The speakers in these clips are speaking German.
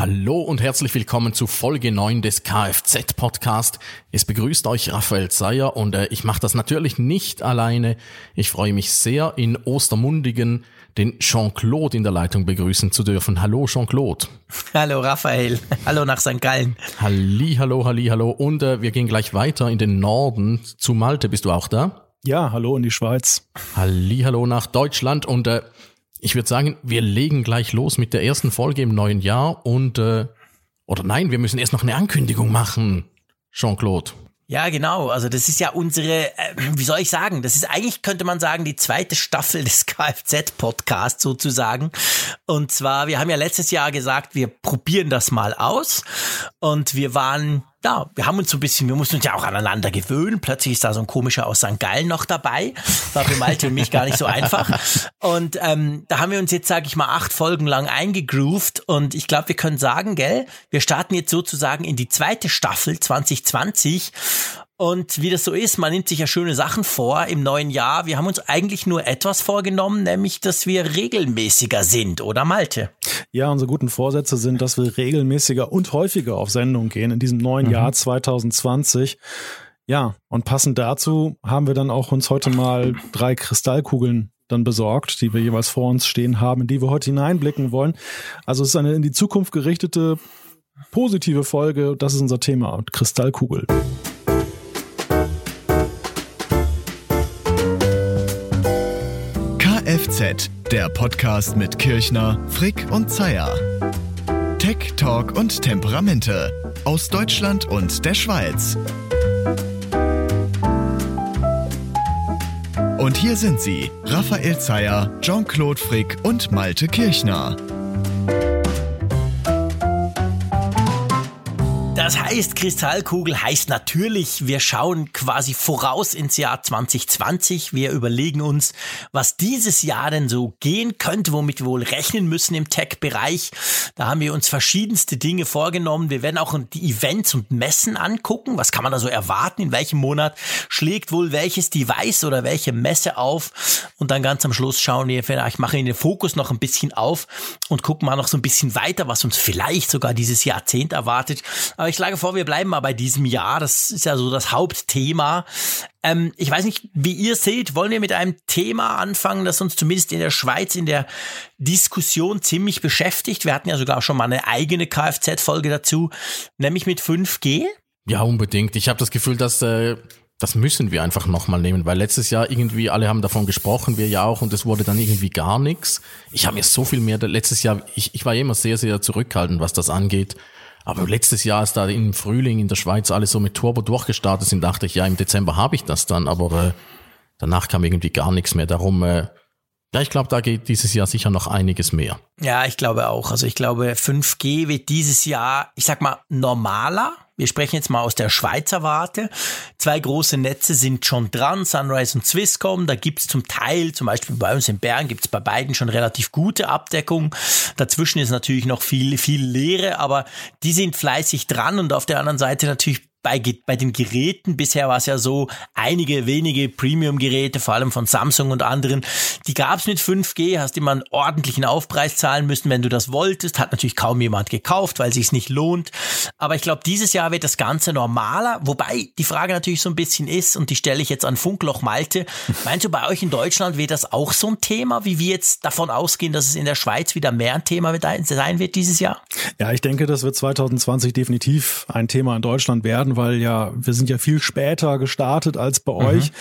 Hallo und herzlich willkommen zu Folge 9 des Kfz Podcast. Es begrüßt euch Raphael Zeyer und äh, ich mache das natürlich nicht alleine. Ich freue mich sehr in Ostermundigen den Jean-Claude in der Leitung begrüßen zu dürfen. Hallo Jean-Claude. Hallo Raphael. Hallo nach St. Gallen. Halli, hallo, halli, hallo. Und äh, wir gehen gleich weiter in den Norden zu Malte. Bist du auch da? Ja, hallo in die Schweiz. Halli, hallo nach Deutschland und äh, ich würde sagen, wir legen gleich los mit der ersten Folge im neuen Jahr und äh, oder nein, wir müssen erst noch eine Ankündigung machen, Jean-Claude. Ja, genau. Also das ist ja unsere, äh, wie soll ich sagen, das ist eigentlich, könnte man sagen, die zweite Staffel des Kfz-Podcasts sozusagen. Und zwar, wir haben ja letztes Jahr gesagt, wir probieren das mal aus. Und wir waren ja, wir haben uns so ein bisschen, wir mussten uns ja auch aneinander gewöhnen. Plötzlich ist da so ein komischer aus St. Gallen noch dabei. War für Malte und mich gar nicht so einfach. Und ähm, da haben wir uns jetzt, sage ich mal, acht Folgen lang eingegroovt. Und ich glaube, wir können sagen, gell, wir starten jetzt sozusagen in die zweite Staffel 2020. Und wie das so ist, man nimmt sich ja schöne Sachen vor im neuen Jahr. Wir haben uns eigentlich nur etwas vorgenommen, nämlich, dass wir regelmäßiger sind, oder Malte? Ja, unsere guten Vorsätze sind, dass wir regelmäßiger und häufiger auf Sendung gehen in diesem neuen mhm. Jahr 2020. Ja, und passend dazu haben wir dann auch uns heute mal drei Kristallkugeln dann besorgt, die wir jeweils vor uns stehen haben, in die wir heute hineinblicken wollen. Also es ist eine in die Zukunft gerichtete positive Folge. Das ist unser Thema, Kristallkugel. FZ, der Podcast mit Kirchner, Frick und Zeyer. Tech, Talk und Temperamente aus Deutschland und der Schweiz. Und hier sind sie, Raphael Zeyer, Jean-Claude Frick und Malte Kirchner. Das heißt, Kristallkugel heißt natürlich, wir schauen quasi voraus ins Jahr 2020. Wir überlegen uns, was dieses Jahr denn so gehen könnte, womit wir wohl rechnen müssen im Tech-Bereich. Da haben wir uns verschiedenste Dinge vorgenommen. Wir werden auch die Events und Messen angucken. Was kann man da so erwarten? In welchem Monat schlägt wohl welches Device oder welche Messe auf? Und dann ganz am Schluss schauen wir machen wir den Fokus noch ein bisschen auf und gucken mal noch so ein bisschen weiter, was uns vielleicht sogar dieses Jahrzehnt erwartet. Aber ich schlage vor, wir bleiben mal bei diesem Jahr. Das ist ja so das Hauptthema. Ähm, ich weiß nicht, wie ihr seht, wollen wir mit einem Thema anfangen, das uns zumindest in der Schweiz in der Diskussion ziemlich beschäftigt. Wir hatten ja sogar schon mal eine eigene Kfz-Folge dazu, nämlich mit 5G. Ja, unbedingt. Ich habe das Gefühl, dass äh, das müssen wir einfach nochmal nehmen, weil letztes Jahr irgendwie alle haben davon gesprochen, wir ja auch, und es wurde dann irgendwie gar nichts. Ich habe mir so viel mehr, letztes Jahr, ich, ich war immer sehr, sehr zurückhaltend, was das angeht. Aber letztes Jahr, als da im Frühling in der Schweiz alles so mit Turbo durchgestartet sind, dachte ich, ja, im Dezember habe ich das dann, aber äh, danach kam irgendwie gar nichts mehr. Darum, äh, ja, ich glaube, da geht dieses Jahr sicher noch einiges mehr. Ja, ich glaube auch. Also ich glaube, 5G wird dieses Jahr, ich sag mal, normaler. Wir sprechen jetzt mal aus der Schweizer Warte. Zwei große Netze sind schon dran, Sunrise und Swisscom. Da gibt's zum Teil, zum Beispiel bei uns in Bern, gibt's bei beiden schon relativ gute Abdeckung. Dazwischen ist natürlich noch viel, viel Leere, aber die sind fleißig dran und auf der anderen Seite natürlich bei, bei den Geräten, bisher war es ja so, einige wenige Premium-Geräte, vor allem von Samsung und anderen, die gab es mit 5G, hast immer einen ordentlichen Aufpreis zahlen müssen, wenn du das wolltest, hat natürlich kaum jemand gekauft, weil sich nicht lohnt. Aber ich glaube, dieses Jahr wird das Ganze normaler, wobei die Frage natürlich so ein bisschen ist, und die stelle ich jetzt an Funkloch Malte, meinst du, bei euch in Deutschland wird das auch so ein Thema, wie wir jetzt davon ausgehen, dass es in der Schweiz wieder mehr ein Thema sein wird dieses Jahr? Ja, ich denke, das wird 2020 definitiv ein Thema in Deutschland werden werden, weil ja, wir sind ja viel später gestartet als bei mhm. euch.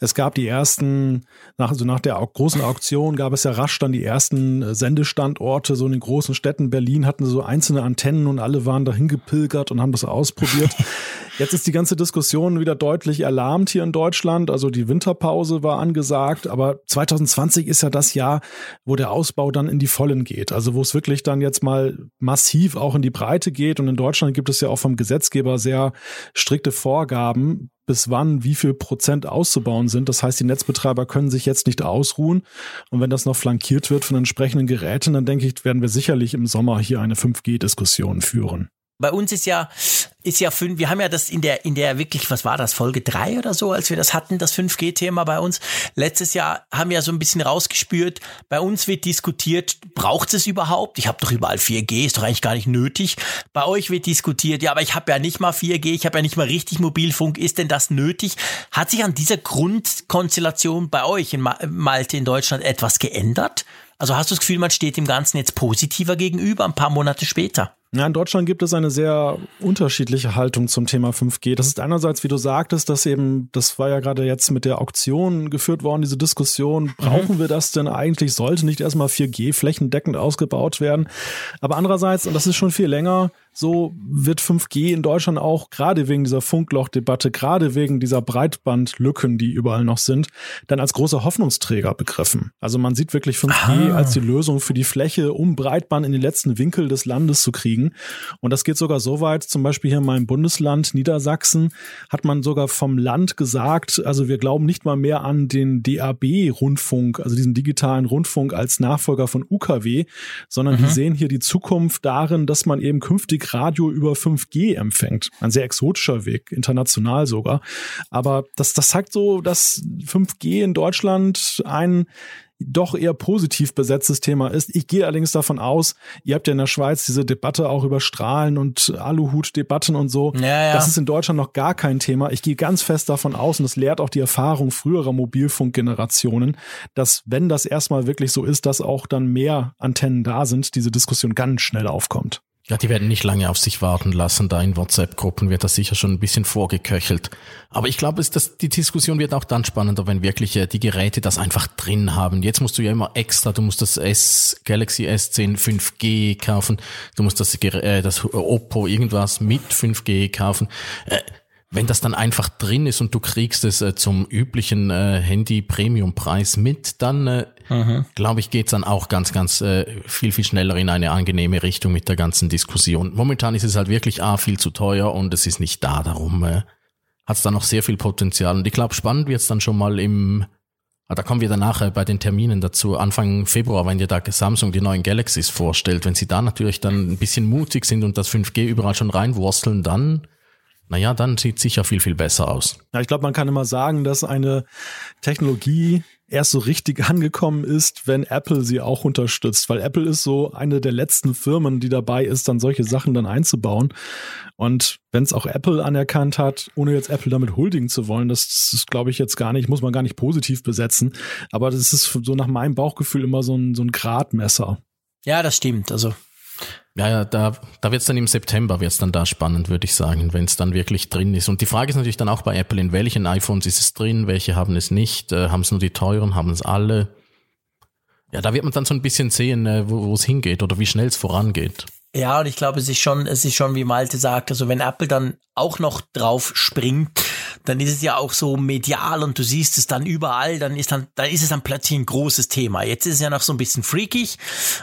Es gab die ersten, nach, also nach der großen Auktion gab es ja rasch dann die ersten äh, Sendestandorte, so in den großen Städten. Berlin hatten so einzelne Antennen und alle waren dahin gepilgert und haben das ausprobiert. Jetzt ist die ganze Diskussion wieder deutlich erlahmt hier in Deutschland. Also die Winterpause war angesagt, aber 2020 ist ja das Jahr, wo der Ausbau dann in die Vollen geht. Also wo es wirklich dann jetzt mal massiv auch in die Breite geht. Und in Deutschland gibt es ja auch vom Gesetzgeber sehr strikte Vorgaben, bis wann wie viel Prozent auszubauen sind. Das heißt, die Netzbetreiber können sich jetzt nicht ausruhen. Und wenn das noch flankiert wird von entsprechenden Geräten, dann denke ich, werden wir sicherlich im Sommer hier eine 5G-Diskussion führen. Bei uns ist ja ist ja fünf, wir haben ja das in der, in der wirklich, was war das, Folge drei oder so, als wir das hatten, das 5G-Thema bei uns. Letztes Jahr haben wir ja so ein bisschen rausgespürt, bei uns wird diskutiert, braucht es überhaupt? Ich habe doch überall 4G, ist doch eigentlich gar nicht nötig. Bei euch wird diskutiert, ja, aber ich habe ja nicht mal 4G, ich habe ja nicht mal richtig Mobilfunk, ist denn das nötig? Hat sich an dieser Grundkonstellation bei euch in Malte in Deutschland etwas geändert? Also hast du das Gefühl, man steht dem Ganzen jetzt positiver gegenüber, ein paar Monate später? Ja, in Deutschland gibt es eine sehr unterschiedliche Haltung zum Thema 5G. Das ist einerseits, wie du sagtest, dass eben, das war ja gerade jetzt mit der Auktion geführt worden, diese Diskussion, brauchen mhm. wir das denn eigentlich? Sollte nicht erstmal 4G flächendeckend ausgebaut werden? Aber andererseits, und das ist schon viel länger, so wird 5G in Deutschland auch gerade wegen dieser Funklochdebatte, gerade wegen dieser Breitbandlücken, die überall noch sind, dann als großer Hoffnungsträger begriffen. Also man sieht wirklich 5G ah. als die Lösung für die Fläche, um Breitband in den letzten Winkel des Landes zu kriegen. Und das geht sogar so weit, zum Beispiel hier in meinem Bundesland Niedersachsen hat man sogar vom Land gesagt, also wir glauben nicht mal mehr an den DAB-Rundfunk, also diesen digitalen Rundfunk als Nachfolger von UKW, sondern mhm. wir sehen hier die Zukunft darin, dass man eben künftig Radio über 5G empfängt. Ein sehr exotischer Weg, international sogar. Aber das, das zeigt so, dass 5G in Deutschland ein doch eher positiv besetztes Thema ist. Ich gehe allerdings davon aus, ihr habt ja in der Schweiz diese Debatte auch über Strahlen und Aluhut-Debatten und so. Ja, ja. Das ist in Deutschland noch gar kein Thema. Ich gehe ganz fest davon aus, und das lehrt auch die Erfahrung früherer Mobilfunkgenerationen, dass wenn das erstmal wirklich so ist, dass auch dann mehr Antennen da sind, diese Diskussion ganz schnell aufkommt. Ja, die werden nicht lange auf sich warten lassen. Da in WhatsApp-Gruppen wird das sicher schon ein bisschen vorgeköchelt. Aber ich glaube, dass die Diskussion wird auch dann spannender, wenn wirklich äh, die Geräte das einfach drin haben. Jetzt musst du ja immer extra, du musst das S Galaxy S10 5G kaufen, du musst das, äh, das Oppo irgendwas mit 5G kaufen. Äh, wenn das dann einfach drin ist und du kriegst es äh, zum üblichen äh, Handy-Premium-Preis mit, dann äh, mhm. glaube ich, geht's dann auch ganz, ganz äh, viel, viel schneller in eine angenehme Richtung mit der ganzen Diskussion. Momentan ist es halt wirklich A, viel zu teuer und es ist nicht da, darum äh, hat es da noch sehr viel Potenzial. Und ich glaube, spannend wird's dann schon mal im, ah, da kommen wir dann nachher bei den Terminen dazu, Anfang Februar, wenn dir da Samsung die neuen Galaxies vorstellt, wenn sie da natürlich dann ein bisschen mutig sind und das 5G überall schon reinwursteln, dann naja, dann sieht sicher viel, viel besser aus. Ja, ich glaube, man kann immer sagen, dass eine Technologie erst so richtig angekommen ist, wenn Apple sie auch unterstützt, weil Apple ist so eine der letzten Firmen, die dabei ist, dann solche Sachen dann einzubauen. Und wenn es auch Apple anerkannt hat, ohne jetzt Apple damit huldigen zu wollen, das, das ist, glaube ich, jetzt gar nicht, muss man gar nicht positiv besetzen. Aber das ist so nach meinem Bauchgefühl immer so ein, so ein Gradmesser. Ja, das stimmt. Also ja, ja, da, da wird es dann im September wird's dann da spannend, würde ich sagen, wenn es dann wirklich drin ist. Und die Frage ist natürlich dann auch bei Apple, in welchen iPhones ist es drin, welche haben es nicht, äh, haben es nur die teuren, haben es alle. Ja, da wird man dann so ein bisschen sehen, äh, wo es hingeht oder wie schnell es vorangeht. Ja, und ich glaube, es ist schon, es ist schon, wie Malte sagt, also wenn Apple dann auch noch drauf springt, dann ist es ja auch so medial und du siehst es dann überall, dann ist dann, dann ist es dann plötzlich ein großes Thema. Jetzt ist es ja noch so ein bisschen freakig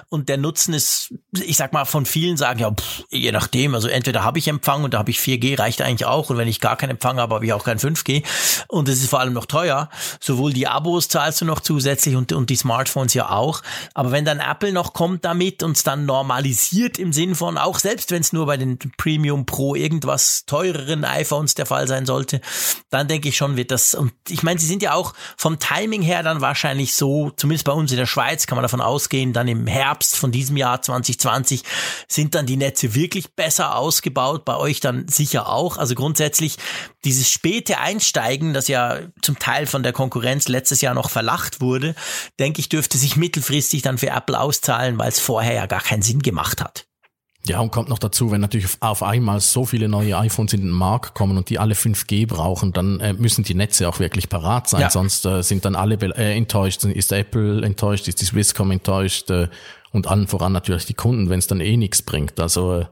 und der Nutzen ist, ich sag mal, von vielen sagen ja, pff, je nachdem, also entweder habe ich Empfang und da habe ich 4G, reicht eigentlich auch und wenn ich gar keinen Empfang habe, habe ich auch kein 5G und es ist vor allem noch teuer. Sowohl die Abos zahlst du noch zusätzlich und, und die Smartphones ja auch. Aber wenn dann Apple noch kommt damit und es dann normalisiert im Sinn von, auch selbst wenn es nur bei den Premium Pro irgendwas teureren iPhones der Fall sein sollte, dann denke ich schon, wird das, und ich meine, sie sind ja auch vom Timing her dann wahrscheinlich so, zumindest bei uns in der Schweiz kann man davon ausgehen, dann im Herbst von diesem Jahr 2020 sind dann die Netze wirklich besser ausgebaut, bei euch dann sicher auch. Also grundsätzlich dieses späte Einsteigen, das ja zum Teil von der Konkurrenz letztes Jahr noch verlacht wurde, denke ich, dürfte sich mittelfristig dann für Apple auszahlen, weil es vorher ja gar keinen Sinn gemacht hat. Ja, und kommt noch dazu, wenn natürlich auf einmal so viele neue iPhones in den Markt kommen und die alle 5G brauchen, dann äh, müssen die Netze auch wirklich parat sein, ja. sonst äh, sind dann alle äh, enttäuscht, ist Apple enttäuscht, ist die Swisscom enttäuscht äh, und allen voran natürlich die Kunden, wenn es dann eh nichts bringt. Also äh,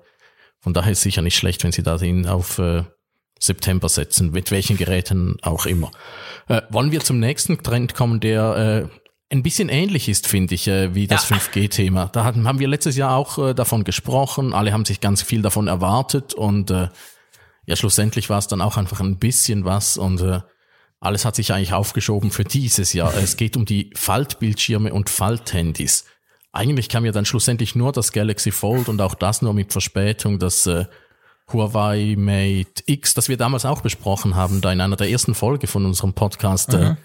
von daher ist sicher nicht schlecht, wenn sie da den auf äh, September setzen, mit welchen Geräten auch immer. Wollen wir zum nächsten Trend kommen, der ein bisschen ähnlich ist, finde ich, äh, wie das ja. 5G-Thema. Da hatten, haben wir letztes Jahr auch äh, davon gesprochen. Alle haben sich ganz viel davon erwartet und äh, ja, schlussendlich war es dann auch einfach ein bisschen was und äh, alles hat sich eigentlich aufgeschoben für dieses Jahr. Es geht um die Faltbildschirme und Falthandys. Eigentlich kam ja dann schlussendlich nur das Galaxy Fold und auch das nur mit Verspätung, das äh, Huawei Mate X, das wir damals auch besprochen haben, da in einer der ersten Folge von unserem Podcast. Mhm.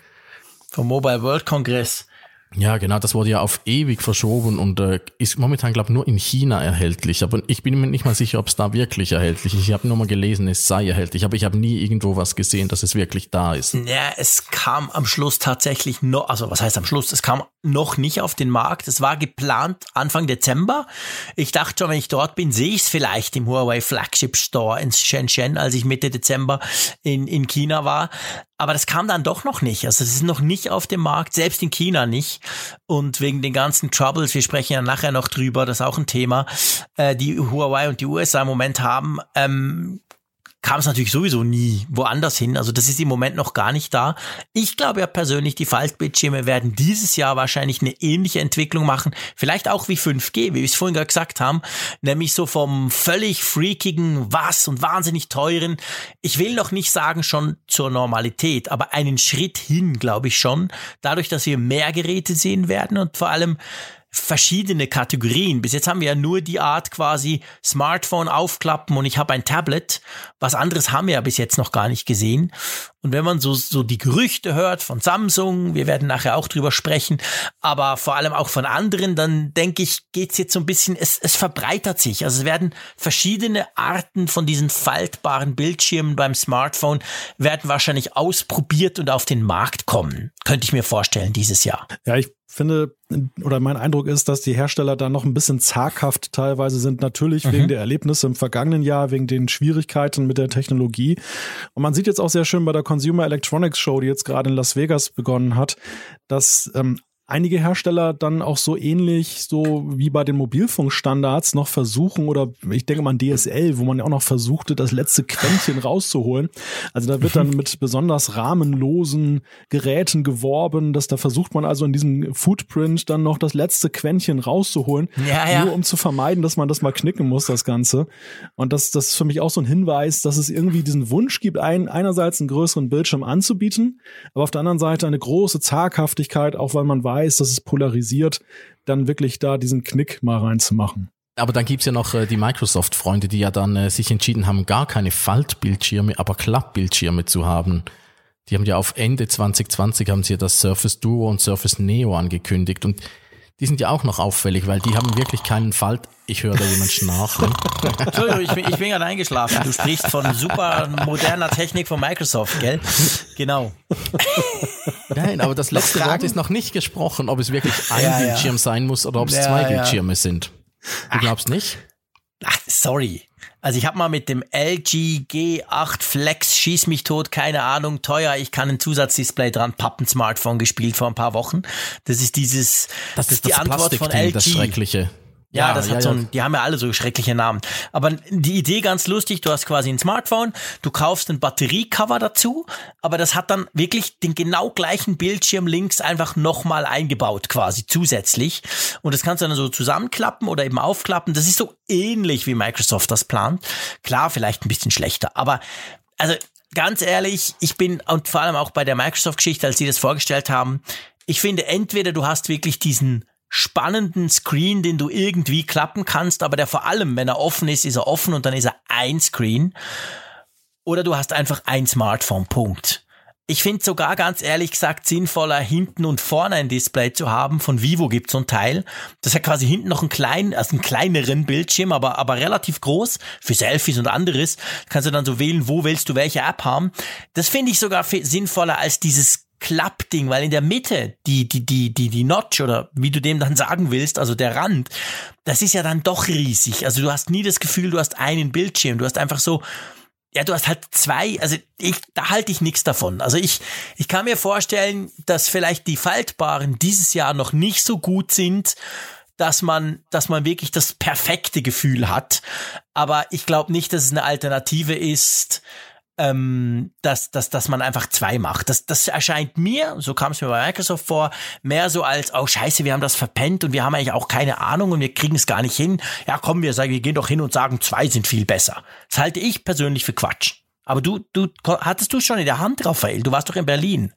Vom Mobile World Congress. Ja, genau, das wurde ja auf ewig verschoben und äh, ist momentan, glaube ich, nur in China erhältlich. Aber ich bin mir nicht mal sicher, ob es da wirklich erhältlich ist. Ich habe nur mal gelesen, es sei erhältlich, aber ich habe nie irgendwo was gesehen, dass es wirklich da ist. Ja, es kam am Schluss tatsächlich noch, also was heißt am Schluss? Es kam noch nicht auf den Markt. Es war geplant Anfang Dezember. Ich dachte schon, wenn ich dort bin, sehe ich es vielleicht im Huawei Flagship Store in Shenzhen, als ich Mitte Dezember in, in China war. Aber das kam dann doch noch nicht. Also es ist noch nicht auf dem Markt, selbst in China nicht. Und wegen den ganzen Troubles, wir sprechen ja nachher noch drüber, das ist auch ein Thema, äh, die Huawei und die USA im Moment haben, ähm, kam es natürlich sowieso nie woanders hin. Also das ist im Moment noch gar nicht da. Ich glaube ja persönlich, die Faltbildschirme werden dieses Jahr wahrscheinlich eine ähnliche Entwicklung machen. Vielleicht auch wie 5G, wie wir es vorhin gerade gesagt haben. Nämlich so vom völlig freakigen was und wahnsinnig teuren. Ich will noch nicht sagen schon zur Normalität, aber einen Schritt hin, glaube ich schon. Dadurch, dass wir mehr Geräte sehen werden und vor allem verschiedene Kategorien. Bis jetzt haben wir ja nur die Art quasi Smartphone aufklappen und ich habe ein Tablet. Was anderes haben wir ja bis jetzt noch gar nicht gesehen. Und wenn man so, so die Gerüchte hört von Samsung, wir werden nachher auch drüber sprechen, aber vor allem auch von anderen, dann denke ich, geht's jetzt so ein bisschen, es, es verbreitert sich. Also es werden verschiedene Arten von diesen faltbaren Bildschirmen beim Smartphone werden wahrscheinlich ausprobiert und auf den Markt kommen. Könnte ich mir vorstellen dieses Jahr. Ja, ich finde, oder mein Eindruck ist, dass die Hersteller da noch ein bisschen zaghaft teilweise sind, natürlich mhm. wegen der Erlebnisse im vergangenen Jahr, wegen den Schwierigkeiten mit der Technologie. Und man sieht jetzt auch sehr schön bei der Consumer Electronics Show, die jetzt gerade in Las Vegas begonnen hat, dass ähm, einige Hersteller dann auch so ähnlich, so wie bei den Mobilfunkstandards noch versuchen, oder ich denke mal an DSL, wo man ja auch noch versuchte, das letzte Quäntchen rauszuholen. Also da wird dann mit besonders rahmenlosen Geräten geworben, dass da versucht man also in diesem Footprint dann noch das letzte Quäntchen rauszuholen, ja, ja. nur um zu vermeiden, dass man das mal knicken muss, das Ganze. Und das, das ist für mich auch so ein Hinweis, dass es irgendwie diesen Wunsch gibt, ein, einerseits einen größeren Bildschirm anzubieten, aber auf der anderen Seite eine große Zaghaftigkeit, auch weil man weiß, weiß, dass es polarisiert, dann wirklich da diesen Knick mal reinzumachen. Aber dann gibt's ja noch äh, die Microsoft-Freunde, die ja dann äh, sich entschieden haben, gar keine Faltbildschirme, aber Klappbildschirme zu haben. Die haben ja auf Ende 2020 haben sie ja das Surface Duo und Surface Neo angekündigt und die sind ja auch noch auffällig, weil die haben wirklich keinen Fall. Ich höre da jemand schnarchen. Entschuldigung, ich bin, ich bin gerade eingeschlafen. Du sprichst von super moderner Technik von Microsoft, gell? Genau. Nein, aber das letzte Wort ist noch nicht gesprochen, ob es wirklich ein ja, Bildschirm ja. sein muss oder ob es ja, zwei Bildschirme sind. Du glaubst nicht? Ach, sorry. Also ich habe mal mit dem LG G8 Flex Schieß mich tot, keine Ahnung, teuer, ich kann ein Zusatzdisplay dran, Pappen-Smartphone gespielt vor ein paar Wochen. Das ist dieses, das, das ist die das Antwort von LG. Das Schreckliche. Ja, ja das hat ja, so ein, die haben ja alle so schreckliche Namen. Aber die Idee ganz lustig, du hast quasi ein Smartphone, du kaufst ein Batteriecover dazu, aber das hat dann wirklich den genau gleichen Bildschirm links einfach nochmal eingebaut quasi zusätzlich. Und das kannst du dann so zusammenklappen oder eben aufklappen. Das ist so ähnlich wie Microsoft das plant. Klar, vielleicht ein bisschen schlechter, aber also ganz ehrlich, ich bin und vor allem auch bei der Microsoft-Geschichte, als sie das vorgestellt haben, ich finde entweder du hast wirklich diesen spannenden Screen, den du irgendwie klappen kannst, aber der vor allem, wenn er offen ist, ist er offen und dann ist er ein Screen. Oder du hast einfach ein Smartphone, Punkt. Ich finde sogar ganz ehrlich gesagt sinnvoller, hinten und vorne ein Display zu haben. Von Vivo gibt so ein Teil. Das hat quasi hinten noch einen kleinen, also einen kleineren Bildschirm, aber, aber relativ groß für Selfies und anderes. Kannst du dann so wählen, wo willst du welche App haben. Das finde ich sogar sinnvoller als dieses Klappding, weil in der Mitte die, die, die, die, die Notch oder wie du dem dann sagen willst, also der Rand, das ist ja dann doch riesig. Also du hast nie das Gefühl, du hast einen Bildschirm. Du hast einfach so, ja, du hast halt zwei, also ich, da halte ich nichts davon. Also ich, ich kann mir vorstellen, dass vielleicht die Faltbaren dieses Jahr noch nicht so gut sind, dass man, dass man wirklich das perfekte Gefühl hat. Aber ich glaube nicht, dass es eine Alternative ist, ähm, dass, dass, dass man einfach zwei macht. Das, das erscheint mir, so kam es mir bei Microsoft vor, mehr so als, oh scheiße, wir haben das verpennt und wir haben eigentlich auch keine Ahnung und wir kriegen es gar nicht hin. Ja, komm, wir sagen, wir gehen doch hin und sagen, zwei sind viel besser. Das halte ich persönlich für Quatsch. Aber du, du, hattest du schon in der Hand, Raphael? Du warst doch in Berlin.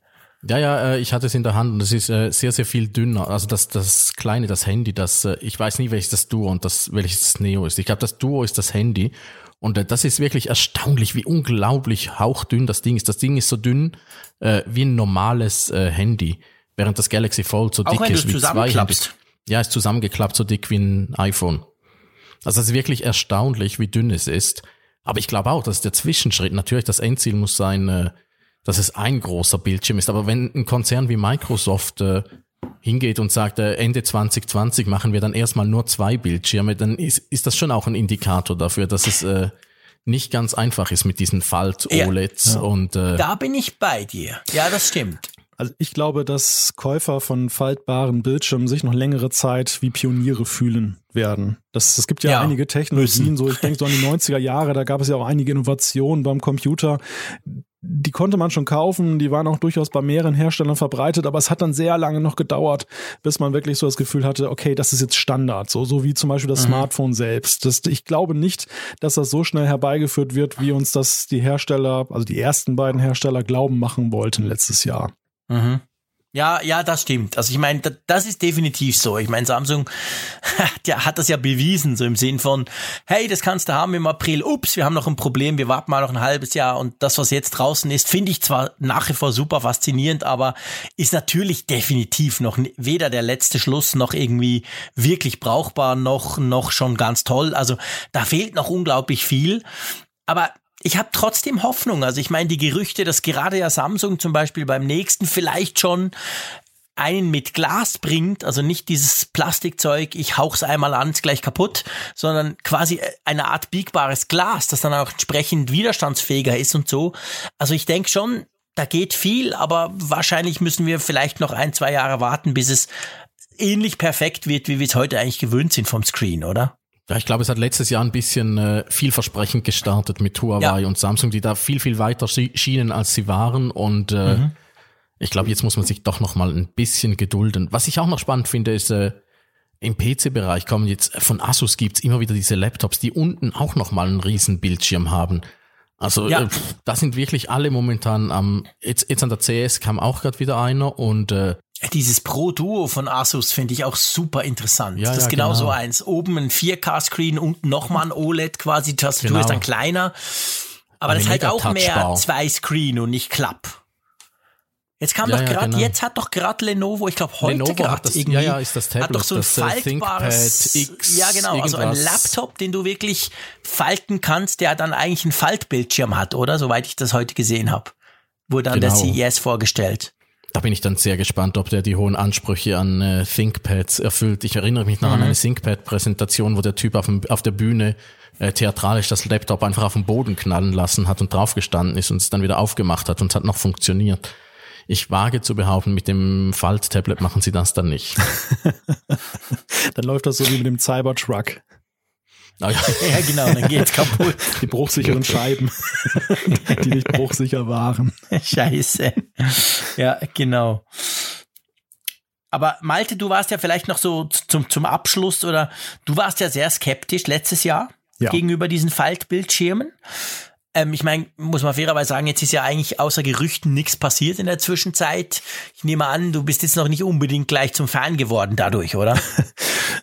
Ja, ja, äh, ich hatte es in der Hand und es ist äh, sehr, sehr viel dünner. Also das, das kleine, das Handy, das, äh, ich weiß nie, welches das Duo und das, welches das Neo ist. Ich glaube, das Duo ist das Handy. Und das ist wirklich erstaunlich, wie unglaublich hauchdünn das Ding ist. Das Ding ist so dünn äh, wie ein normales äh, Handy, während das Galaxy Fold so dick ist wie zwei Handys. Ja, ist zusammengeklappt, so dick wie ein iPhone. Also es ist wirklich erstaunlich, wie dünn es ist. Aber ich glaube auch, dass der Zwischenschritt, natürlich das Endziel muss sein, äh, dass es ein großer Bildschirm ist. Aber wenn ein Konzern wie Microsoft äh, hingeht und sagt, äh, Ende 2020 machen wir dann erstmal nur zwei Bildschirme, dann ist, ist das schon auch ein Indikator dafür, dass es äh, nicht ganz einfach ist mit diesen Falt-OLEDs. Ja. Und, äh, Da bin ich bei dir. Ja, das stimmt. Also ich glaube, dass Käufer von faltbaren Bildschirmen sich noch längere Zeit wie Pioniere fühlen werden. Das, es gibt ja, Ja, einige Technologien, müssen. so ich denke so an die 90er Jahre, da gab es ja auch einige Innovationen beim Computer. Die konnte man schon kaufen, die waren auch durchaus bei mehreren Herstellern verbreitet, aber es hat dann sehr lange noch gedauert, bis man wirklich so das Gefühl hatte, okay, das ist jetzt Standard, so, so wie zum Beispiel das Smartphone selbst. Das, ich glaube nicht, dass das so schnell herbeigeführt wird, wie uns das die Hersteller, also die ersten beiden Hersteller glauben machen wollten letztes Jahr. Mhm. Ja, ja, das stimmt. Also ich meine, da- das ist definitiv so. Ich meine, Samsung der hat das ja bewiesen, so im Sinn von, hey, das kannst du haben im April, ups, wir haben noch ein Problem, wir warten mal noch ein halbes Jahr und das, was jetzt draußen ist, finde ich zwar nach wie vor super faszinierend, aber ist natürlich definitiv noch weder der letzte Schluss noch irgendwie wirklich brauchbar, noch, noch schon ganz toll. Also da fehlt noch unglaublich viel. Aber ich habe trotzdem Hoffnung. Also ich meine, die Gerüchte, dass gerade ja Samsung zum Beispiel beim nächsten vielleicht schon einen mit Glas bringt, also nicht dieses Plastikzeug, ich hauch's einmal an, ist gleich kaputt, sondern quasi eine Art biegbares Glas, das dann auch entsprechend widerstandsfähiger ist und so. Also ich denke schon, da geht viel, aber wahrscheinlich müssen wir vielleicht noch ein, zwei Jahre warten, bis es ähnlich perfekt wird, wie wir es heute eigentlich gewöhnt sind vom Screen, oder? Ja, ich glaube, es hat letztes Jahr ein bisschen äh, vielversprechend gestartet mit Huawei Ja. und Samsung, die da viel, viel weiter schi- schienen, als sie waren. Und äh, Mhm. ich glaube, jetzt muss man sich doch noch mal ein bisschen gedulden. Was ich auch noch spannend finde, ist, äh, im PC-Bereich kommen jetzt, von Asus gibt's immer wieder diese Laptops, die unten auch noch mal einen riesen Bildschirm haben. Also Ja. äh, da sind wirklich alle momentan am, jetzt, jetzt an der CS kam auch gerade wieder einer und äh, Dieses Pro Duo von Asus finde ich auch super interessant. Ja, das ist ja, genau, genau. so eins. Oben ein 4K-Screen, unten nochmal ein OLED quasi. Die Tastatur Genau. ist dann kleiner. Aber Eine das ist halt auch mehr zwei Screen und nicht Klapp. Jetzt kam Ja, doch gerade, genau. jetzt hat doch gerade Lenovo, ich glaube heute gerade hat das- irgendwie, ja, ist das hat Tablet, doch so ein äh, faltbares, X ja genau, also ein irgendwas. Laptop, den du wirklich falten kannst, der dann eigentlich einen Faltbildschirm hat, oder? Soweit ich das heute gesehen habe. Wurde an der Genau. CES vorgestellt. Da bin ich dann sehr gespannt, ob der die hohen Ansprüche an äh, ThinkPads erfüllt. Ich erinnere mich noch an eine ThinkPad-Präsentation, wo der Typ auf, dem, auf der Bühne äh, theatralisch das Laptop einfach auf den Boden knallen lassen hat und draufgestanden ist und es dann wieder aufgemacht hat und es hat noch funktioniert. Ich wage zu behaupten, mit dem Falt-Tablet machen sie das dann nicht. Dann läuft das so wie mit dem Cybertruck. Ja. Ja, genau, dann geht's kaputt. Die bruchsicheren Scheiben, die nicht bruchsicher waren. Scheiße. Ja, genau. Aber Malte, du warst ja vielleicht noch so zum, zum Abschluss oder du warst ja sehr skeptisch letztes Jahr Ja. gegenüber diesen Faltbildschirmen. Ähm, ich meine, muss man fairerweise sagen, jetzt ist ja eigentlich außer Gerüchten nichts passiert in der Zwischenzeit. Ich nehme an, du bist jetzt noch nicht unbedingt gleich zum Fan geworden dadurch, oder?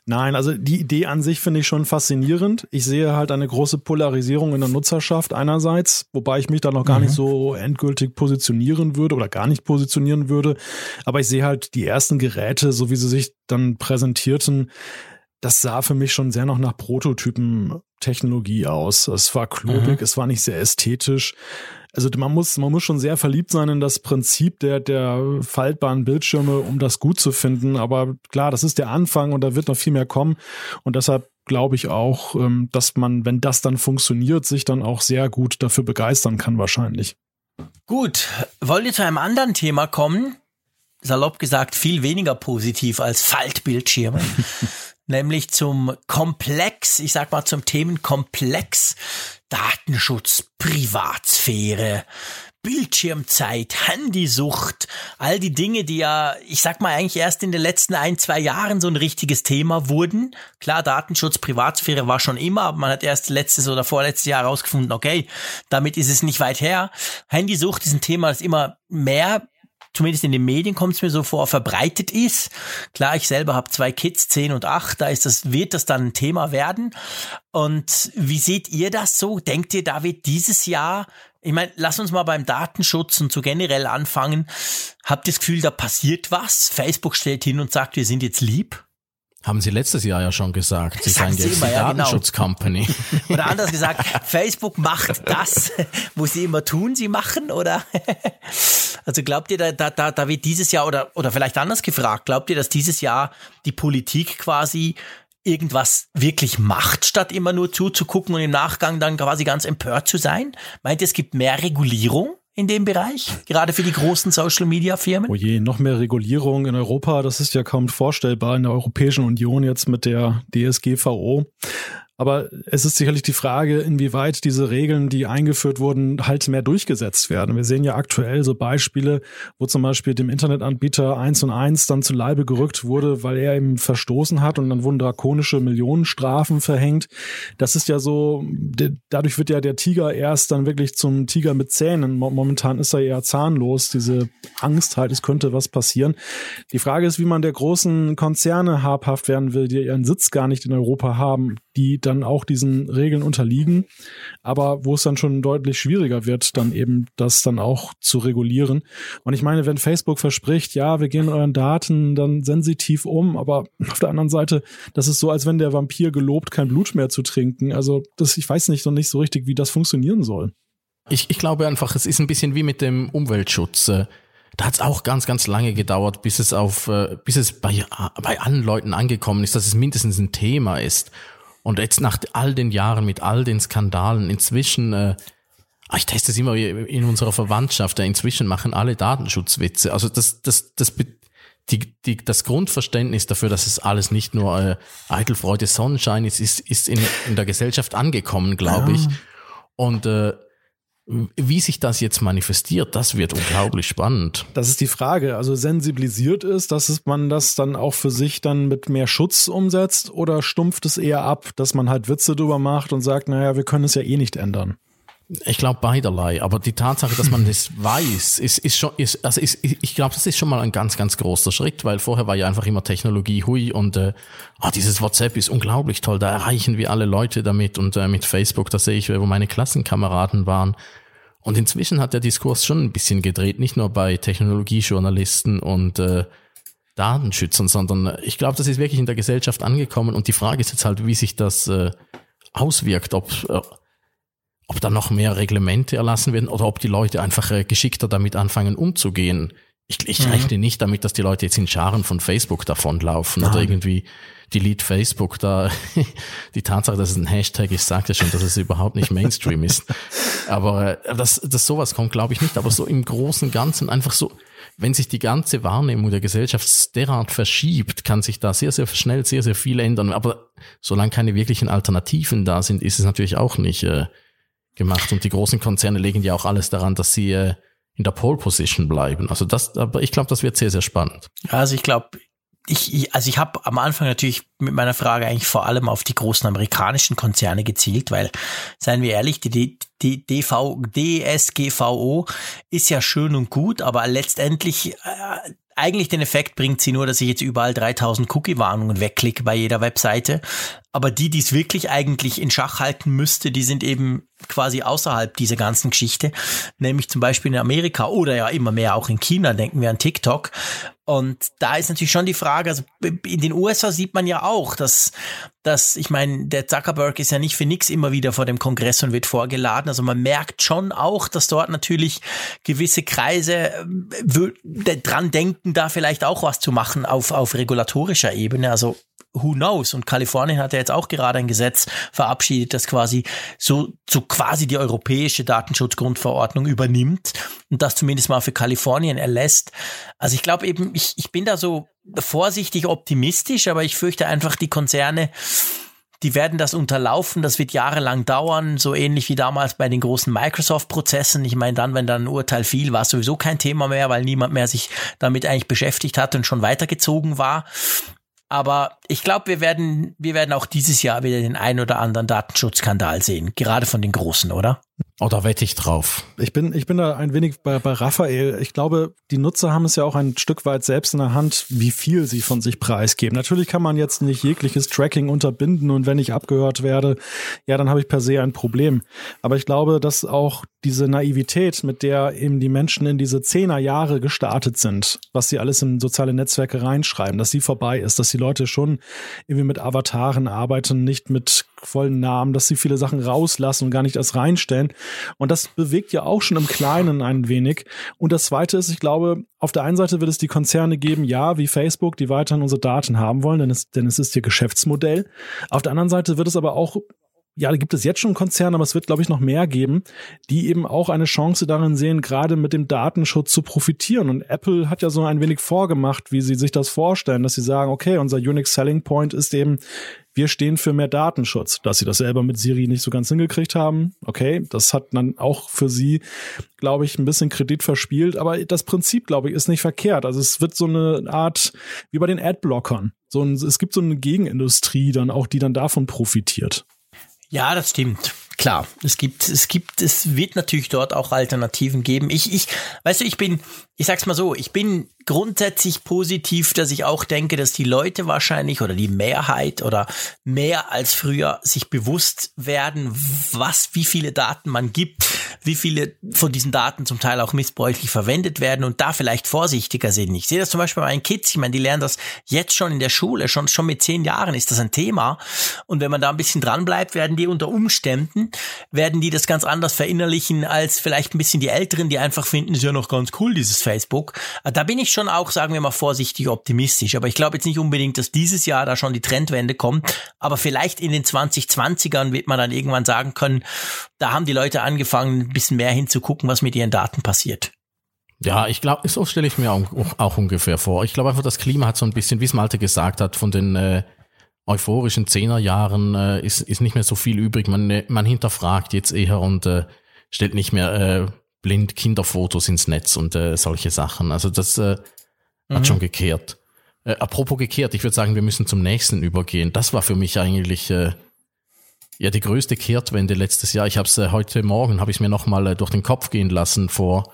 Nein, also die Idee an sich finde ich schon faszinierend. Ich sehe halt eine große Polarisierung in der Nutzerschaft einerseits, wobei ich mich da noch gar nicht so endgültig positionieren würde oder gar nicht positionieren würde. Aber ich sehe halt die ersten Geräte, so wie sie sich dann präsentierten, das sah für mich schon sehr noch nach Prototypen-Technologie aus. Es war klobig, es war nicht sehr ästhetisch. Also man muss, man muss schon sehr verliebt sein in das Prinzip der, der faltbaren Bildschirme, um das gut zu finden. Aber klar, das ist der Anfang und da wird noch viel mehr kommen. Und deshalb glaube ich auch, ähm, dass man, wenn das dann funktioniert, sich dann auch sehr gut dafür begeistern kann wahrscheinlich. Gut, wollen wir zu einem anderen Thema kommen? Salopp gesagt, viel weniger positiv als Faltbildschirme. Nämlich zum Komplex, ich sag mal zum Themenkomplex Datenschutz, Privatsphäre, Bildschirmzeit, Handysucht, all die Dinge, die ja, ich sag mal, eigentlich erst in den letzten ein, zwei Jahren so ein richtiges Thema wurden. Klar, Datenschutz, Privatsphäre war schon immer, aber man hat erst letztes oder vorletztes Jahr herausgefunden, okay, damit ist es nicht weit her. Handysucht ist ein Thema, das immer mehr zumindest in den Medien kommt es mir so vor, verbreitet ist. Klar, ich selber habe zwei Kids, zehn und acht, da ist das, wird das dann ein Thema werden. Und wie seht ihr das so? Denkt ihr, da wird dieses Jahr ich meine, lass uns mal beim Datenschutz und so generell anfangen. Habt ihr das Gefühl, da passiert was? Facebook stellt hin und sagt, wir sind jetzt lieb? Haben Sie letztes Jahr ja schon gesagt. Sie Sagen seien jetzt immer, die ja, genau. Datenschutz-Company. Oder anders gesagt, Facebook macht das, wo sie immer tun, sie machen, oder? Also glaubt ihr, da, da, da, da wird dieses Jahr, oder, oder vielleicht anders gefragt, glaubt ihr, dass dieses Jahr die Politik quasi irgendwas wirklich macht, statt immer nur zuzugucken und im Nachgang dann quasi ganz empört zu sein? Meint ihr, es gibt mehr Regulierung? In dem Bereich, gerade für die großen Social-Media-Firmen? Oh je, noch mehr Regulierung in Europa, das ist ja kaum vorstellbar in der Europäischen Union jetzt mit der DSGVO. Aber es ist sicherlich die Frage, inwieweit diese Regeln, die eingeführt wurden, halt mehr durchgesetzt werden. Wir sehen ja aktuell so Beispiele, wo zum Beispiel dem Internetanbieter eins und eins dann zu Leibe gerückt wurde, weil er eben verstoßen hat und dann wurden drakonische Millionenstrafen verhängt. Das ist ja so, dadurch wird ja der Tiger erst dann wirklich zum Tiger mit Zähnen. Momentan ist er eher zahnlos, diese Angst halt, es könnte was passieren. Die Frage ist, wie man der großen Konzerne habhaft werden will, die ihren Sitz gar nicht in Europa haben die dann auch diesen Regeln unterliegen, aber wo es dann schon deutlich schwieriger wird, dann eben das dann auch zu regulieren. Und ich meine, wenn Facebook verspricht, ja, wir gehen euren Daten dann sensitiv um, aber auf der anderen Seite, das ist so, als wenn der Vampir gelobt, kein Blut mehr zu trinken. Also das, ich weiß nicht noch nicht so richtig, wie das funktionieren soll. Ich, ich glaube einfach, es ist ein bisschen wie mit dem Umweltschutz. Da hat es auch ganz, ganz lange gedauert, bis es auf, äh, bis es bei, bei allen Leuten angekommen ist, dass es mindestens ein Thema ist. Und jetzt nach all den Jahren mit all den Skandalen, inzwischen, äh, ah, ich teste es immer in unserer Verwandtschaft, äh, inzwischen machen alle Datenschutzwitze. Also das, das, das, die, die, das Grundverständnis dafür, dass es alles nicht nur äh, Eitelfreude, Sonnenschein ist, ist, ist in, in der Gesellschaft angekommen, glaube ich. Und äh, wie sich das jetzt manifestiert, das wird unglaublich spannend. Das ist die Frage. Also sensibilisiert ist, dass man das dann auch für sich dann mit mehr Schutz umsetzt oder stumpft es eher ab, dass man halt Witze drüber macht und sagt, naja, wir können es ja eh nicht ändern. Ich glaube beiderlei, aber die Tatsache, dass man das weiß, ist, ist schon, ist, also ist, ich glaube, das ist schon mal ein ganz, ganz großer Schritt, weil vorher war ja einfach immer Technologie hui und äh, oh, dieses WhatsApp ist unglaublich toll, da erreichen wir alle Leute damit und äh, mit Facebook, da sehe ich, wo meine Klassenkameraden waren. Und inzwischen hat der Diskurs schon ein bisschen gedreht, nicht nur bei Technologiejournalisten und äh, Datenschützern, sondern ich glaube, das ist wirklich in der Gesellschaft angekommen und die Frage ist jetzt halt, wie sich das äh, auswirkt, ob äh, ob da noch mehr Reglemente erlassen werden oder ob die Leute einfach äh, geschickter damit anfangen umzugehen. Ich, ich mhm. rechne nicht damit, dass die Leute jetzt in Scharen von Facebook davonlaufen Nein. oder irgendwie Delete Facebook. Da die Tatsache, dass es ein Hashtag ist, sagt ja schon, dass es überhaupt nicht Mainstream ist. Aber äh, dass, dass sowas kommt, glaube ich nicht. Aber so im Großen und Ganzen einfach so, wenn sich die ganze Wahrnehmung der Gesellschaft derart verschiebt, kann sich da sehr, sehr schnell sehr, sehr viel ändern. Aber solange keine wirklichen Alternativen da sind, ist es natürlich auch nicht äh, gemacht. Und die großen Konzerne legen ja auch alles daran, dass sie äh, in der Pole Position bleiben. Also das, aber ich glaube, das wird sehr, sehr spannend. Also ich glaube, ich, ich, also ich habe am Anfang natürlich mit meiner Frage eigentlich vor allem auf die großen amerikanischen Konzerne gezielt, weil, seien wir ehrlich, die, die DV, DSGVO ist ja schön und gut, aber letztendlich äh, eigentlich den Effekt bringt sie nur, dass ich jetzt überall 3000 Cookie-Warnungen wegklicke bei jeder Webseite. Aber die, die es wirklich eigentlich in Schach halten müsste, die sind eben quasi außerhalb dieser ganzen Geschichte. Nämlich zum Beispiel in Amerika oder ja immer mehr auch in China, denken wir an TikTok. Und da ist natürlich schon die Frage, also in den USA sieht man ja auch, dass, dass ich meine, der Zuckerberg ist ja nicht für nix immer wieder vor dem Kongress und wird vorgeladen. Also man merkt schon auch, dass dort natürlich gewisse Kreise äh, dran denken, da vielleicht auch was zu machen auf, auf regulatorischer Ebene. Also who knows? Und Kalifornien hat ja jetzt auch gerade ein Gesetz verabschiedet, das quasi so, so quasi die europäische Datenschutzgrundverordnung übernimmt und das zumindest mal für Kalifornien erlässt. Also ich glaube eben, ich, ich bin da so vorsichtig optimistisch, aber ich fürchte einfach, die Konzerne, die werden das unterlaufen, das wird jahrelang dauern, so ähnlich wie damals bei den großen Microsoft-Prozessen. Ich meine, dann, wenn dann ein Urteil fiel, war es sowieso kein Thema mehr, weil niemand mehr sich damit eigentlich beschäftigt hat und schon weitergezogen war. Aber ich glaube, wir werden, wir werden auch dieses Jahr wieder den ein oder anderen Datenschutzskandal sehen, gerade von den Großen, oder? Oder wette ich drauf? Ich bin, ich bin da ein wenig bei, bei Raphael. Ich glaube, die Nutzer haben es ja auch ein Stück weit selbst in der Hand, wie viel sie von sich preisgeben. Natürlich kann man jetzt nicht jegliches Tracking unterbinden und wenn ich abgehört werde, ja, dann habe ich per se ein Problem. Aber ich glaube, dass auch diese Naivität, mit der eben die Menschen in diese Zehnerjahre gestartet sind, was sie alles in soziale Netzwerke reinschreiben, dass sie vorbei ist, dass die Leute schon irgendwie mit Avataren arbeiten, nicht mit vollen Namen, dass sie viele Sachen rauslassen und gar nicht erst reinstellen. Und das bewegt ja auch schon im Kleinen ein wenig. Und das Zweite ist, ich glaube, auf der einen Seite wird es die Konzerne geben, ja, wie Facebook, die weiterhin unsere Daten haben wollen, denn es, denn es ist ihr Geschäftsmodell. Auf der anderen Seite wird es aber auch ja, da gibt es jetzt schon Konzerne, aber es wird, glaube ich, noch mehr geben, die eben auch eine Chance darin sehen, gerade mit dem Datenschutz zu profitieren. Und Apple hat ja so ein wenig vorgemacht, wie sie sich das vorstellen, dass sie sagen, okay, unser Unique Selling Point ist eben, wir stehen für mehr Datenschutz. Dass sie das selber mit Siri nicht so ganz hingekriegt haben, okay, das hat dann auch für sie, glaube ich, ein bisschen Kredit verspielt. Aber das Prinzip, glaube ich, ist nicht verkehrt. Also es wird so eine Art, wie bei den Adblockern. So ein, es gibt so eine Gegenindustrie dann auch, die dann davon profitiert. Ja, das stimmt. Klar, es gibt, es gibt, es wird natürlich dort auch Alternativen geben. Ich, ich, weißt du, ich bin, ich sag's mal so, ich bin grundsätzlich positiv, dass ich auch denke, dass die Leute wahrscheinlich oder die Mehrheit oder mehr als früher sich bewusst werden, was, wie viele Daten man gibt, wie viele von diesen Daten zum Teil auch missbräuchlich verwendet werden und da vielleicht vorsichtiger sind. Ich sehe das zum Beispiel bei meinen Kids, ich meine, die lernen das jetzt schon in der Schule, schon, schon mit zehn Jahren ist das ein Thema. Und wenn man da ein bisschen dran bleibt, werden die unter Umständen, werden die das ganz anders verinnerlichen als vielleicht ein bisschen die Älteren, die einfach finden, ist ja noch ganz cool, dieses Facebook. Da bin ich schon auch, sagen wir mal, vorsichtig optimistisch. Aber ich glaube jetzt nicht unbedingt, dass dieses Jahr da schon die Trendwende kommt. Aber vielleicht in den 2020ern wird man dann irgendwann sagen können, da haben die Leute angefangen, ein bisschen mehr hinzugucken, was mit ihren Daten passiert. Ja, ich glaube, so stelle ich mir auch, auch, ungefähr vor. Ich glaube einfach, das Klima hat so ein bisschen, wie es Malte gesagt hat, von den äh, euphorischen Zehnerjahren äh, ist, ist nicht mehr so viel übrig. Man, äh, man hinterfragt jetzt eher und äh, stellt nicht mehr äh, blind Kinderfotos ins Netz und äh, solche Sachen. Also das äh, mhm. hat schon gekehrt. Äh, apropos gekehrt, ich würde sagen, wir müssen zum nächsten übergehen. Das war für mich eigentlich äh, ja die größte Kehrtwende letztes Jahr. Ich habe es äh, heute Morgen, habe ich mir nochmal äh, durch den Kopf gehen lassen vor,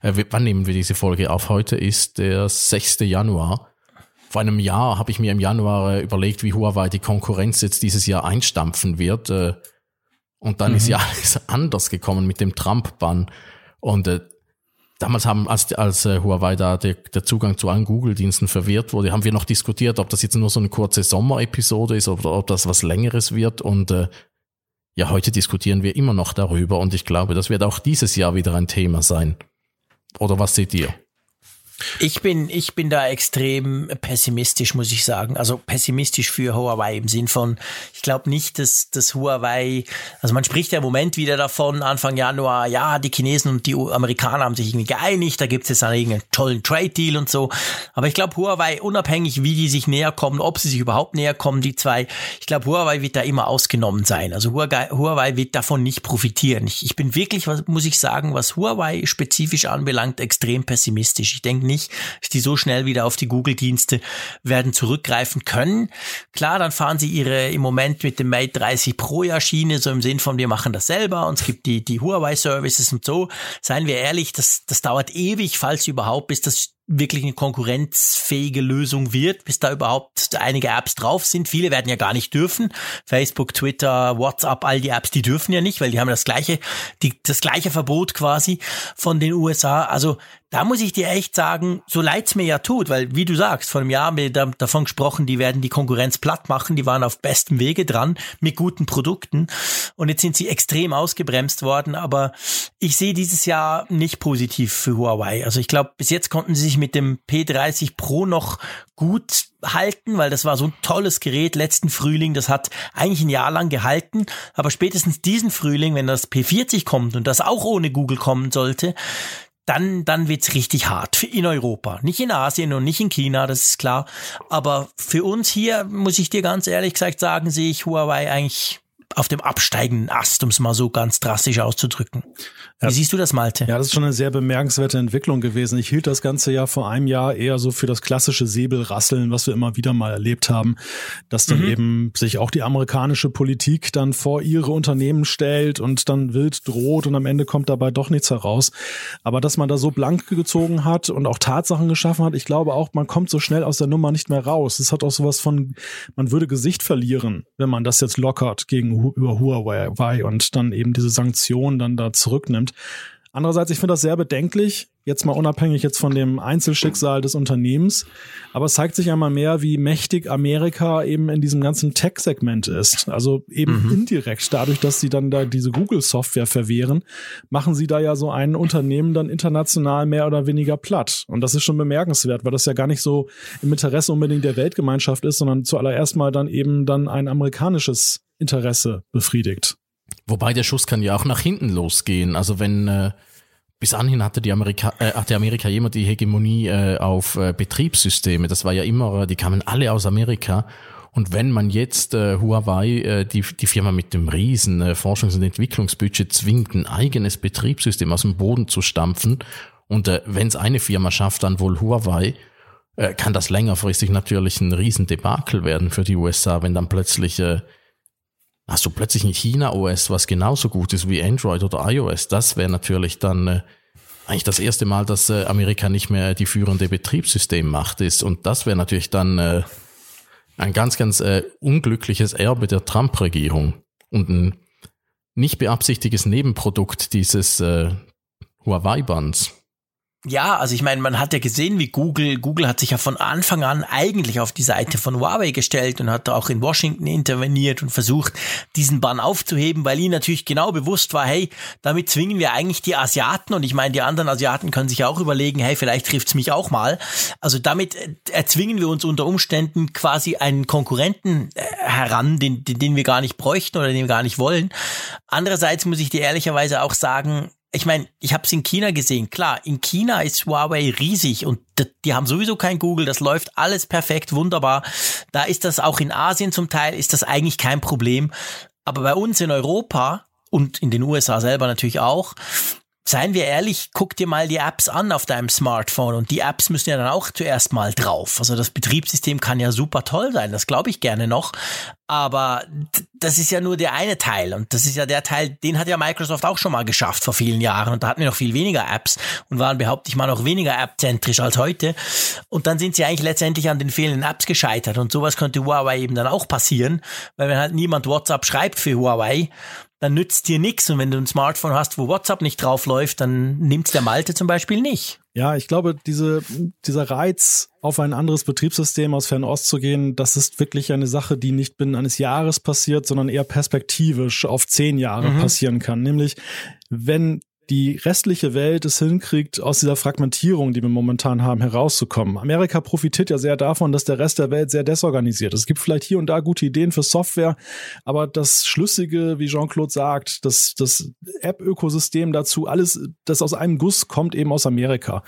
äh, wann nehmen wir diese Folge auf? Heute ist der 6. Januar. Vor einem Jahr habe ich mir im Januar äh, überlegt, wie Huawei die Konkurrenz jetzt dieses Jahr einstampfen wird. Äh, und dann mhm. ist ja alles anders gekommen mit dem Trump-Bann. Und äh, damals haben, als, als äh, Huawei da der, der Zugang zu allen Google-Diensten verwirrt wurde, haben wir noch diskutiert, ob das jetzt nur so eine kurze Sommerepisode ist oder ob das was Längeres wird. Und äh, ja, heute diskutieren wir immer noch darüber und ich glaube, das wird auch dieses Jahr wieder ein Thema sein. Oder was seht ihr? Ich bin, ich bin da extrem pessimistisch, muss ich sagen. Also pessimistisch für Huawei im Sinn von, ich glaube nicht, dass, dass Huawei, also man spricht ja im Moment wieder davon, Anfang Januar, ja, die Chinesen und die Amerikaner haben sich irgendwie geeinigt, da gibt es jetzt einen irgendeinen tollen Trade-Deal und so. Aber ich glaube, Huawei, unabhängig wie die sich näher kommen, ob sie sich überhaupt näher kommen, die zwei, ich glaube, Huawei wird da immer ausgenommen sein. Also Huawei, Huawei wird davon nicht profitieren. Ich, ich bin wirklich, was, muss ich sagen, was Huawei spezifisch anbelangt, extrem pessimistisch. Ich denke nicht, die so schnell wieder auf die Google-Dienste werden zurückgreifen können. Klar, dann fahren sie ihre im Moment mit dem Mate 30 Pro ja Schiene, so im Sinn von wir machen das selber und es gibt die, die Huawei-Services und so. Seien wir ehrlich, das, das dauert ewig, falls überhaupt, bis das wirklich eine konkurrenzfähige Lösung wird, bis da überhaupt einige Apps drauf sind. Viele werden ja gar nicht dürfen. Facebook, Twitter, WhatsApp, all die Apps, die dürfen ja nicht, weil die haben das gleiche, die, das gleiche Verbot quasi von den USA. Also da muss ich dir echt sagen, so leid's mir ja tut, weil wie du sagst, vor einem Jahr haben wir da, davon gesprochen, die werden die Konkurrenz platt machen, die waren auf bestem Wege dran mit guten Produkten und jetzt sind sie extrem ausgebremst worden, aber ich sehe dieses Jahr nicht positiv für Huawei. Also ich glaube, bis jetzt konnten sie sich mit dem P30 Pro noch gut halten, weil das war so ein tolles Gerät letzten Frühling, das hat eigentlich ein Jahr lang gehalten, aber spätestens diesen Frühling, wenn das P40 kommt und das auch ohne Google kommen sollte, dann, dann wird's richtig hart in Europa. Nicht in Asien und nicht in China, das ist klar. Aber für uns hier, muss ich dir ganz ehrlich gesagt sagen, sehe ich Huawei eigentlich auf dem absteigenden Ast, um es mal so ganz drastisch auszudrücken. Wie ja. siehst du das, Malte? Ja, das ist schon eine sehr bemerkenswerte Entwicklung gewesen. Ich hielt das ganze ja vor einem Jahr eher so für das klassische Säbelrasseln, was wir immer wieder mal erlebt haben, dass dann mhm. eben sich auch die amerikanische Politik dann vor ihre Unternehmen stellt und dann wild droht und am Ende kommt dabei doch nichts heraus. Aber dass man da so blank gezogen hat und auch Tatsachen geschaffen hat, ich glaube auch, man kommt so schnell aus der Nummer nicht mehr raus. Es hat auch sowas von, man würde Gesicht verlieren, wenn man das jetzt lockert gegen über Huawei und dann eben diese Sanktionen dann da zurücknimmt. Andererseits, ich finde das sehr bedenklich, jetzt mal unabhängig jetzt von dem Einzelschicksal des Unternehmens, aber es zeigt sich einmal mehr, wie mächtig Amerika eben in diesem ganzen Tech-Segment ist. Also eben mhm. indirekt, dadurch, dass sie dann da diese Google-Software verwehren, machen sie da ja so ein Unternehmen dann international mehr oder weniger platt. Und das ist schon bemerkenswert, weil das ja gar nicht so im Interesse unbedingt der Weltgemeinschaft ist, sondern zuallererst mal dann eben dann ein amerikanisches Interesse befriedigt. Wobei der Schuss kann ja auch nach hinten losgehen. Also wenn äh, bis anhin hatte die Amerika, äh, hatte Amerika immer die Hegemonie äh, auf äh, Betriebssysteme. Das war ja immer, äh, die kamen alle aus Amerika. Und wenn man jetzt äh, Huawei, äh, die, die Firma mit dem riesen äh, Forschungs- und Entwicklungsbudget zwingt, ein eigenes Betriebssystem aus dem Boden zu stampfen, und äh, wenn es eine Firma schafft, dann wohl Huawei, äh, kann das längerfristig natürlich ein Riesendebakel werden für die USA, wenn dann plötzlich äh, hast du plötzlich ein China-OS, was genauso gut ist wie Android oder iOS. Das wäre natürlich dann äh, eigentlich das erste Mal, dass äh, Amerika nicht mehr die führende Betriebssystemmacht ist. Und das wäre natürlich dann äh, ein ganz, ganz äh, unglückliches Erbe der Trump-Regierung und ein nicht beabsichtigtes Nebenprodukt dieses äh, Huawei-Bands. Ja, also ich meine, man hat ja gesehen, wie Google, Google hat sich ja von Anfang an eigentlich auf die Seite von Huawei gestellt und hat auch in Washington interveniert und versucht, diesen Bann aufzuheben, weil ihnen natürlich genau bewusst war, hey, damit zwingen wir eigentlich die Asiaten und ich meine, die anderen Asiaten können sich auch überlegen, hey, vielleicht trifft's mich auch mal. Also damit erzwingen wir uns unter Umständen quasi einen Konkurrenten äh, heran, den, den wir gar nicht bräuchten oder den wir gar nicht wollen. Andererseits muss ich dir ehrlicherweise auch sagen, ich meine, ich habe es in China gesehen. Klar, in China ist Huawei riesig und die haben sowieso kein Google. Das läuft alles perfekt, wunderbar. Da ist das auch in Asien zum Teil ist das eigentlich kein Problem. Aber bei uns in Europa und in den USA selber natürlich auch, seien wir ehrlich, guck dir mal die Apps an auf deinem Smartphone und die Apps müssen ja dann auch zuerst mal drauf. Also das Betriebssystem kann ja super toll sein, das glaube ich gerne noch, aber das ist ja nur der eine Teil und das ist ja der Teil, den hat ja Microsoft auch schon mal geschafft vor vielen Jahren und da hatten wir noch viel weniger Apps und waren behaupte ich mal noch weniger appzentrisch als heute und dann sind sie eigentlich letztendlich an den fehlenden Apps gescheitert und sowas könnte Huawei eben dann auch passieren, weil wenn halt niemand WhatsApp schreibt für Huawei, dann nützt dir nichts. Und wenn du ein Smartphone hast, wo WhatsApp nicht drauf läuft, dann nimmt's der Malte zum Beispiel nicht. Ja, ich glaube, diese, dieser Reiz, auf ein anderes Betriebssystem aus Fernost zu gehen, das ist wirklich eine Sache, die nicht binnen eines Jahres passiert, sondern eher perspektivisch auf zehn Jahre mhm. passieren kann. Nämlich, wenn die restliche Welt es hinkriegt, aus dieser Fragmentierung, die wir momentan haben, herauszukommen. Amerika profitiert ja sehr davon, dass der Rest der Welt sehr desorganisiert ist. Es gibt vielleicht hier und da gute Ideen für Software, aber das Schlüssige, wie Jean-Claude sagt, das, das App-Ökosystem dazu, alles, das aus einem Guss kommt eben aus Amerika.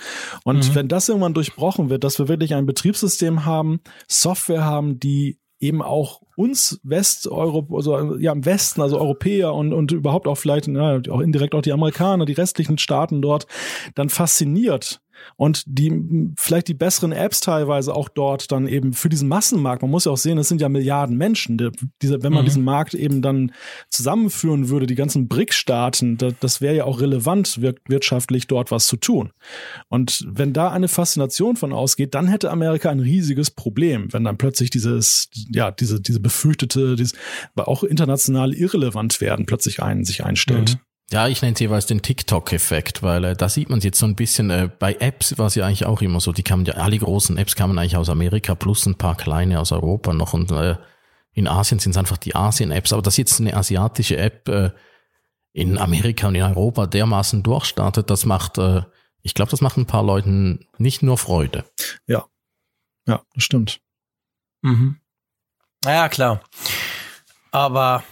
Und mhm. wenn das irgendwann durchbrochen wird, dass wir wirklich ein Betriebssystem haben, Software haben, die eben auch uns Westeuropa, also ja im Westen, also Europäer und, und überhaupt auch vielleicht, na, auch indirekt auch die Amerikaner, die restlichen Staaten dort, dann fasziniert und die vielleicht die besseren Apps teilweise auch dort dann eben für diesen Massenmarkt. Man muss ja auch sehen, es sind ja Milliarden Menschen. Die, diese, wenn man mhm. diesen Markt eben dann zusammenführen würde, die ganzen BRIC-Staaten, das, das wäre ja auch relevant wirtschaftlich dort was zu tun. Und wenn da eine Faszination von ausgeht, dann hätte Amerika ein riesiges Problem, wenn dann plötzlich dieses, ja, diese, diese befürchtete, dieses, aber auch international irrelevant werden, plötzlich einen sich einstellt. Mhm. Ja, ich nenne es jeweils den TikTok-Effekt, weil äh, da sieht man jetzt so ein bisschen, äh, bei Apps war es ja eigentlich auch immer so, die kamen ja, alle großen Apps kamen eigentlich aus Amerika, plus ein paar kleine aus Europa noch und äh, in Asien sind es einfach die Asien-Apps, aber dass jetzt eine asiatische App äh, in Amerika und in Europa dermaßen durchstartet, das macht, äh, ich glaube, das macht ein paar Leuten nicht nur Freude. Ja, ja, das stimmt. Mhm. Ja, klar. Aber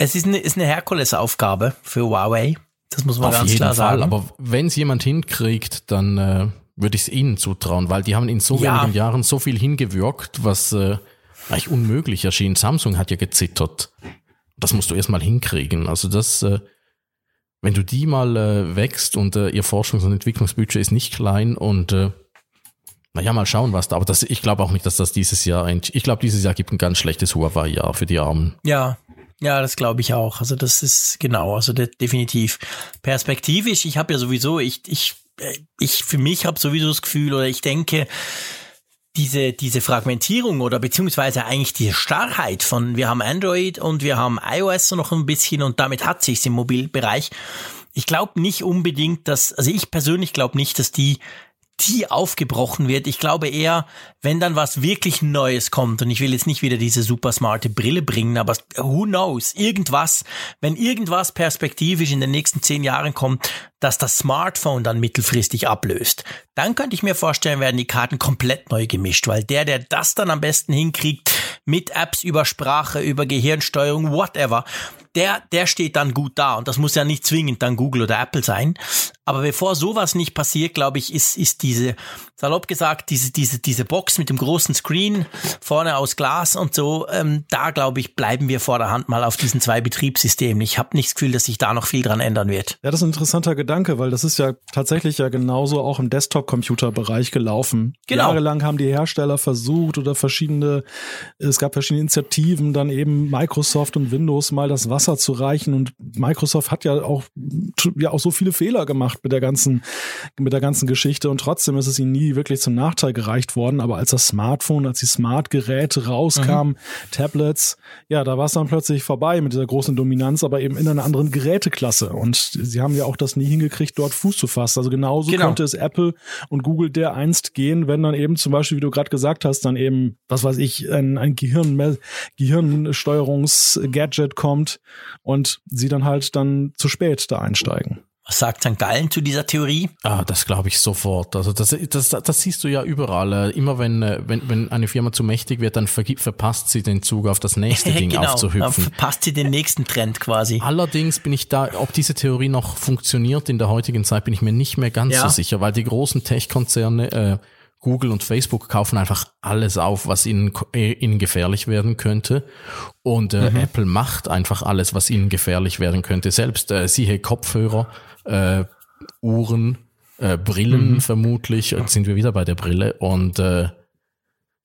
es ist eine, ist eine Herkulesaufgabe für Huawei. Das muss man Auf ganz klar Fall. sagen. Aber wenn es jemand hinkriegt, dann äh, würde ich es ihnen zutrauen, weil die haben in so ja. wenigen Jahren so viel hingewirkt, was äh, eigentlich unmöglich erschien. Samsung hat ja gezittert. das musst du erstmal hinkriegen. Also das, äh, wenn du die mal äh, wächst und äh, ihr Forschungs- und Entwicklungsbudget ist nicht klein und äh, naja, mal schauen, was da. Aber das, ich glaube auch nicht, dass das dieses Jahr ein. Ich glaube, dieses Jahr gibt ein ganz schlechtes Huawei-Jahr für die Armen. Ja, ja, das glaube ich auch. Also das ist genau, also de definitiv perspektivisch. Ich habe ja sowieso, ich ich äh, ich für mich habe sowieso das Gefühl oder ich denke, diese, diese Fragmentierung oder beziehungsweise eigentlich diese Starrheit von wir haben Android und wir haben iOS noch ein bisschen und damit hat sich's im Mobilbereich. Ich glaube nicht unbedingt, dass, also ich persönlich glaube nicht, dass die die aufgebrochen wird. Ich glaube eher, wenn dann was wirklich Neues kommt, und ich will jetzt nicht wieder diese super smarte Brille bringen, aber who knows, irgendwas, wenn irgendwas perspektivisch in den nächsten zehn Jahren kommt, dass das Smartphone dann mittelfristig ablöst, dann könnte ich mir vorstellen, werden die Karten komplett neu gemischt, weil der, der das dann am besten hinkriegt, mit Apps über Sprache, über Gehirnsteuerung, whatever, der, der steht dann gut da. Und das muss ja nicht zwingend dann Google oder Apple sein. Aber bevor sowas nicht passiert, glaube ich, ist, ist diese, salopp gesagt, diese, diese, diese Box mit dem großen Screen vorne aus Glas und so, ähm, da glaube ich, bleiben wir vorderhand mal auf diesen zwei Betriebssystemen. Ich habe nicht das Gefühl, dass sich da noch viel dran ändern wird. Ja, das ist ein interessanter Gedanke, weil das ist ja tatsächlich ja genauso auch im Desktop-Computer-Bereich gelaufen. Genau. Jahrelang haben die Hersteller versucht oder verschiedene, es gab verschiedene Initiativen, dann eben Microsoft und Windows mal das Wasser zu reichen und Microsoft hat ja auch, ja auch so viele Fehler gemacht mit der ganzen, mit der ganzen Geschichte und trotzdem ist es ihnen nie wirklich zum Nachteil gereicht worden. Aber als das Smartphone, als die Smart-Geräte rauskamen, mhm. Tablets, ja, da war es dann plötzlich vorbei mit dieser großen Dominanz, aber eben in einer anderen Geräteklasse. Und sie haben ja auch das nie hingekriegt, dort Fuß zu fassen. Also genauso genau. könnte es Apple und Google der einst gehen, wenn dann eben zum Beispiel, wie du gerade gesagt hast, dann eben, was weiß ich, ein, ein Gehirn, Gehirnsteuerungs-Gadget kommt und sie dann halt dann zu spät da einsteigen. Was sagt St. Gallen zu dieser Theorie? Ah, das glaube ich sofort. Also das, das, das siehst du ja überall. Immer wenn, äh, wenn, wenn eine Firma zu mächtig wird, dann ver verpasst sie den Zug auf das nächste Ding genau, aufzuhüpfen. Dann verpasst sie den nächsten Trend quasi. Allerdings bin ich da, ob diese Theorie noch funktioniert in der heutigen Zeit, bin ich mir nicht mehr ganz ja. so sicher, weil die großen Tech-Konzerne äh, Google und Facebook kaufen einfach alles auf, was ihnen, äh, ihnen gefährlich werden könnte. Und äh, mhm. Apple macht einfach alles, was ihnen gefährlich werden könnte. Selbst äh, siehe Kopfhörer äh, Uhren, äh, Brillen mhm. vermutlich. Jetzt sind wir wieder bei der Brille und äh,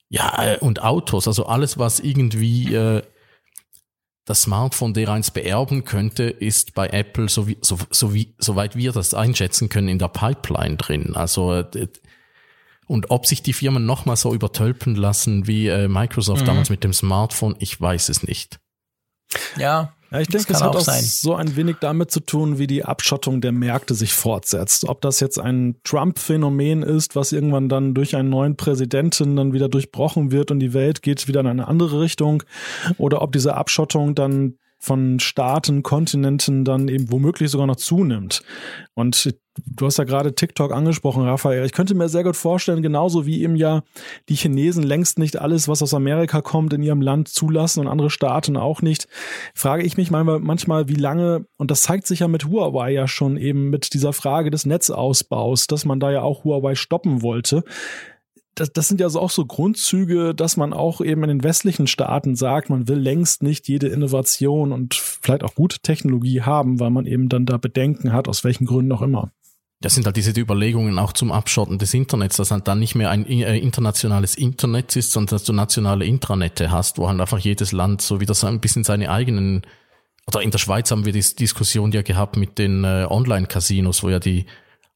ja und Autos. Also alles, was irgendwie äh, das Smartphone der eins beerben könnte, ist bei Apple, so wie, so, so wie, soweit wir das einschätzen können, in der Pipeline drin. Also und ob sich die Firmen nochmal so übertölpen lassen wie äh, Microsoft mhm. damals mit dem Smartphone, ich weiß es nicht. Ja, ja, ich denke, es hat auch sein. so ein wenig damit zu tun, wie die Abschottung der Märkte sich fortsetzt. Ob das jetzt ein Trump-Phänomen ist, was irgendwann dann durch einen neuen Präsidenten dann wieder durchbrochen wird und die Welt geht wieder in eine andere Richtung, oder ob diese Abschottung dann von Staaten, Kontinenten dann eben womöglich sogar noch zunimmt. Und du hast ja gerade TikTok angesprochen, Raphael. Ich könnte mir sehr gut vorstellen, genauso wie im Jahr die Chinesen längst nicht alles, was aus Amerika kommt, in ihrem Land zulassen und andere Staaten auch nicht, frage ich mich manchmal, wie lange, und das zeigt sich ja mit Huawei ja schon eben mit dieser Frage des Netzausbaus, dass man da ja auch Huawei stoppen wollte das, das sind ja so auch so Grundzüge, dass man auch eben in den westlichen Staaten sagt, man will längst nicht jede Innovation und vielleicht auch gute Technologie haben, weil man eben dann da Bedenken hat, aus welchen Gründen auch immer. Das sind halt diese Überlegungen auch zum Abschotten des Internets, dass halt dann nicht mehr ein äh, internationales Internet ist, sondern dass du nationale Intranette hast, wo halt einfach jedes Land so wieder so ein bisschen seine eigenen, oder in der Schweiz haben wir die Diskussion ja gehabt mit den äh, Online-Casinos, wo ja die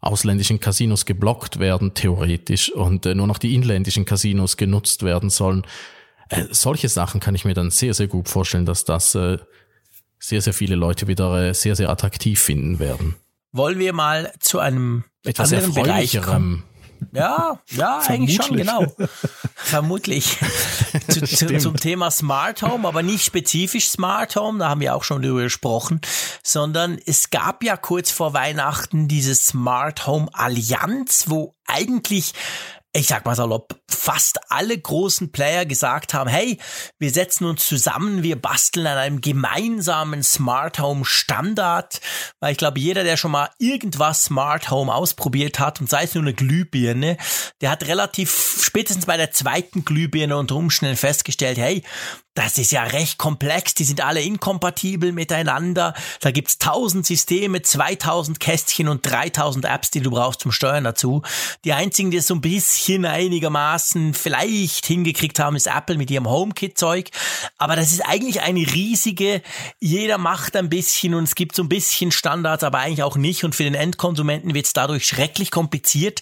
ausländischen Casinos geblockt werden, theoretisch, und äh, nur noch die inländischen Casinos genutzt werden sollen. Äh, solche Sachen kann ich mir dann sehr, sehr gut vorstellen, dass das äh, sehr, sehr viele Leute wieder äh, sehr, sehr attraktiv finden werden. Wollen wir mal zu einem etwas anderen Bereich kommen? Ja, ja, eigentlich schon, genau. Vermutlich. zu, zu, zum Thema Smart Home, aber nicht spezifisch Smart Home, da haben wir auch schon drüber gesprochen, sondern es gab ja kurz vor Weihnachten diese Smart Home Allianz, wo eigentlich ich sag mal salopp, fast alle großen Player gesagt haben, hey, wir setzen uns zusammen, wir basteln an einem gemeinsamen Smart Home Standard, weil ich glaube, jeder, der schon mal irgendwas Smart Home ausprobiert hat und sei es nur eine Glühbirne, der hat relativ spätestens bei der zweiten Glühbirne unter Umständen festgestellt, hey, das ist ja recht komplex, die sind alle inkompatibel miteinander. Da gibt's tausend Systeme, 2000 Kästchen und 3000 Apps, die du brauchst zum Steuern dazu. Die einzigen, die es so ein bisschen einigermaßen vielleicht hingekriegt haben, ist Apple mit ihrem HomeKit-Zeug. Aber das ist eigentlich eine riesige, jeder macht ein bisschen und es gibt so ein bisschen Standards, aber eigentlich auch nicht. Und für den Endkonsumenten wird's dadurch schrecklich kompliziert.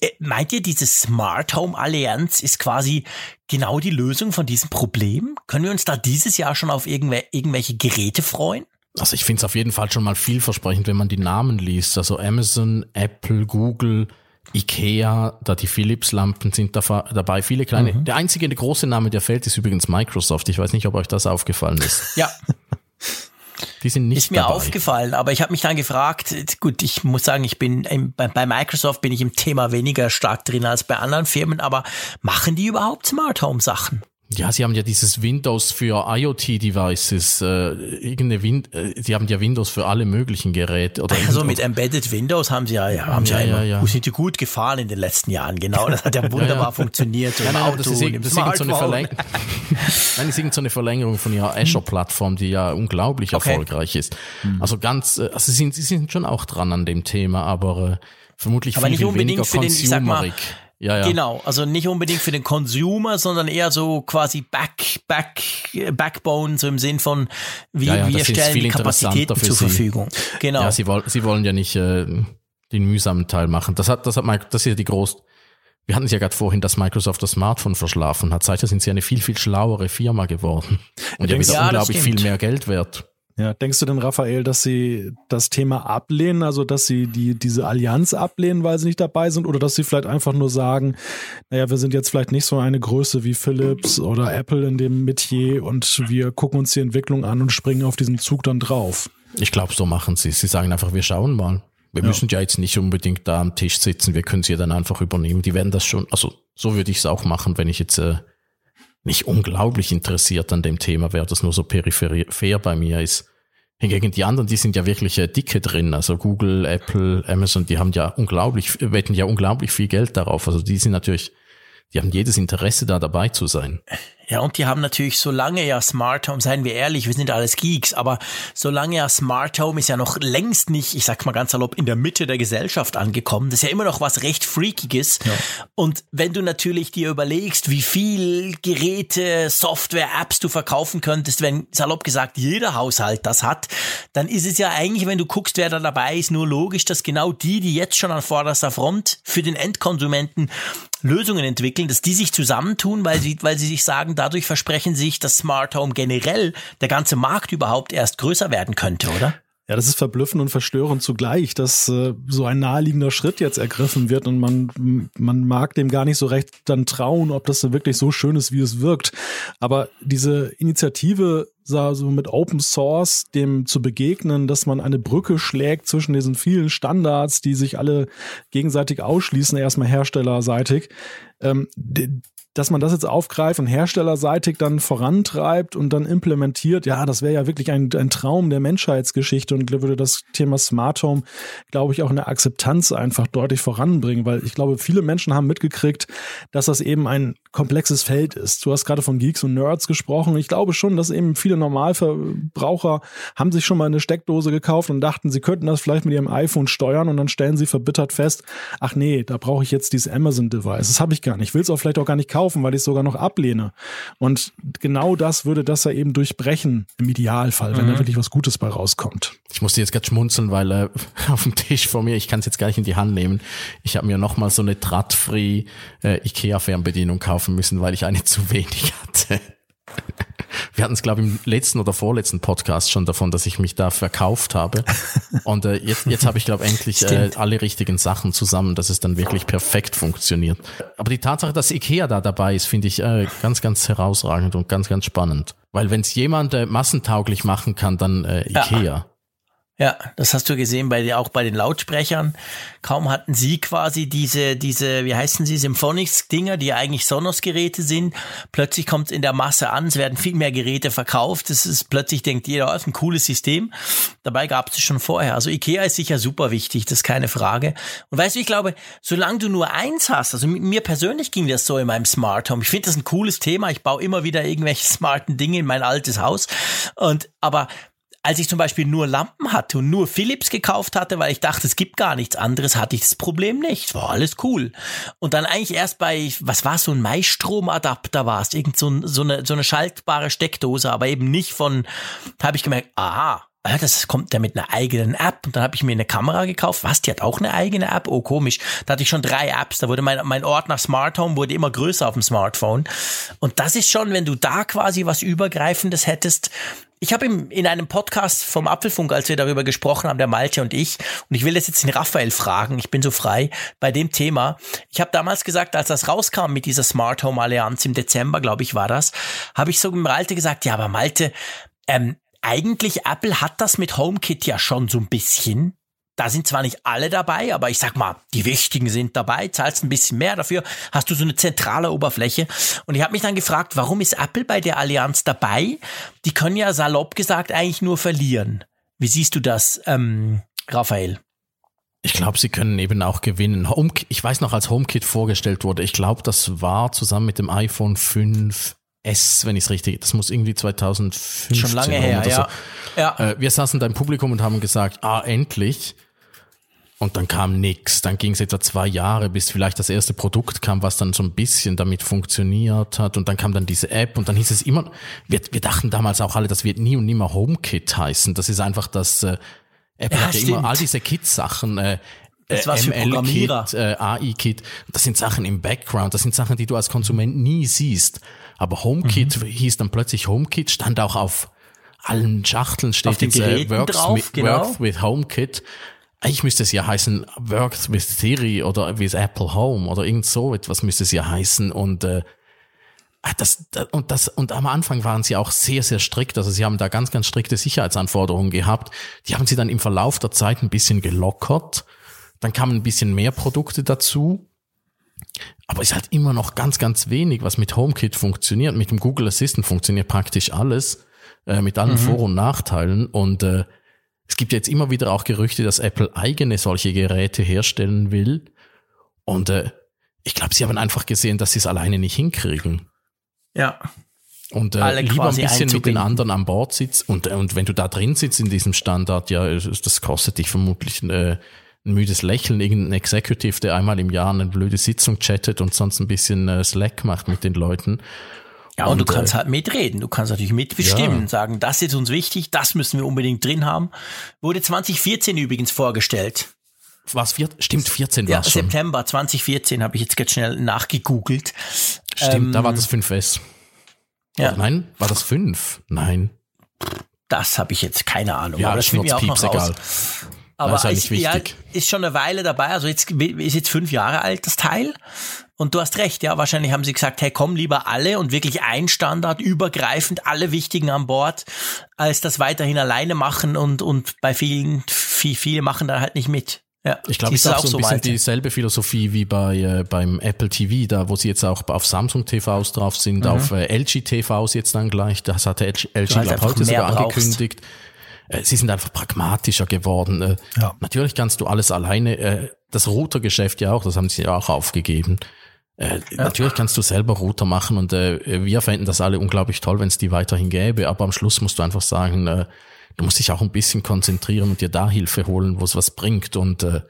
Äh, meint ihr, diese Smart Home Allianz ist quasi genau die Lösung von diesem Problem? Können wir uns da dieses Jahr schon auf irgendwel irgendwelche Geräte freuen? Also ich finde es auf jeden Fall schon mal vielversprechend, wenn man die Namen liest. Also Amazon, Apple, Google, Ikea, da die Philips-Lampen sind da, dabei, viele kleine. Mhm. Der einzige große Name, der fällt, ist übrigens Microsoft. Ich weiß nicht, ob euch das aufgefallen ist. Ja. Die sind nicht Ist mir dabei. aufgefallen, aber ich habe mich dann gefragt, gut, ich muss sagen, ich bin im, bei, bei Microsoft bin ich im Thema weniger stark drin als bei anderen Firmen, aber machen die überhaupt Smart Home Sachen? Ja, sie haben ja dieses Windows für IoT-Devices, äh, irgendeine Win äh, die haben ja Windows für alle möglichen Geräte. Oder also mit Embedded Windows haben sie ja, ja haben ja, sie ja, ja, ja. sind die gut gefahren in den letzten Jahren, genau. Das hat ja wunderbar funktioniert. Ja, nein, Auto das ist, das ist so eine Verlängerung. nein, das ist so eine Verlängerung von ihrer Azure-Plattform, die ja unglaublich okay. erfolgreich ist. Mhm. Also ganz, äh, also sie sind, sie sind schon auch dran an dem Thema, aber äh, vermutlich aber viel, nicht unbedingt weniger für den, ich sag mal, ja, ja. Genau, also nicht unbedingt für den Consumer, sondern eher so quasi Back, Back, Backbone, so im Sinn von, wie ja, wir stellen die Kapazitäten zur Sie. Verfügung. Genau. Ja, sie wollen, sie wollen ja nicht äh, den mühsamen Teil machen. Das hat, das hat Mike, das ist ja die groß. Wir hatten es ja gerade vorhin, dass Microsoft das Smartphone verschlafen hat. Seither sind sie eine viel, viel schlauere Firma geworden. Und ja wieder unglaublich viel mehr Geld wert. Ja, denkst du denn, Raphael, dass sie das Thema ablehnen, also dass sie die, diese Allianz ablehnen, weil sie nicht dabei sind, oder dass sie vielleicht einfach nur sagen, naja, wir sind jetzt vielleicht nicht so eine Größe wie Philips oder Apple in dem Metier und wir gucken uns die Entwicklung an und springen auf diesen Zug dann drauf? Ich glaube, so machen sie Sie sagen einfach, wir schauen mal. Wir ja. müssen ja jetzt nicht unbedingt da am Tisch sitzen, wir können sie ja dann einfach übernehmen. Die werden das schon, also so würde ich es auch machen, wenn ich jetzt äh, nicht unglaublich interessiert an dem Thema wäre, das nur so peripher bei mir ist. Hingegen die anderen, die sind ja wirklich äh, dicke drin. Also Google, Apple, Amazon, die haben ja unglaublich, wetten ja unglaublich viel Geld darauf. Also die sind natürlich, die haben jedes Interesse da dabei zu sein. Ja, und die haben natürlich, solange ja Smart Home, seien wir ehrlich, wir sind alles Geeks, aber solange ja Smart Home ist ja noch längst nicht, ich sag mal ganz salopp, in der Mitte der Gesellschaft angekommen. Das ist ja immer noch was recht Freakiges. Ja. Und wenn du natürlich dir überlegst, wie viel Geräte, Software, Apps du verkaufen könntest, wenn salopp gesagt jeder Haushalt das hat, dann ist es ja eigentlich, wenn du guckst, wer da dabei ist, nur logisch, dass genau die, die jetzt schon an vorderster Front für den Endkonsumenten Lösungen entwickeln, dass die sich zusammentun, weil sie, weil sie sich sagen, dadurch versprechen sich, dass Smart Home generell, der ganze Markt überhaupt erst größer werden könnte, oder? Ja, das ist verblüffend und verstörend zugleich, dass äh, so ein naheliegender Schritt jetzt ergriffen wird und man, man mag dem gar nicht so recht dann trauen, ob das wirklich so schön ist, wie es wirkt. Aber diese Initiative, so mit Open Source dem zu begegnen, dass man eine Brücke schlägt zwischen diesen vielen Standards, die sich alle gegenseitig ausschließen, erstmal herstellerseitig, ähm, dass man das jetzt aufgreift und herstellerseitig dann vorantreibt und dann implementiert, ja, das wäre ja wirklich ein, ein Traum der Menschheitsgeschichte und würde das Thema Smart Home, glaube ich, auch in der Akzeptanz einfach deutlich voranbringen, weil ich glaube, viele Menschen haben mitgekriegt, dass das eben ein komplexes Feld ist. Du hast gerade von Geeks und Nerds gesprochen. Ich glaube schon, dass eben viele Normalverbraucher haben sich schon mal eine Steckdose gekauft und dachten, sie könnten das vielleicht mit ihrem iPhone steuern und dann stellen sie verbittert fest, ach nee, da brauche ich jetzt dieses Amazon-Device. Das habe ich gar nicht. Ich will es auch vielleicht auch gar nicht kaufen kaufen, weil ich es sogar noch ablehne. Und genau das würde das ja eben durchbrechen, im Idealfall, wenn mhm. da wirklich was Gutes bei rauskommt. Ich musste jetzt gerade schmunzeln, weil äh, auf dem Tisch vor mir, ich kann es jetzt gar nicht in die Hand nehmen, ich habe mir nochmal so eine Draht-free äh, IKEA-Fernbedienung kaufen müssen, weil ich eine zu wenig hatte. Wir hatten es, glaube ich, im letzten oder vorletzten Podcast schon davon, dass ich mich da verkauft habe. Und äh, jetzt, jetzt habe ich, glaube ich, endlich äh, alle richtigen Sachen zusammen, dass es dann wirklich perfekt funktioniert. Aber die Tatsache, dass Ikea da dabei ist, finde ich äh, ganz, ganz herausragend und ganz, ganz spannend. Weil wenn es jemand äh, massentauglich machen kann, dann äh, Ikea. Ja. Ja, das hast du gesehen bei auch bei den Lautsprechern. Kaum hatten sie quasi diese, diese, wie heißen sie, Symphonics-Dinger, die eigentlich Sonos-Geräte sind. Plötzlich kommt es in der Masse an, es werden viel mehr Geräte verkauft. Das ist plötzlich denkt jeder, das ist ein cooles System. Dabei gab es schon vorher. Also Ikea ist sicher super wichtig, das ist keine Frage. Und weißt du, ich glaube, solange du nur eins hast, also mir persönlich ging das so in meinem Smart Home. Ich finde das ein cooles Thema. Ich baue immer wieder irgendwelche smarten Dinge in mein altes Haus. Und aber als ich zum Beispiel nur Lampen hatte und nur Philips gekauft hatte, weil ich dachte, es gibt gar nichts anderes, hatte ich das Problem nicht. War alles cool. Und dann eigentlich erst bei, was war so ein Maistromadapter war es, irgend so, so, eine, so eine schaltbare Steckdose, aber eben nicht von, habe ich gemerkt, aha, das kommt ja mit einer eigenen App. Und dann habe ich mir eine Kamera gekauft. Was, die hat auch eine eigene App? Oh, komisch. Da hatte ich schon drei Apps. Da wurde mein, mein Ort nach Smart Home wurde immer größer auf dem Smartphone. Und das ist schon, wenn du da quasi was Übergreifendes hättest, ich habe in einem Podcast vom Apfelfunk, als wir darüber gesprochen haben, der Malte und ich, und ich will das jetzt den Raphael fragen, ich bin so frei bei dem Thema. Ich habe damals gesagt, als das rauskam mit dieser Smart Home Allianz im Dezember, glaube ich, war das, habe ich so mit Malte gesagt, ja, aber Malte, ähm, eigentlich Apple hat das mit HomeKit ja schon so ein bisschen. Da sind zwar nicht alle dabei, aber ich sag mal, die wichtigen sind dabei, zahlst ein bisschen mehr dafür, hast du so eine zentrale Oberfläche. Und ich habe mich dann gefragt, warum ist Apple bei der Allianz dabei? Die können ja salopp gesagt eigentlich nur verlieren. Wie siehst du das, ähm, Raphael? Ich glaube, sie können eben auch gewinnen. Home, ich weiß noch, als HomeKit vorgestellt wurde, ich glaube, das war zusammen mit dem iPhone 5 S, wenn ich es richtig, das muss irgendwie 2015 Schon lange her, oder ja. So. ja. Äh, wir saßen da im Publikum und haben gesagt, ah, endlich. Und dann kam nix. Dann ging es etwa zwei Jahre, bis vielleicht das erste Produkt kam, was dann so ein bisschen damit funktioniert hat. Und dann kam dann diese App und dann hieß es immer, wir, wir dachten damals auch alle, das wird nie und nimmer HomeKit heißen. Das ist einfach das, äh, Apple Ja, hat ja stimmt. immer all diese Kit-Sachen, äh, Das war's für Programmierer. ML-Kit, äh, AI-Kit. Das sind Sachen im Background, das sind Sachen, die du als Konsument nie siehst. Aber HomeKit Mhm. hieß dann plötzlich HomeKit, stand auch auf allen Schachteln steht Auf jetzt äh, works, drauf, with, genau. works with HomeKit. Eigentlich müsste es ja heißen Works with Siri oder with Apple Home oder irgend so etwas müsste es ja heißen und äh, ah, das, da- und das und am Anfang waren sie auch sehr sehr strikt, also sie haben da ganz ganz strikte Sicherheitsanforderungen gehabt. Die haben sie dann im Verlauf der Zeit ein bisschen gelockert. Dann kamen ein bisschen mehr Produkte dazu. Aber es ist halt immer noch ganz, ganz wenig, was mit HomeKit funktioniert. Mit dem Google Assistant funktioniert praktisch alles, äh, mit allen Vor- und Nachteilen. Und äh, es gibt jetzt immer wieder auch Gerüchte, dass Apple eigene solche Geräte herstellen will. Und äh, ich glaube, sie haben einfach gesehen, dass sie es alleine nicht hinkriegen. Ja. Und äh, Alle lieber ein bisschen mit den anderen an Bord sitzt. Und, äh, und wenn du da drin sitzt in diesem Standard, ja, das kostet dich vermutlich äh, ein müdes Lächeln. Irgendein Executive, der einmal im Jahr eine blöde Sitzung chattet und sonst ein bisschen äh, Slack macht mit den Leuten. Ja, und, du Und, äh, kannst halt mitreden. Du kannst natürlich mitbestimmen, Ja. sagen, das ist uns wichtig, das müssen wir unbedingt drin haben. Wurde 2014 übrigens vorgestellt. Was, vier, stimmt, 14 Ja, war schon. September 2014 habe ich jetzt ganz schnell nachgegoogelt. Stimmt, da war ähm, das 5S. Ja. Oder nein, war das 5? Nein. Das habe ich jetzt keine Ahnung. Ja, aber das finden wir auch noch Schnurzpieps, raus. egal. Aber ist ja ja, ist schon eine Weile dabei. Also jetzt ist jetzt fünf Jahre alt das Teil. Und du hast recht, ja. Wahrscheinlich haben sie gesagt, hey, komm lieber alle und wirklich ein Standard, übergreifend, alle wichtigen an Bord, als das weiterhin alleine machen und, und bei vielen, viel, viele machen da halt nicht mit. Ja, Ich glaube, es ist auch so ein bisschen Malte? dieselbe Philosophie wie bei äh, beim Apple TV, da wo sie jetzt auch auf Samsung TVs drauf sind, auf äh, LG TVs jetzt dann gleich. Das hatte LG, LG halt glaub, heute sogar brauchst. angekündigt. Äh, sie sind einfach pragmatischer geworden. Äh, Ja. Natürlich kannst du alles alleine. Äh, das Routergeschäft ja auch, das haben sie ja auch aufgegeben. Äh, Natürlich kannst du selber Router machen und äh, wir fänden das alle unglaublich toll, wenn es die weiterhin gäbe, aber am Schluss musst du einfach sagen, äh, du musst dich auch ein bisschen konzentrieren und dir da Hilfe holen, wo es was bringt und äh,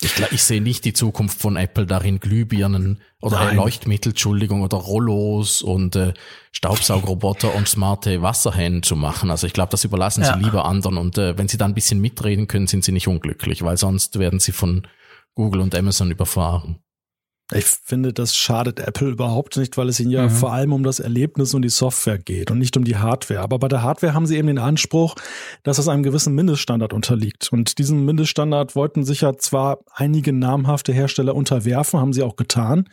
ich, ich sehe nicht die Zukunft von Apple darin, Glühbirnen oder Nein. Leuchtmittel, Entschuldigung, oder Rollos und äh, Staubsaugroboter und smarte Wasserhähne zu machen. Also ich glaube, das überlassen Ja. sie lieber anderen. Und äh, wenn sie da ein bisschen mitreden können, sind sie nicht unglücklich, weil sonst werden sie von Google und Amazon überfahren. Ich finde, das schadet Apple überhaupt nicht, weil es ihnen ja mhm. vor allem um das Erlebnis und die Software geht und nicht um die Hardware. Aber bei der Hardware haben sie eben den Anspruch, dass es einem gewissen Mindeststandard unterliegt. Und diesen Mindeststandard wollten sich ja zwar einige namhafte Hersteller unterwerfen, haben sie auch getan,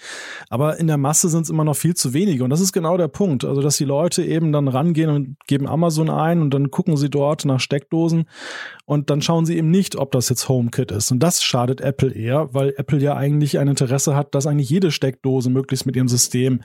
aber in der Masse sind es immer noch viel zu wenige. Und das ist genau der Punkt. Also, dass die Leute eben dann rangehen und geben Amazon ein und dann gucken sie dort nach Steckdosen und dann schauen sie eben nicht, ob das jetzt HomeKit ist. Und das schadet Apple eher, weil Apple ja eigentlich ein Interesse hat, dass eigentlich jede Steckdose möglichst mit ihrem System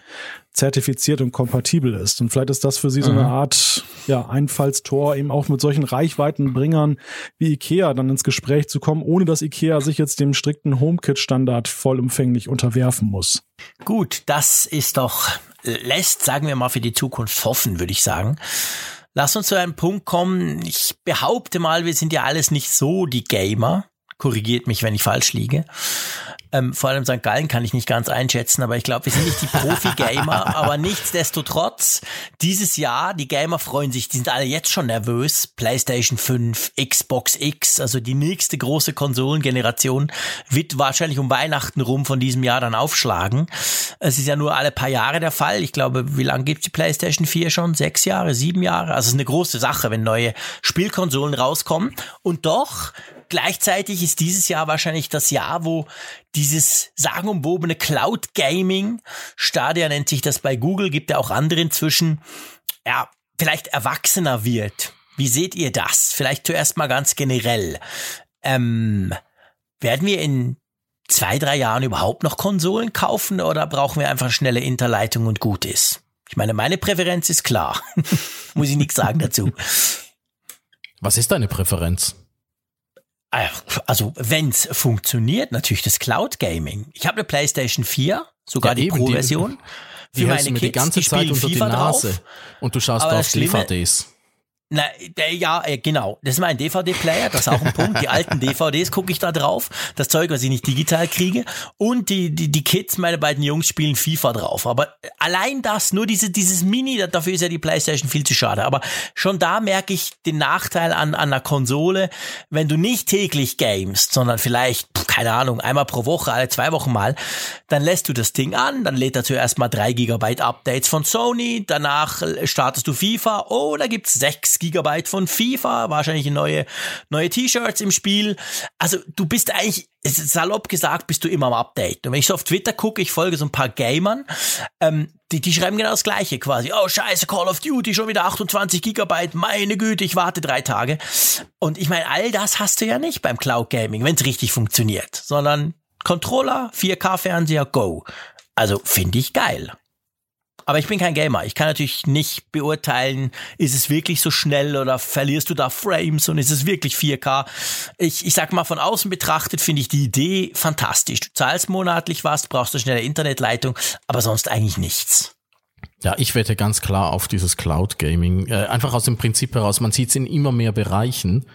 zertifiziert und kompatibel ist. Und vielleicht ist das für sie so eine mhm. Art ja, Einfallstor, eben auch mit solchen Reichweitenbringern wie IKEA dann ins Gespräch zu kommen, ohne dass IKEA sich jetzt dem strikten HomeKit-Standard vollumfänglich unterwerfen muss. Gut, das ist doch, lässt, sagen wir mal, für die Zukunft hoffen, würde ich sagen. Lass uns zu einem Punkt kommen. Ich behaupte mal, wir sind ja alles nicht so die Gamer. Korrigiert mich, wenn ich falsch liege. Ähm, vor allem St. Gallen kann ich nicht ganz einschätzen, aber ich glaube, wir sind nicht die Profi-Gamer. aber nichtsdestotrotz, dieses Jahr, die Gamer freuen sich, die sind alle jetzt schon nervös. PlayStation 5, Xbox X, also die nächste große Konsolengeneration wird wahrscheinlich um Weihnachten rum von diesem Jahr dann aufschlagen. Es ist ja nur alle paar Jahre der Fall. Ich glaube, wie lange gibt's die PlayStation 4 schon? Sechs Jahre, sieben Jahre? Also es ist eine große Sache, wenn neue Spielkonsolen rauskommen. Und doch gleichzeitig ist dieses Jahr wahrscheinlich das Jahr, wo dieses sagenumwobene Cloud Gaming, Stadia nennt sich das bei Google, gibt ja auch andere inzwischen, ja, vielleicht erwachsener wird. Wie seht ihr das? Vielleicht zuerst mal ganz generell. Ähm, werden wir in zwei, drei Jahren überhaupt noch Konsolen kaufen oder brauchen wir einfach schnelle Interleitung und gut ist? Ich meine, meine Präferenz ist klar. Muss ich nichts sagen dazu. Was ist deine Präferenz? Also, wenn's funktioniert, natürlich das Cloud Gaming. Ich habe eine PlayStation 4, sogar ja, die Pro-Version. Die hältst du mir die ganze Zeit unter FIFA die Nase drauf, und du schaust auf DVDs. Na, ja, äh, genau. Das ist mein DVD-Player, das ist auch ein Punkt. Die alten DVDs gucke ich da drauf. Das Zeug, was ich nicht digital kriege. Und die, die, die Kids, meine beiden Jungs, spielen FIFA drauf. Aber allein das, nur diese, dieses Mini, dafür ist ja die Playstation viel zu schade. Aber schon da merke ich den Nachteil an, an einer Konsole, wenn du nicht täglich gamest, sondern vielleicht, keine Ahnung, einmal pro Woche, alle zwei Wochen mal, dann lässt du das Ding an, dann lädt er zuerst mal drei Gigabyte Updates von Sony, danach startest du FIFA, oh, da gibt's sechs Gigabyte von FIFA, wahrscheinlich neue, neue T-Shirts im Spiel. Also du bist eigentlich, salopp gesagt, bist du immer am Update. Und wenn ich so auf Twitter gucke, ich folge so ein paar Gamern, ähm, die, die schreiben genau das Gleiche quasi. Oh, scheiße, Call of Duty, schon wieder 28 Gigabyte, meine Güte, ich warte drei Tage. Und ich meine, all das hast du ja nicht beim Cloud Gaming, wenn es richtig funktioniert, sondern Controller, 4K-Fernseher, go. Also finde ich geil. Aber ich bin kein Gamer. Ich kann natürlich nicht beurteilen, ist es wirklich so schnell oder verlierst du da Frames und ist es wirklich 4K? Ich, ich sag mal, von außen betrachtet finde ich die Idee fantastisch. Du zahlst monatlich was, brauchst eine schnelle Internetleitung, aber sonst eigentlich nichts. Ja, ich wette ganz klar auf dieses Cloud Gaming. Äh, einfach aus dem Prinzip heraus, man sieht es in immer mehr Bereichen.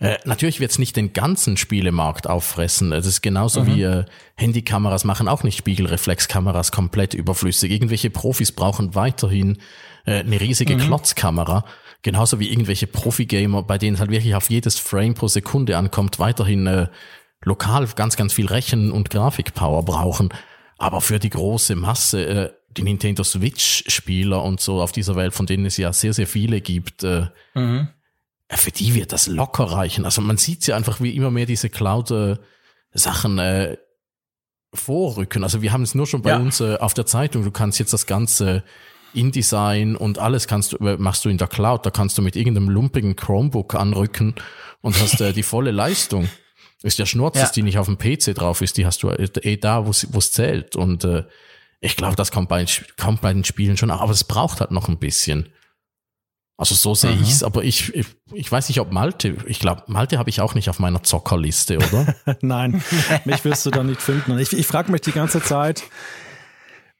Äh, natürlich wird es nicht den ganzen Spielemarkt auffressen. Es ist genauso mhm. wie äh, Handykameras machen auch nicht Spiegelreflexkameras komplett überflüssig. Irgendwelche Profis brauchen weiterhin äh, eine riesige mhm. Klotzkamera. Genauso wie irgendwelche Profi-Gamer, bei denen es halt wirklich auf jedes Frame pro Sekunde ankommt, weiterhin äh, lokal ganz, ganz viel Rechen- und Grafikpower brauchen. Aber für die große Masse, äh, die Nintendo Switch-Spieler und so auf dieser Welt, von denen es ja sehr, sehr viele gibt, äh, mhm für die wird das locker reichen. Also man sieht ja einfach, wie immer mehr diese Cloud-Sachen äh, vorrücken. Also wir haben es nur schon bei ja. uns äh, auf der Zeitung. Du kannst jetzt das ganze InDesign und alles kannst du, äh, machst du in der Cloud. Da kannst du mit irgendeinem lumpigen Chromebook anrücken und hast äh, die volle Leistung. Ist ja Schnurz, ja. dass die nicht auf dem PC drauf ist. Die hast du äh, eh da, wo es zählt. Und äh, ich glaube, das kommt bei, kommt bei den Spielen schon. Aber es braucht halt noch ein bisschen. Also so sehe ich es, aber ich, ich, ich weiß nicht, ob Malte, ich glaube, Malte habe ich auch nicht auf meiner Zockerliste, oder? Nein, mich wirst du da nicht finden. Und ich, ich frage mich die ganze Zeit,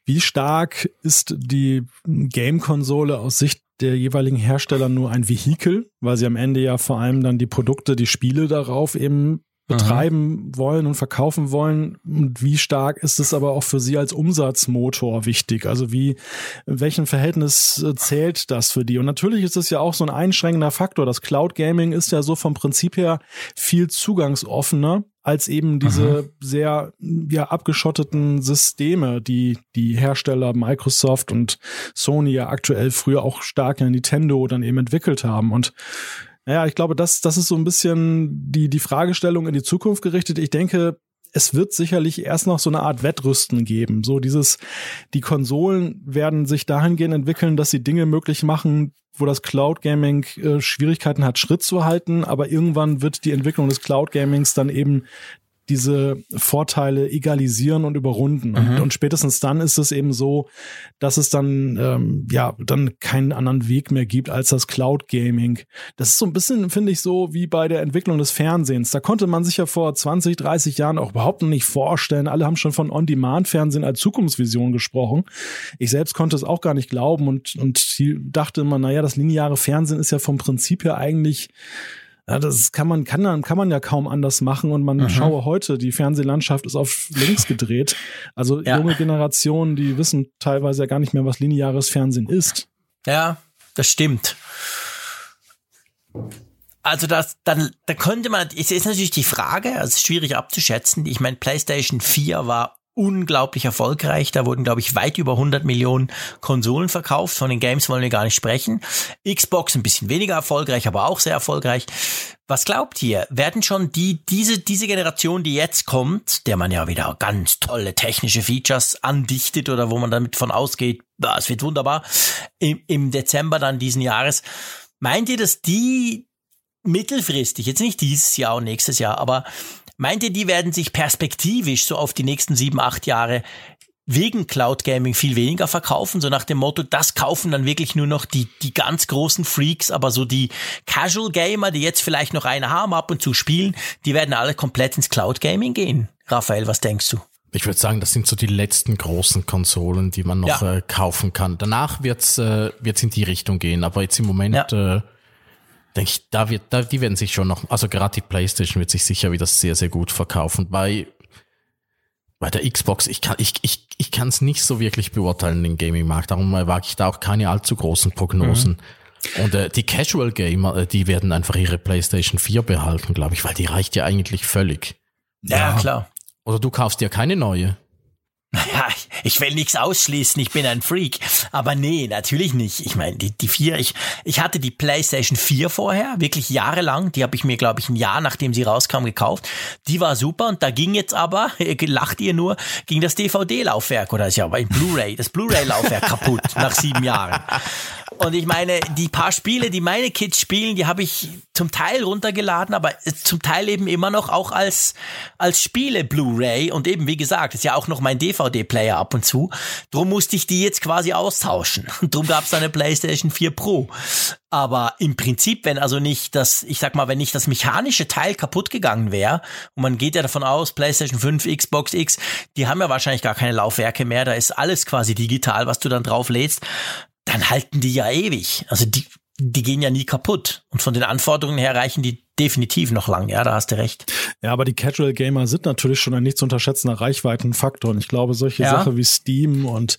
wie stark ist die Game-Konsole aus Sicht der jeweiligen Hersteller nur ein Vehikel, weil sie am Ende ja vor allem dann die Produkte, die Spiele darauf eben betreiben Aha. wollen und verkaufen wollen und wie stark ist es aber auch für Sie als Umsatzmotor wichtig? Also wie, in welchem Verhältnis äh, zählt das für die? Und natürlich ist es ja auch so ein einschränkender Faktor. Das Cloud Gaming ist ja so vom Prinzip her viel zugangsoffener als eben diese mhm. sehr ja abgeschotteten Systeme, die die Hersteller Microsoft und Sony ja aktuell früher auch stark in Nintendo dann eben entwickelt haben und ja, ich glaube, das, das ist so ein bisschen die, die Fragestellung in die Zukunft gerichtet. Ich denke, es wird sicherlich erst noch so eine Art Wettrüsten geben. So dieses, die Konsolen werden sich dahingehend entwickeln, dass sie Dinge möglich machen, wo das Cloud Gaming äh, Schwierigkeiten hat, Schritt zu halten, aber irgendwann wird die Entwicklung des Cloud Gamings dann eben diese Vorteile egalisieren und überrunden. Mhm. Und, und, spätestens dann ist es eben so, dass es dann ähm, ja dann keinen anderen Weg mehr gibt als das Cloud Gaming. Das ist so ein bisschen, finde ich, so wie bei der Entwicklung des Fernsehens. Da konnte man sich ja vor 20, 30 Jahren auch überhaupt noch nicht vorstellen. Alle haben schon von On-Demand-Fernsehen als Zukunftsvision gesprochen. Ich selbst konnte es auch gar nicht glauben und, und dachte immer, naja, das lineare Fernsehen ist ja vom Prinzip her eigentlich ja, das kann man, kann, kann man ja kaum anders machen und man mhm. schaue heute, die Fernsehlandschaft ist auf links gedreht. Also ja. junge Generationen, die wissen teilweise ja gar nicht mehr, was lineares Fernsehen ist. Ja, das stimmt. Also das, dann, da könnte man, es ist natürlich die Frage, also es ist schwierig abzuschätzen. Ich meine, PlayStation 4 war unglaublich erfolgreich. Da wurden, glaube ich, weit über 100 Millionen Konsolen verkauft. Von den Games wollen wir gar nicht sprechen. Xbox ein bisschen weniger erfolgreich, aber auch sehr erfolgreich. Was glaubt ihr? Werden schon die, diese, diese Generation, die jetzt kommt, der man ja wieder ganz tolle technische Features andichtet oder wo man damit von ausgeht, es wird wunderbar, im, im Dezember dann diesen Jahres, meint ihr, dass die mittelfristig, jetzt nicht dieses Jahr und nächstes Jahr, aber Meint ihr, die werden sich perspektivisch so auf die nächsten sieben, acht Jahre wegen Cloud Gaming viel weniger verkaufen, so nach dem Motto, das kaufen dann wirklich nur noch die, die ganz großen Freaks, aber so die Casual Gamer, die jetzt vielleicht noch eine haben, ab und zu spielen, die werden alle komplett ins Cloud Gaming gehen. Raphael, was denkst du? Ich würde sagen, das sind so die letzten großen Konsolen, die man noch ja. äh, kaufen kann. Danach wird's äh, wird's in die Richtung gehen, aber jetzt im Moment ja. äh, denke ich, da wird, da, die werden sich schon noch, also gerade die PlayStation wird sich sicher wieder sehr, sehr gut verkaufen. Bei, bei der Xbox, ich kann, ich, ich, ich kann es nicht so wirklich beurteilen, den Gaming-Markt. Darum wage ich da auch keine allzu großen Prognosen. Mhm. Und äh, die Casual Gamer, äh, die werden einfach ihre PlayStation 4 behalten, glaube ich, weil die reicht ja eigentlich völlig. Ja, ja, klar. Oder du kaufst dir keine neue. Naja, ich will nichts ausschließen, ich bin ein Freak. Aber nee, natürlich nicht. Ich meine, die, die vier, ich, ich hatte die PlayStation 4 vorher, wirklich jahrelang. Die habe ich mir, glaube ich, ein Jahr nachdem sie rauskam, gekauft. Die war super und da ging jetzt aber, lacht ihr nur, ging das DVD-Laufwerk oder ist ja ein Blu-ray, das Blu-ray-Laufwerk kaputt nach sieben Jahren. Und ich meine, die paar Spiele, die meine Kids spielen, die habe ich zum Teil runtergeladen, aber zum Teil eben immer noch auch als, als Spiele Blu-ray. Und eben, wie gesagt, ist ja auch noch mein DVD-Player ab und zu. Drum musste ich die jetzt quasi austauschen. Drum gab es eine PlayStation 4 Pro. Aber im Prinzip, wenn also nicht das, ich sag mal, wenn nicht das mechanische Teil kaputt gegangen wäre, und man geht ja davon aus, PlayStation 5, Xbox X, die haben ja wahrscheinlich gar keine Laufwerke mehr, da ist alles quasi digital, was du dann drauf lädst dann halten die ja ewig. Also die, die gehen ja nie kaputt. Und von den Anforderungen her reichen die definitiv noch lang. Ja, da hast du recht. Ja, aber die Casual Gamer sind natürlich schon ein nicht zu unterschätzender Reichweitenfaktor. Und ich glaube, solche ja. Sachen wie Steam und,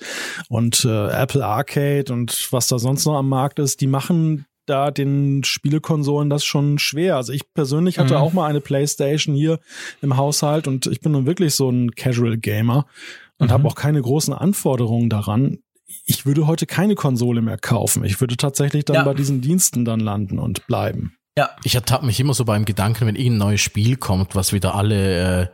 und äh, Apple Arcade und was da sonst noch am Markt ist, die machen da den Spielekonsolen das schon schwer. Also ich persönlich hatte mhm. auch mal eine Playstation hier im Haushalt und ich bin nun wirklich so ein Casual Gamer und mhm. habe auch keine großen Anforderungen daran ich würde heute keine Konsole mehr kaufen. Ich würde tatsächlich dann ja. bei diesen Diensten dann landen und bleiben. Ja. Ich ertappe mich immer so beim Gedanken, wenn irgendein neues Spiel kommt, was wieder alle äh,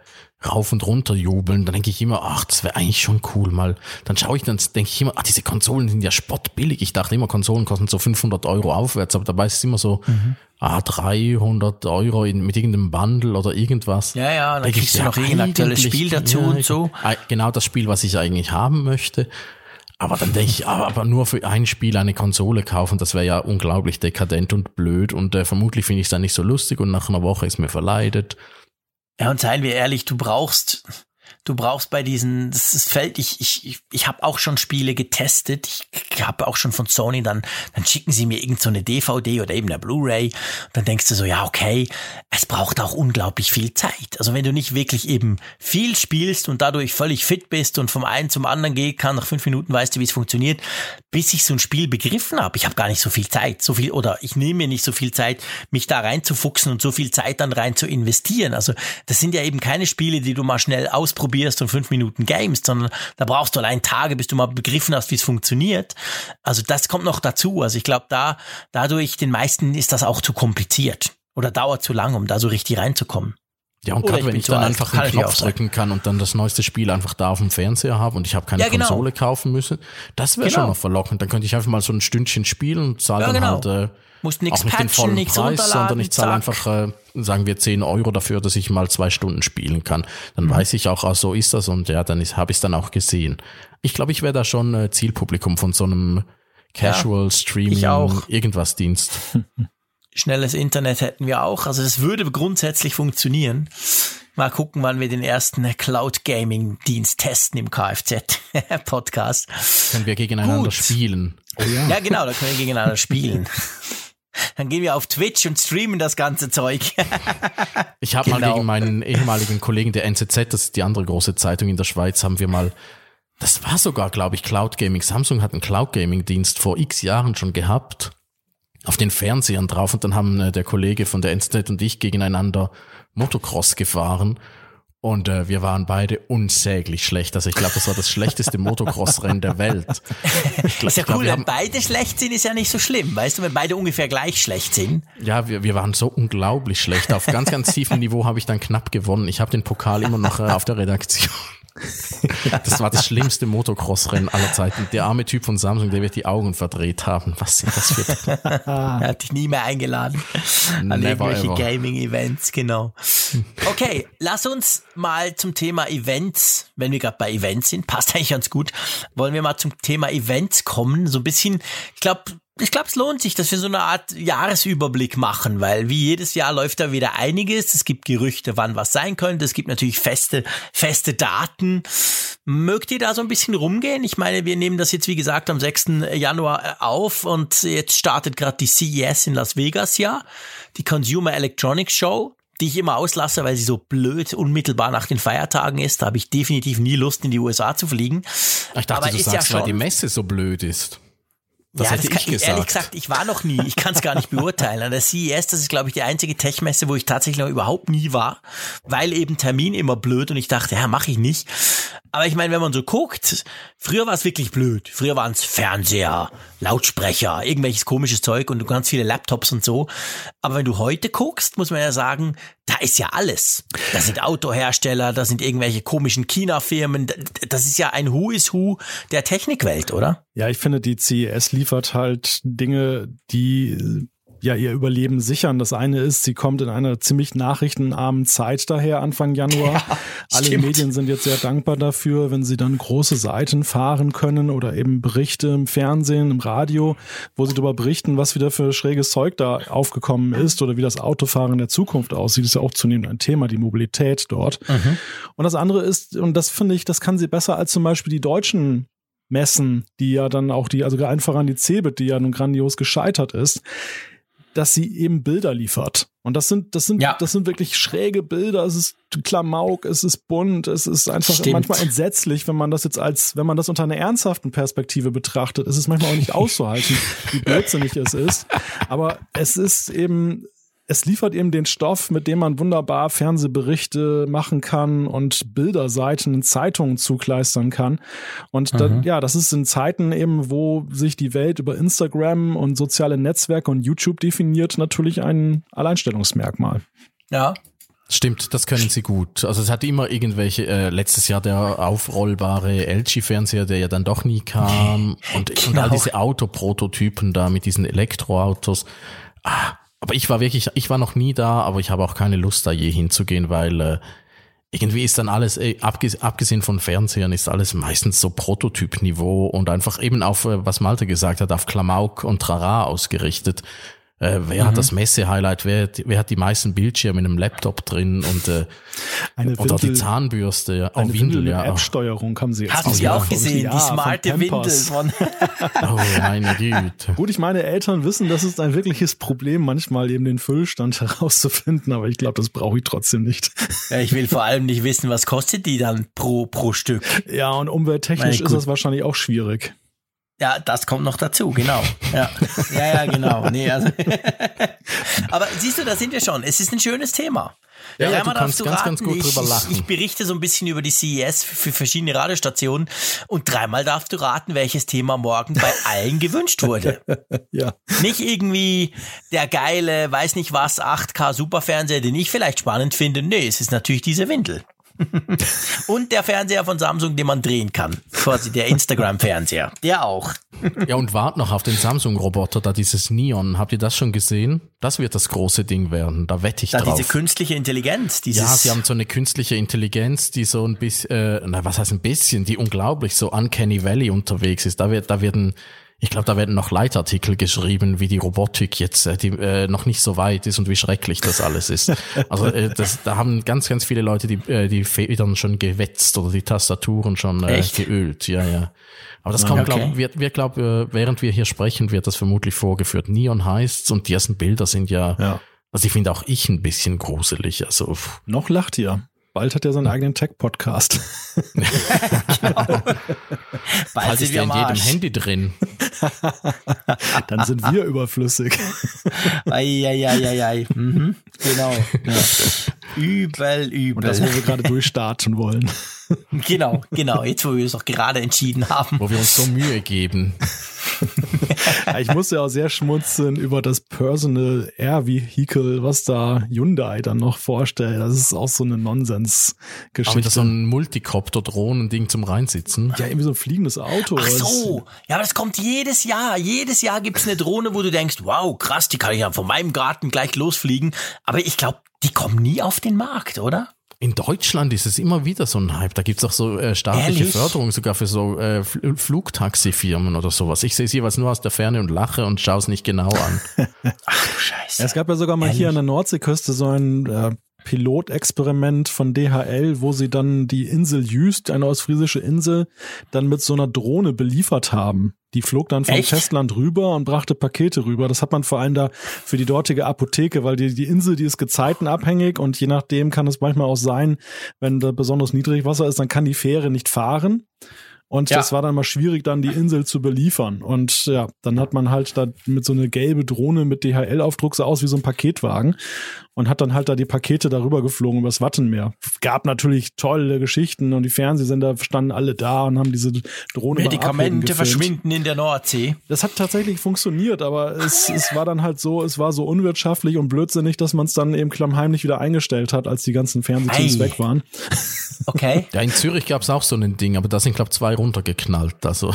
rauf und runter jubeln, dann denke ich immer, ach, das wäre eigentlich schon cool mal. Dann schaue ich, dann denke ich immer, ach, diese Konsolen sind ja spottbillig. Ich dachte immer, Konsolen kosten so 500 Euro aufwärts, aber dabei ist es immer so, mhm. ah, 300 Euro in, mit irgendeinem Bundle oder irgendwas. Ja, ja, dann kriegst ich, du noch irgendein aktuelles Spiel dazu ja, und so. Genau das Spiel, was ich eigentlich haben möchte. Aber dann denke ich, aber nur für ein Spiel eine Konsole kaufen, das wäre ja unglaublich dekadent und blöd und äh, vermutlich finde ich es dann nicht so lustig und nach einer Woche ist mir verleidet. Ja, und seien wir ehrlich, du brauchst, Du brauchst bei diesen, das ist Feld, ich, ich, ich, habe auch schon Spiele getestet. Ich habe auch schon von Sony dann, dann schicken sie mir irgend so eine DVD oder eben eine Blu-ray. Dann denkst du so, ja, okay, es braucht auch unglaublich viel Zeit. Also wenn du nicht wirklich eben viel spielst und dadurch völlig fit bist und vom einen zum anderen gehen kann, nach fünf Minuten weißt du, wie es funktioniert, bis ich so ein Spiel begriffen habe. Ich habe gar nicht so viel Zeit, so viel, oder ich nehme mir nicht so viel Zeit, mich da reinzufuchsen und so viel Zeit dann rein zu investieren. Also das sind ja eben keine Spiele, die du mal schnell ausprobierst probierst und fünf Minuten gamest, sondern da brauchst du allein Tage, bis du mal begriffen hast, wie es funktioniert. Also das kommt noch dazu. Also ich glaube, da, dadurch den meisten ist das auch zu kompliziert oder dauert zu lang, um da so richtig reinzukommen. Ja, und gerade wenn ich dann alt, einfach einen Knopf drücken kann und dann das neueste Spiel einfach da auf dem Fernseher habe und ich habe keine ja, genau. Konsole kaufen müssen, das wäre genau. schon noch verlockend. Dann könnte ich einfach mal so ein Stündchen spielen und zahle ja, dann genau. halt äh, Musst nichts patchen, den vollen Preis, sondern ich zahle einfach, äh, sagen wir, 10 Euro dafür, dass ich mal zwei Stunden spielen kann. Dann mhm. weiß ich auch, ah, so ist das und ja, dann habe ich es dann auch gesehen. Ich glaube, ich wäre da schon äh, Zielpublikum von so einem Casual ja, Streaming irgendwas Dienst. Schnelles Internet hätten wir auch. Also das würde grundsätzlich funktionieren. Mal gucken, wann wir den ersten Cloud Gaming Dienst testen im Kfz Podcast. Können wir gegeneinander Gut. spielen. Oh ja. ja, genau, da können wir gegeneinander spielen. Dann gehen wir auf Twitch und streamen das ganze Zeug. ich habe genau. mal gegen meinen ehemaligen Kollegen der NZZ, das ist die andere große Zeitung in der Schweiz, haben wir mal, das war sogar, glaube ich, Cloud Gaming. Samsung hat einen Cloud Gaming Dienst vor x Jahren schon gehabt. Auf den Fernsehern drauf und dann haben äh, der Kollege von der NZZ und ich gegeneinander Motocross gefahren und äh, wir waren beide unsäglich schlecht. Also ich glaube, das war das schlechteste Motocross-Rennen der Welt. Ich glaub, ist ja glaub, cool, wenn beide schlecht sind, ist ja nicht so schlimm. Weißt du, wenn beide ungefähr gleich schlecht sind. Ja, wir, wir waren so unglaublich schlecht. Auf ganz, ganz tiefem Niveau habe ich dann knapp gewonnen. Ich habe den Pokal immer noch äh, auf der Redaktion. Das war das schlimmste Motocross-Rennen aller Zeiten. Der arme Typ von Samsung, der wird die Augen verdreht haben. Was sind das für... er hat dich nie mehr eingeladen an Never irgendwelche Gaming-Events, genau. Okay, lass uns mal zum Thema Events, wenn wir gerade bei Events sind, passt eigentlich ganz gut, wollen wir mal zum Thema Events kommen. So ein bisschen, ich glaube, ich glaube, es lohnt sich, dass wir so eine Art Jahresüberblick machen, weil wie jedes Jahr läuft da wieder einiges. Es gibt Gerüchte, wann was sein könnte. Es gibt natürlich feste, feste Daten. Mögt ihr da so ein bisschen rumgehen? Ich meine, wir nehmen das jetzt, wie gesagt, am 6. Januar äh, auf und jetzt startet gerade die CES in Las Vegas ja, die Consumer Electronics Show die ich immer auslasse, weil sie so blöd unmittelbar nach den Feiertagen ist. Da habe ich definitiv nie Lust, in die USA zu fliegen. Ich dachte, Aber du sagst, ja weil die Messe so blöd ist. Das ja, hätte das kann, ich gesagt. Ehrlich gesagt, ich war noch nie. Ich kann es gar nicht beurteilen. An der CES, das ist, glaube ich, die einzige Tech-Messe, wo ich tatsächlich noch überhaupt nie war, weil eben Termin immer blöd und ich dachte, ja, mache ich nicht. Aber ich meine, wenn man so guckt, früher war es wirklich blöd. Früher waren es Fernseher, Lautsprecher, irgendwelches komisches Zeug und ganz viele Laptops und so. Aber wenn du heute guckst, muss man ja sagen, da ist ja alles. Da sind Autohersteller, da sind irgendwelche komischen China-Firmen. Das ist ja ein Who is Who der Technikwelt, oder? Ja, ich finde, die CES liefert halt Dinge, die ja ihr Überleben sichern. Das eine ist, sie kommt in einer ziemlich nachrichtenarmen Zeit daher, Anfang Januar. Ja, Alle stimmt. Medien sind jetzt sehr dankbar dafür, wenn sie dann große Seiten fahren können oder eben Berichte im Fernsehen, im Radio, wo sie darüber berichten, was wieder für schräges Zeug da aufgekommen ist oder wie das Autofahren der Zukunft aussieht. Das ist ja auch zunehmend ein Thema, die Mobilität dort. Mhm. Und das andere ist, und das finde ich, das kann sie besser als zum Beispiel die deutschen Messen, die ja dann auch die, also einfach an die Cebit, die ja nun grandios gescheitert ist dass sie eben Bilder liefert. Und das sind, das sind, ja. das sind wirklich schräge Bilder. Es ist Klamauk, es ist bunt, es ist einfach Stimmt. manchmal entsetzlich, wenn man das jetzt als, wenn man das unter einer ernsthaften Perspektive betrachtet. Es ist manchmal auch nicht auszuhalten, wie blödsinnig es ist. Aber es ist eben, es liefert eben den Stoff, mit dem man wunderbar Fernsehberichte machen kann und Bilderseiten in Zeitungen zugleistern kann. Und mhm. dann, ja, das ist in Zeiten eben, wo sich die Welt über Instagram und soziale Netzwerke und YouTube definiert, natürlich ein Alleinstellungsmerkmal. Ja, Stimmt, das können sie gut. Also es hat immer irgendwelche, äh, letztes Jahr der aufrollbare LG-Fernseher, der ja dann doch nie kam und, genau. und all diese Autoprototypen da mit diesen Elektroautos. Ah, aber ich war wirklich, ich war noch nie da, aber ich habe auch keine Lust, da je hinzugehen, weil äh, irgendwie ist dann alles, äh, abgesehen von Fernsehern, ist alles meistens so Prototypniveau und einfach eben auf, äh, was Malte gesagt hat, auf Klamauk und Trara ausgerichtet. Äh, wer Mhm. hat das Messe-Highlight, wer, wer hat die meisten Bildschirme in einem Laptop drin und äh, Eine oder die Windel- Zahnbürste, ja. Oh, Eine Windel Windel, mit ja. App-Steuerung haben sie jetzt. Hast du sie auch gesehen? ja, die smarte Windel von. Oh, meine Güte. Gut, ich meine, Eltern wissen, das ist ein wirkliches Problem, manchmal eben den Füllstand herauszufinden, aber ich glaube, das brauche ich trotzdem nicht. ja, ich will vor allem nicht wissen, was kostet die dann pro, pro Stück. Ja, und umwelttechnisch Meine ist das wahrscheinlich auch schwierig. Ja, das kommt noch dazu, genau. Ja, ja, ja genau. Nee, also. Aber siehst du, da sind wir schon. Es ist ein schönes Thema. Ja, ja, du kannst ganz, ganz gut ich, drüber ich- lachen. Ich berichte so ein bisschen über die CES für verschiedene Radiostationen und dreimal darfst du raten, welches Thema morgen bei allen gewünscht wurde. Ja. Nicht irgendwie der geile, weiß nicht was, 8K Superfernseher, den ich vielleicht spannend finde. Nee, es ist natürlich diese Windel. und der Fernseher von Samsung, den man drehen kann. Quasi der Instagram-Fernseher. Der auch. Ja, und wart noch auf den Samsung-Roboter, da dieses Neon. Habt ihr das schon gesehen? Das wird das große Ding werden. Da wette ich Da drauf. diese künstliche Intelligenz, dieses. ja, sie haben so eine künstliche Intelligenz, die so ein bisschen, äh, na, was heißt ein bisschen, die unglaublich so uncanny valley unterwegs ist. Da wird, da werden, ich glaube, da werden noch Leitartikel geschrieben, wie die Robotik jetzt äh, die, äh, noch nicht so weit ist und wie schrecklich das alles ist. Also äh, das, da haben ganz, ganz viele Leute die, äh, die Federn schon gewetzt oder die Tastaturen schon äh, Echt? geölt. Ja, ja. Aber das kommt, Okay. glaub, wird, wird glaub, äh, während wir hier sprechen, wird das vermutlich vorgeführt. Neon heißt's und die ersten Bilder sind ja, Ja. also ich finde auch ich ein bisschen gruselig. Also pff. Noch lacht ihr. Bald hat er seinen eigenen Tech-Podcast. Bald Halt sind ist der in jedem. Handy drin. Dann sind wir überflüssig. Eieieiei. Mhm, genau. Ja. Übel, übel. Und das, wo wir gerade durchstarten wollen. genau, genau. Jetzt, wo wir es auch gerade entschieden haben. wo wir uns so Mühe geben. Ich musste auch sehr schmunzeln über das Personal Air Vehicle, was da Hyundai dann noch vorstellt. Das ist auch so eine Aber wieder Nonsens-Geschichte. so ein Multicopter-Drohnen-Ding zum Reinsitzen. ja, irgendwie so ein fliegendes Auto. Ach so, ja, aber das kommt jedes Jahr. Jedes Jahr gibt's eine Drohne, wo du denkst, wow, krass, die kann ich ja von meinem Garten gleich losfliegen. Aber ich glaube, die kommen nie auf den Markt, oder? In Deutschland ist es immer wieder so ein Hype. Da gibt's auch so äh, staatliche Ehrlich? Förderung sogar für so äh, Fl Flugtaxifirmen oder sowas. Ich sehe es jeweils nur aus der Ferne und lache und schaue es nicht genau an. Ach du Scheiße. Es gab ja sogar mal hier an der Nordseeküste so ein äh, Pilotexperiment von DHL, wo sie dann die Insel Jüst, eine ostfriesische Insel, dann mit so einer Drohne beliefert haben. Die flog dann vom Echt? Festland rüber und brachte Pakete rüber. Das hat man vor allem da für die dortige Apotheke, weil die, die Insel, die ist gezeitenabhängig und je nachdem kann es manchmal auch sein, wenn da besonders Niedrigwasser ist, dann kann die Fähre nicht fahren. Und Ja. das war dann mal schwierig, dann die Insel zu beliefern. Und ja, dann hat man halt da mit so eine gelbe Drohne mit DHL-Aufdruck, sah aus wie so ein Paketwagen und hat dann halt da die Pakete darüber geflogen übers Wattenmeer. Gab natürlich tolle Geschichten und die Fernsehsender standen alle da und haben diese Drohne Medikamente verschwinden in der Nordsee. Das hat tatsächlich funktioniert, aber es, es war dann halt so, es war so unwirtschaftlich und blödsinnig, dass man es dann eben klammheimlich wieder eingestellt hat, als die ganzen Fernsehteams Ei. weg waren. Okay. Ja, in Zürich gab's auch so ein Ding, aber da sind, glaube zwei runtergeknallt. Also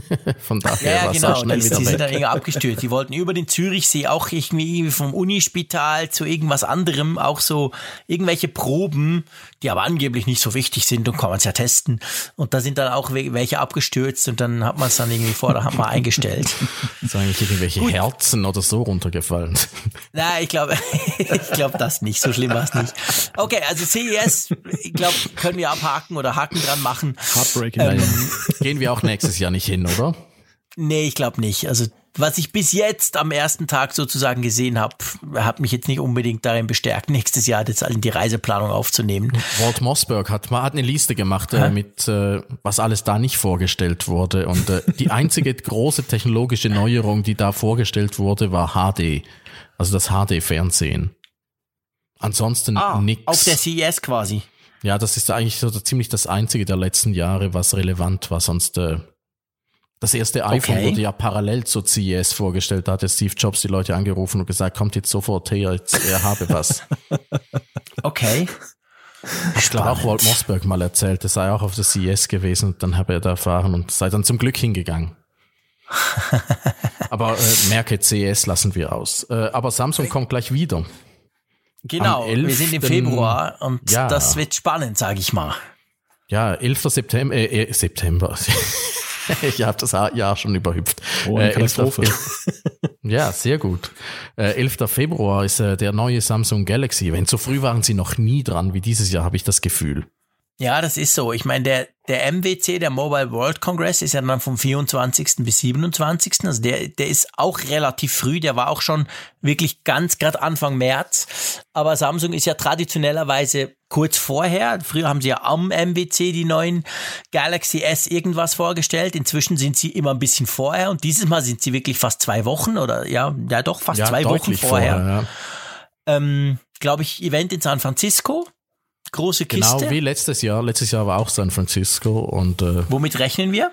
von daher Ja, ja, war's genau. schnell Die, wieder die sind dann irgendwie abgestürzt. Die wollten über den Zürichsee auch irgendwie vom Unispital zu irgendwas anderem auch so irgendwelche Proben, die aber angeblich nicht so wichtig sind und kann man es ja testen. Und da sind dann auch we- welche abgestürzt und dann hat man es dann irgendwie vor der Hammer eingestellt. Sind eigentlich irgendwelche Herzen oder so runtergefallen. Na, ich glaube, ich glaube das nicht. So schlimm war es nicht. Okay, also CES, ich glaube, können wir abhaken oder Haken dran machen. Heartbreaking. Ähm, Gehen wir auch nächstes Jahr nicht hin, oder? Nee, ich glaube nicht. Also was ich bis jetzt am ersten Tag sozusagen gesehen habe, hat mich jetzt nicht unbedingt darin bestärkt, nächstes Jahr jetzt in die Reiseplanung aufzunehmen. Walt Mossberg hat mal hat eine Liste gemacht äh, mit äh, was alles da nicht vorgestellt wurde und äh, die einzige große technologische Neuerung, die da vorgestellt wurde, war HD, also das HD Fernsehen. Ansonsten. Ah, auf der CES quasi. ja, das ist eigentlich so ziemlich das einzige der letzten Jahre, was relevant war. Sonst äh, das erste iPhone Okay. wurde ja parallel zur CES vorgestellt. Da hat der Steve Jobs die Leute angerufen und gesagt, kommt jetzt sofort her, jetzt, er habe was. Okay. Ich glaube auch Walt Mossberg mal erzählt, er sei auch auf der CES gewesen und dann habe er da erfahren und sei dann zum Glück hingegangen. aber äh, merke, CES lassen wir aus. Äh, aber Samsung kommt gleich wieder. Genau, wir sind im 11. Februar und Ja. das wird spannend, sage ich mal. Ja, 11. September, äh, äh, September. ich habe das Jahr schon überhüpft. Oh, eine Äh, 11. Katastrophe. Ja, sehr gut. Äh, 11. Februar ist äh, der neue Samsung Galaxy Event. So früh waren sie noch nie dran wie dieses Jahr, habe ich das Gefühl. Ja, das ist so. Ich meine, der, der MWC, der Mobile World Congress, ist ja dann vom 24. bis 27. Also der, der ist auch relativ früh. Der war auch schon wirklich ganz gerade Anfang März. Aber Samsung ist ja traditionellerweise kurz vorher. Früher haben sie ja am MWC die neuen Galaxy S irgendwas vorgestellt. Inzwischen sind sie immer ein bisschen vorher. Und dieses Mal sind sie wirklich fast zwei Wochen oder ja, ja doch fast Ja, zwei Wochen vorher. vorher, ja. Ähm, Glaube ich, Event in San Francisco. Große Kiste. Genau wie letztes Jahr. Letztes Jahr war auch San Francisco und äh, Womit rechnen wir?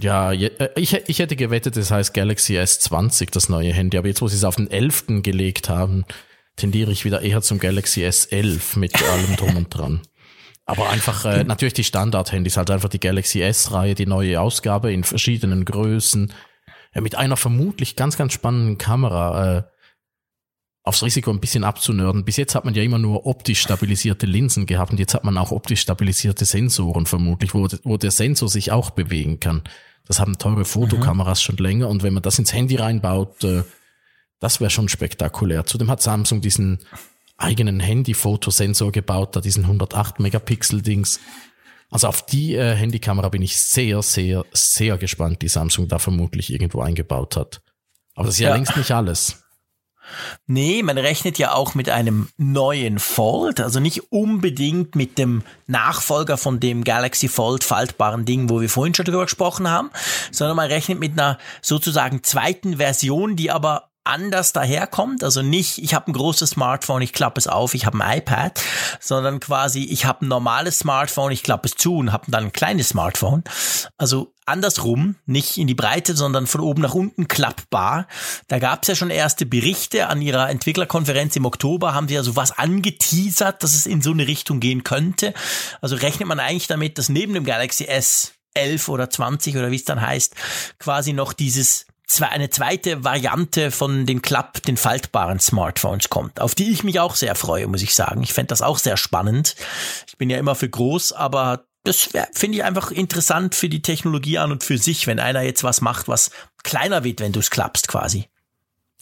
ja, je, äh, ich, ich hätte gewettet, das heißt Galaxy S20, das neue Handy. Aber jetzt, wo sie es auf den 11. gelegt haben, tendiere ich wieder eher zum Galaxy S11 mit allem drum und dran. Aber einfach äh, natürlich die Standard-Handys, halt einfach die Galaxy S-Reihe, die neue Ausgabe in verschiedenen Größen, äh, mit einer vermutlich ganz, ganz spannenden Kamera. Äh, aufs Risiko ein bisschen abzunörden. Bis jetzt hat man ja immer nur optisch stabilisierte Linsen gehabt und jetzt hat man auch optisch stabilisierte Sensoren vermutlich, wo, wo der Sensor sich auch bewegen kann. Das haben teure Fotokameras schon länger und wenn man das ins Handy reinbaut, äh, das wäre schon spektakulär. Zudem hat Samsung diesen eigenen Handy-Fotosensor gebaut, da diesen 108 Megapixel Dings. Also auf die äh, Handykamera bin ich sehr, sehr, sehr gespannt, die Samsung da vermutlich irgendwo eingebaut hat. Aber das ist ja, Ja. längst nicht alles. Nee, man rechnet ja auch mit einem neuen Fold, also nicht unbedingt mit dem Nachfolger von dem Galaxy Fold faltbaren Ding, wo wir vorhin schon drüber gesprochen haben, sondern man rechnet mit einer sozusagen zweiten Version, die aber anders daherkommt, also nicht, ich habe ein großes Smartphone, ich klappe es auf, ich habe ein iPad, sondern quasi, ich habe ein normales Smartphone, ich klappe es zu und habe dann ein kleines Smartphone. Also andersrum, nicht in die Breite, sondern von oben nach unten klappbar. Da gab es ja schon erste Berichte an ihrer Entwicklerkonferenz im Oktober, haben sie ja sowas angeteasert, dass es in so eine Richtung gehen könnte. Also rechnet man eigentlich damit, dass neben dem Galaxy S 11 oder 20 oder wie es dann heißt, quasi noch dieses eine zweite Variante von den Klapp, den faltbaren Smartphones kommt, auf die ich mich auch sehr freue, muss ich sagen. Ich fände das auch sehr spannend. Ich bin ja immer für groß, aber das finde ich einfach interessant für die Technologie an und für sich, wenn einer jetzt was macht, was kleiner wird, wenn du es klappst quasi.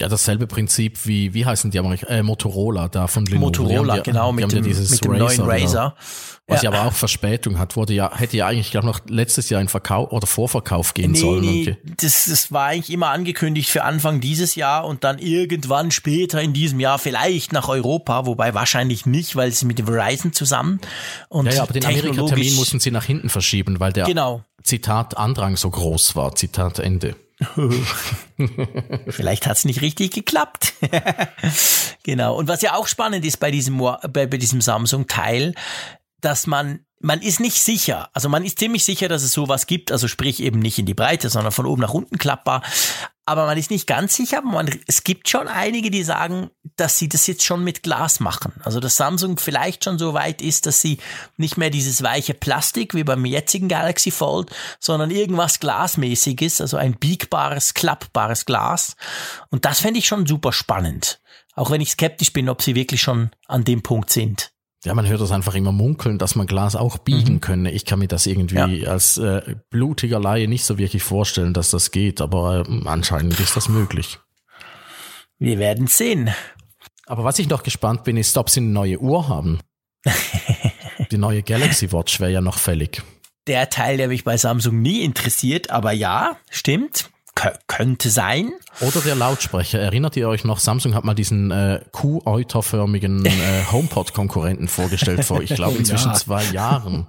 Ja, dasselbe Prinzip wie, wie heißen die Amerik äh, Motorola da von Lenovo. Motorola, haben ja- genau, mit dem, ja dieses mit dem neuen genau. Razer. Was Ja. ja aber auch Verspätung hat, wurde ja, hätte ja eigentlich, glaube noch letztes Jahr in Verkauf oder Vorverkauf gehen Nee, sollen. nee, Und das, das war eigentlich immer angekündigt für Anfang dieses Jahr und dann irgendwann später in diesem Jahr vielleicht nach Europa, wobei wahrscheinlich nicht, weil sie mit dem Verizon zusammen und ja, ja, aber den Amerika-Termin mussten sie nach hinten verschieben, weil der Genau. Zitat Andrang so groß war. Zitat Ende. Vielleicht hat's nicht richtig geklappt. genau. Und was ja auch spannend ist bei diesem, bei, bei diesem Samsung-Teil, dass man, man ist nicht sicher. Also man ist ziemlich sicher, dass es sowas gibt. Also sprich eben nicht in die Breite, sondern von oben nach unten klappbar. Aber man ist nicht ganz sicher. Man, es gibt schon einige, die sagen, dass sie das jetzt schon mit Glas machen. Also dass Samsung vielleicht schon so weit ist, dass sie nicht mehr dieses weiche Plastik wie beim jetzigen Galaxy Fold, sondern irgendwas Glasmäßiges, also ein biegbares, klappbares Glas. Und das fände ich schon super spannend. Auch wenn ich skeptisch bin, ob sie wirklich schon an dem Punkt sind. Ja, man hört das einfach immer munkeln, dass man Glas auch biegen könne. Ich kann mir das irgendwie als äh, blutiger Laie nicht so wirklich vorstellen, dass das geht, aber äh, anscheinend ist das möglich. Wir werden sehen. Aber was ich noch gespannt bin, ist, ob sie eine neue Uhr haben. Die neue Galaxy Watch wäre ja noch fällig. Der Teil, der mich bei Samsung nie interessiert, aber ja, stimmt. Kö könnte sein. Oder der Lautsprecher. Erinnert ihr euch noch, Samsung hat mal diesen äh, Kuh-Euter-förmigen äh, HomePod-Konkurrenten vorgestellt vor, ich glaube, inzwischen Ja. zwei Jahren.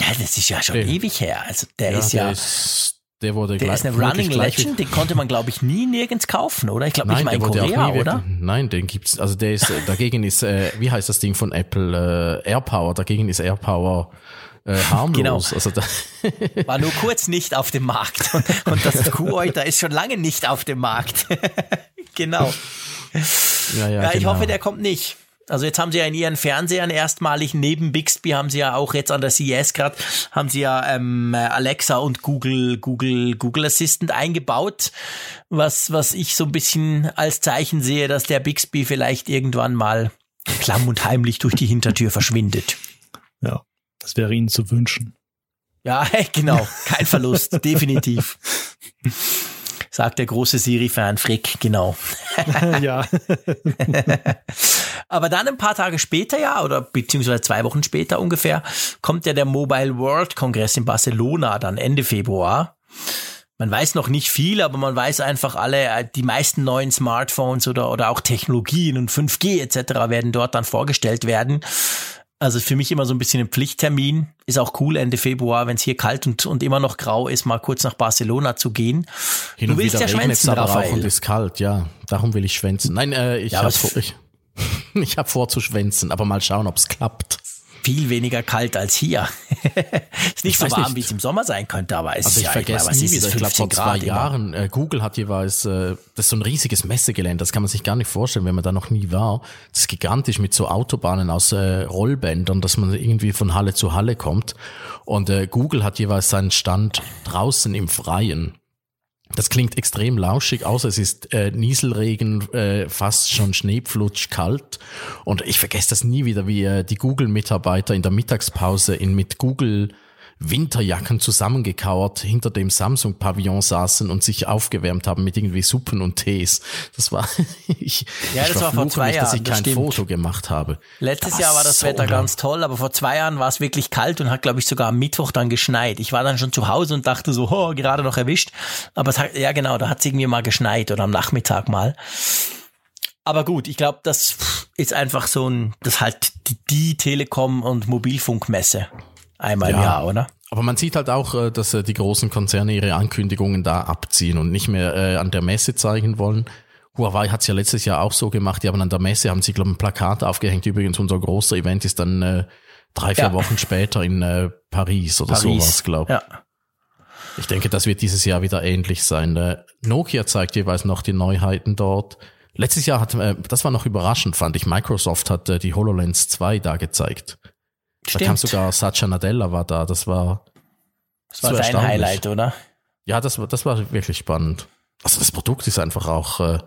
Ja, das ist ja schon Der- ewig her. Also der Ja, ist der ja, ist, der wurde der gleich, ist eine Running Legend. Den konnte man, glaube ich, nie nirgends kaufen, oder? Ich glaube nicht mal in der Korea, oder? wirklich, nein, den gibt's, also der ist, äh, dagegen ist, äh, wie heißt das Ding von Apple, äh, AirPower, dagegen ist AirPower äh, harmlos. Genau. Also da, War nur kurz nicht auf dem Markt. Und, und das Kuhäuter ist schon lange nicht auf dem Markt. genau. ja, ja, Ja, ich genau. hoffe, der kommt nicht. Also jetzt haben sie ja in ihren Fernsehern erstmalig neben Bixby haben sie ja auch jetzt an der CES gerade haben sie ja ähm, Alexa und Google Google Google Assistant eingebaut, was was ich so ein bisschen als Zeichen sehe, dass der Bixby vielleicht irgendwann mal klamm und heimlich durch die Hintertür verschwindet. Ja, das wäre Ihnen zu wünschen. Ja, genau, kein Verlust, definitiv. sagt der große Siri-Fan Frick, genau. ja. Aber dann ein paar Tage später, ja, oder beziehungsweise zwei Wochen später ungefähr, kommt ja der Mobile World Kongress in Barcelona, dann Ende Februar. Man weiß noch nicht viel, aber man weiß einfach alle, äh, die meisten neuen Smartphones oder, oder auch Technologien und 5G etc. werden dort dann vorgestellt werden. Also für mich immer so ein bisschen ein Pflichttermin. Ist auch cool Ende Februar, wenn es hier kalt und, und immer noch grau ist, mal kurz nach Barcelona zu gehen. Hin du willst ja schwänzen, aber Raphael. auch und ist kalt, ja. Darum will ich schwänzen. Nein, äh, ich ja, habe vor, ich, ich hab vor zu schwänzen, aber mal schauen, ob es klappt viel weniger kalt als hier. ist nicht so warm, wie es im Sommer sein könnte, aber es also ist ich ja, vergesse nie wieder. Ich glaube, vor zwei Jahren, äh, Google hat jeweils, äh, das ist so ein riesiges Messegelände, das kann man sich gar nicht vorstellen, wenn man da noch nie war. Das ist gigantisch mit so Autobahnen aus äh, Rollbändern, dass man irgendwie von Halle zu Halle kommt. Und äh, Google hat jeweils seinen Stand draußen im Freien. Das klingt extrem lauschig, außer es ist äh, Nieselregen, äh, fast schon Schneepflutsch kalt. Und ich vergesse das nie wieder, wie äh, die Google-Mitarbeiter in der Mittagspause in mit Google Winterjacken zusammengekauert hinter dem Samsung-Pavillon saßen und sich aufgewärmt haben mit irgendwie Suppen und Tees. Das war, ich, ja, das ich war vor zwei mich, Jahren, dass ich kein stimmt. Foto gemacht habe. Letztes da Jahr war das so Wetter ganz toll, aber vor zwei Jahren war es wirklich kalt und hat, glaube ich, sogar am Mittwoch dann geschneit. Ich war dann schon zu Hause und dachte so, oh, gerade noch erwischt. Aber es hat, ja genau, da hat es irgendwie mal geschneit oder am Nachmittag mal. Aber gut, ich glaube, das ist einfach so ein, das halt die Telekom- und Mobilfunkmesse einmal ja, im Jahr, oder? Aber man sieht halt auch, äh, dass äh, die großen Konzerne ihre Ankündigungen da abziehen und nicht mehr äh, an der Messe zeigen wollen. Huawei hat es ja letztes Jahr auch so gemacht. Die haben an der Messe, haben sie, glaube ich, ein Plakat aufgehängt. Übrigens, unser großer Event ist dann äh, drei, vier ja. Wochen später in äh, Paris oder Paris. sowas, glaube ich. Ja. Ich denke, das wird dieses Jahr wieder ähnlich sein. Äh, Nokia zeigt jeweils noch die Neuheiten dort. Letztes Jahr hat, das war noch überraschend, fand ich, Microsoft hat die HoloLens 2 da gezeigt. Stimmt. Da kam sogar Satya Nadella war da. Das war, das war sein Highlight, oder? Ja, das war, das war wirklich spannend. Also das Produkt ist einfach auch, äh,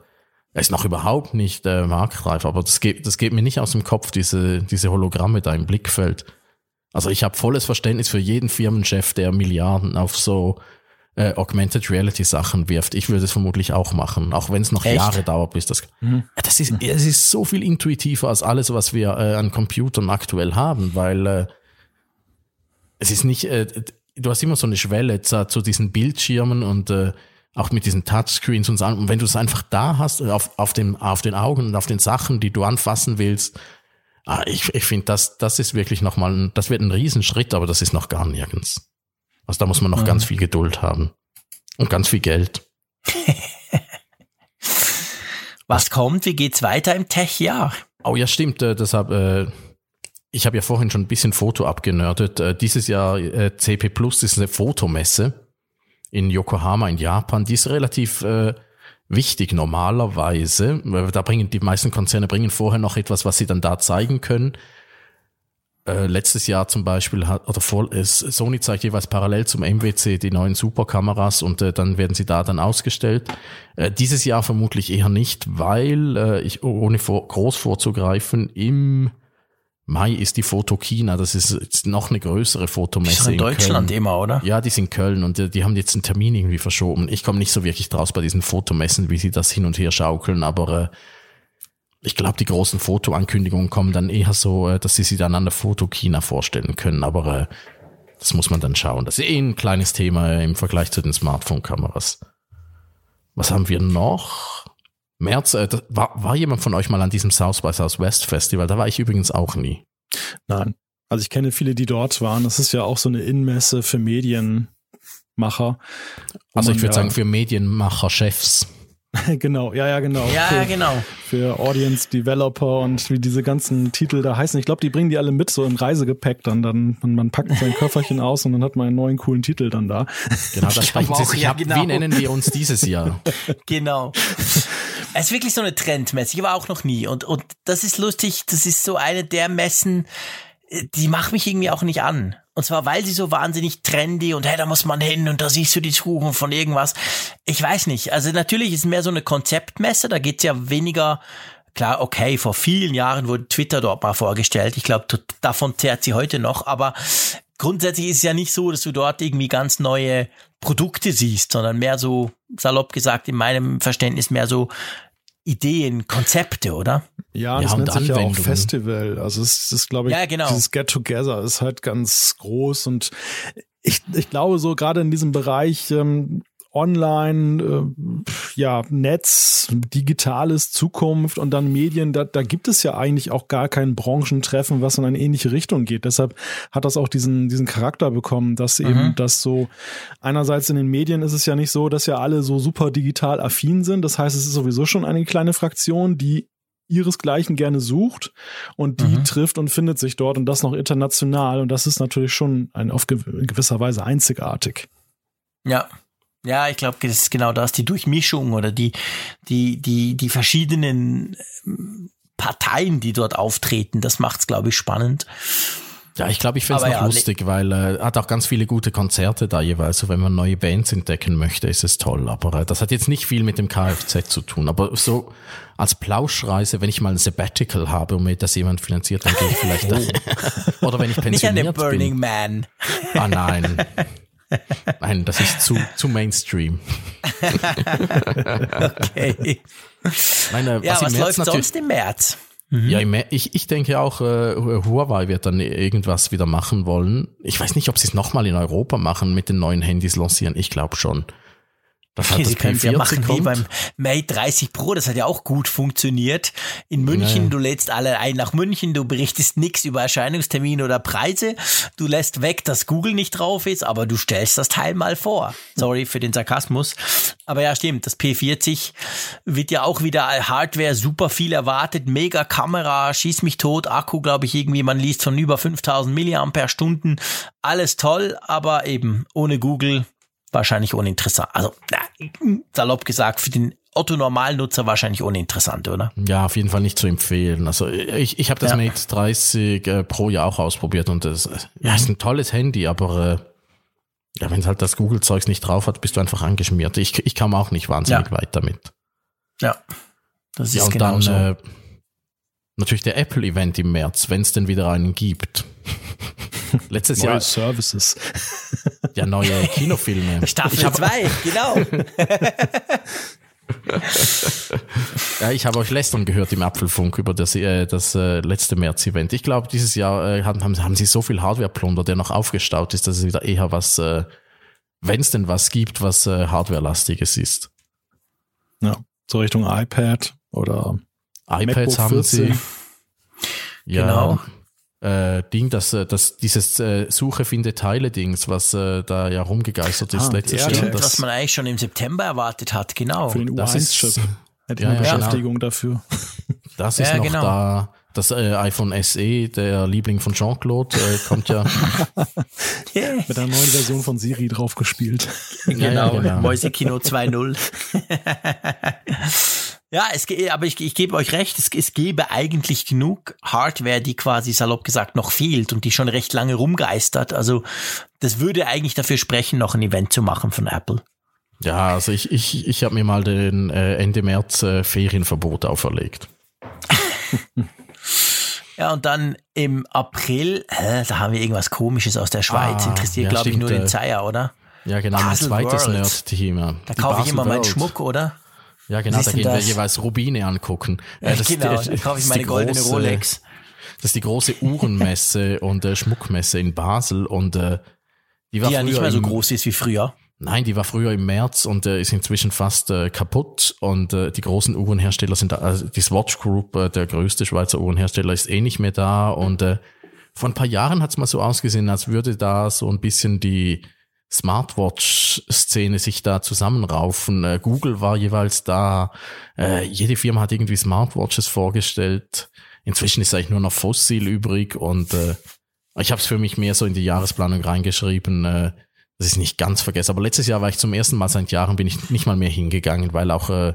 er ist noch überhaupt nicht äh, marktreif, aber das geht, das geht mir nicht aus dem Kopf, diese, diese Hologramme da im Blickfeld. Also ich habe volles Verständnis für jeden Firmenchef, der Milliarden auf so äh, Augmented Reality Sachen wirft. Ich würde es vermutlich auch machen, auch wenn es noch Echt? Jahre dauert, bis das. Mhm. Das ist, es ist so viel intuitiver als alles, was wir äh, an Computern aktuell haben, weil äh, es ist nicht. Äh, du hast immer so eine Schwelle zu, zu diesen Bildschirmen und äh, auch mit diesen Touchscreens und so. Und wenn du es einfach da hast, auf, auf, dem, auf den Augen und auf den Sachen, die du anfassen willst, ah, ich, ich finde, das, das ist wirklich nochmal, das wird ein Riesenschritt, aber das ist noch gar nirgends. Also da muss man noch mhm. ganz viel Geduld haben. Und ganz viel Geld. Was kommt? Wie geht's weiter im Tech-Jahr? Oh ja, stimmt. Äh, deshalb, äh, ich habe ja vorhin schon ein bisschen Foto abgenördet. Äh, dieses Jahr äh, CP Plus ist eine Fotomesse in Yokohama in Japan. Die ist relativ äh, wichtig normalerweise. Da bringen die meisten Konzerne bringen vorher noch etwas, was sie dann da zeigen können. Äh, letztes Jahr zum Beispiel hat, oder vor, ist, Sony zeigt jeweils parallel zum MWC die neuen Superkameras und äh, dann werden sie da dann ausgestellt. Äh, dieses Jahr vermutlich eher nicht, weil äh, ich, ohne vor, groß vorzugreifen, im Mai ist die Fotokina, das ist jetzt noch eine größere Fotomesse. in, in Deutschland Köln. immer, oder? Ja, die ist in Köln und äh, die haben jetzt einen Termin irgendwie verschoben. Ich komme nicht so wirklich draus bei diesen Fotomessen, wie sie das hin und her schaukeln, aber äh, ich glaube, die großen Fotoankündigungen kommen dann eher so, äh, dass sie sie dann an der Fotokina vorstellen können, aber äh, das muss man dann schauen. Das ist eh ein kleines Thema im Vergleich zu den Smartphone-Kameras. Was haben wir noch? März, äh, war, war jemand von euch mal an diesem South by Southwest Festival? Da war ich übrigens auch nie. Nein. Also ich kenne viele, die dort waren. Das ist ja auch so eine Innenmesse für Medienmacher. Also ich würde ja sagen für Medienmacher-Chefs. genau, ja, ja, genau. Ja, für, genau. Für Audience Developer und wie diese ganzen Titel da heißen. Ich glaube, die bringen die alle mit so im Reisegepäck dann. dann man, man packt sein Köfferchen aus und dann hat man einen neuen coolen Titel dann da. Genau, das sprechen Sie sich ja, ab. Genau. Wie nennen wir uns dieses Jahr? genau. Es ist wirklich so eine Trendmesse. Ich war auch noch nie. Und, und das ist lustig. Das ist so eine der Messen, die macht mich irgendwie auch nicht an. Und zwar, weil sie so wahnsinnig trendy und hey, da muss man hin und da siehst du die Zukunft von irgendwas. Ich weiß nicht. Also natürlich ist mehr so eine Konzeptmesse, da geht's ja weniger, klar, okay, vor vielen Jahren wurde Twitter dort mal vorgestellt. Ich glaube, davon zehrt sie heute noch, aber grundsätzlich ist es ja nicht so, dass du dort irgendwie ganz neue Produkte siehst, sondern mehr so, salopp gesagt, in meinem Verständnis mehr so Ideen, Konzepte, oder? Ja, das Ja, und nennt sich ja auch. Festival. Also es ist, glaube ich, Ja, genau. dieses Get Together ist halt ganz groß und ich, ich glaube so gerade in diesem Bereich ähm, Online, äh, ja, Netz, digitales Zukunft und dann Medien, da, da gibt es ja eigentlich auch gar kein Branchentreffen, was in eine ähnliche Richtung geht. Deshalb hat das auch diesen, diesen Charakter bekommen, dass eben das so, einerseits in den Medien ist es ja nicht so, dass ja alle so super digital affin sind. Das heißt, es ist sowieso schon eine kleine Fraktion, die ihresgleichen gerne sucht und die Mhm. trifft und findet sich dort und das noch international und das ist natürlich schon ein, auf gewisser Weise einzigartig. Ja. Ja, ich glaube, das ist genau das, die Durchmischung oder die, die, die, die verschiedenen ähm, Parteien, die dort auftreten, das macht's, glaube ich, spannend. Ja, ich glaube, ich finde es noch ja, lustig, weil äh, hat auch ganz viele gute Konzerte da jeweils. So, wenn man neue Bands entdecken möchte, ist es toll. Aber äh, das hat jetzt nicht viel mit dem Kfz zu tun. Aber so als Plauschreise, wenn ich mal ein Sabbatical habe und mir das jemand finanziert, dann gehe ich vielleicht da. Oder wenn ich Nicht an den pensioniert Burning bin. Man. Ah nein. Nein, das ist zu, zu Mainstream. Okay. Meine, Ja, was, was März läuft natürlich- sonst im März? Ja, im Mä- ich, ich denke auch, äh, Huawei wird dann irgendwas wieder machen wollen. Ich weiß nicht, ob sie es nochmal in Europa machen mit den neuen Handys lancieren. Ich glaube schon. Das hat Sie können es ja P40 machen wie kommt. beim Mate 30 Pro, das hat ja auch gut funktioniert. In München, Ja. du lädst alle ein nach München, du berichtest nichts über Erscheinungstermine oder Preise, du lässt weg, dass Google nicht drauf ist, aber du stellst das Teil mal vor. Sorry für den Sarkasmus. Aber ja, stimmt, das P40 wird ja auch wieder Hardware super viel erwartet, mega Kamera, schieß mich tot, Akku, glaube ich, irgendwie, man liest von über 5000 Milliampere-Stunden, alles toll, aber eben ohne Google wahrscheinlich uninteressant. Also, na, salopp gesagt, für den Otto-Normalnutzer wahrscheinlich uninteressant, oder? Ja, auf jeden Fall nicht zu empfehlen. Also ich, ich habe das Ja. Mate 30 äh, Pro ja auch ausprobiert und das äh, ja, ist ein tolles Handy, aber äh, ja, wenn es halt das Google-Zeugs nicht drauf hat, bist du einfach angeschmiert. Ich, ich kam auch nicht wahnsinnig Ja. weit damit. Ja. Das ist Ja, und genau dann so. äh, natürlich der Apple-Event im März, wenn es denn wieder einen gibt. Letztes Neue Jahr Services. ja neue Kinofilme. Staffel ich hab- 2, genau. Ja, ich habe euch lästern gehört im Apfelfunk über das, äh, das äh, letzte März-Event. Ich glaube, dieses Jahr äh, haben, haben, haben sie so viel Hardware-Plunder, der noch aufgestaut ist, dass es wieder eher was, äh, wenn es denn was gibt, was äh, Hardware-lastiges ist. Ja, so Richtung iPad oder iPads MacBook haben 14. sie. Ja, Genau. Äh, Ding, das, äh, das, dieses äh, Suche, finde Teile-Dings, was äh, da ja rumgegeistert ist Ah, letztes ja, Jahr. das- Was man eigentlich schon im September erwartet hat, genau. für den das U1-Chip. ist- Hätte Ja, eine ja, Beschäftigung dafür. Das ist Ja, noch genau. da. Das äh, iPhone SE, der Liebling von Jean-Claude, äh, kommt ja. Yeah. Mit einer neuen Version von Siri drauf gespielt. Genau, Ja, genau. Mäusekino 2.0. ja, es, aber ich, ich gebe euch recht, es, es gäbe eigentlich genug Hardware, die quasi salopp gesagt noch fehlt und die schon recht lange rumgeistert. Also das würde eigentlich dafür sprechen, noch ein Event zu machen von Apple. Ja, also ich, ich, ich habe mir mal den äh, Ende März äh, Ferienverbot auferlegt. Ja, und dann im April, hä, da haben wir irgendwas Komisches aus der Schweiz. Ah, Interessiert, ja, glaube ich, nur den äh, Zeier, oder? Ja, genau, mein zweites ja. Da kaufe ich immer meinen World. Schmuck, oder? Ja, genau, da gehen wir das? jeweils Rubine angucken. Ja, das- genau, das- da kaufe ich meine die goldene große- Rolex. Das ist die große Uhrenmesse und äh, Schmuckmesse in Basel und äh, die war Die ja nicht mehr so im- groß ist wie früher. Nein, die war früher im März und äh, ist inzwischen fast äh, kaputt. Und äh, die großen Uhrenhersteller sind da, also die Swatch Group, äh, der größte Schweizer Uhrenhersteller, ist eh nicht mehr da. Und äh, vor ein paar Jahren hat es mal so ausgesehen, als würde da so ein bisschen die Smartwatch-Szene sich da zusammenraufen. Äh, Google war jeweils da. Äh, jede Firma hat irgendwie Smartwatches vorgestellt. Inzwischen ist eigentlich nur noch Fossil übrig und äh, ich habe es für mich mehr so in die Jahresplanung reingeschrieben. Äh, das ist nicht ganz vergessen. Aber letztes Jahr war ich zum ersten Mal seit Jahren bin ich nicht mal mehr hingegangen, weil auch äh,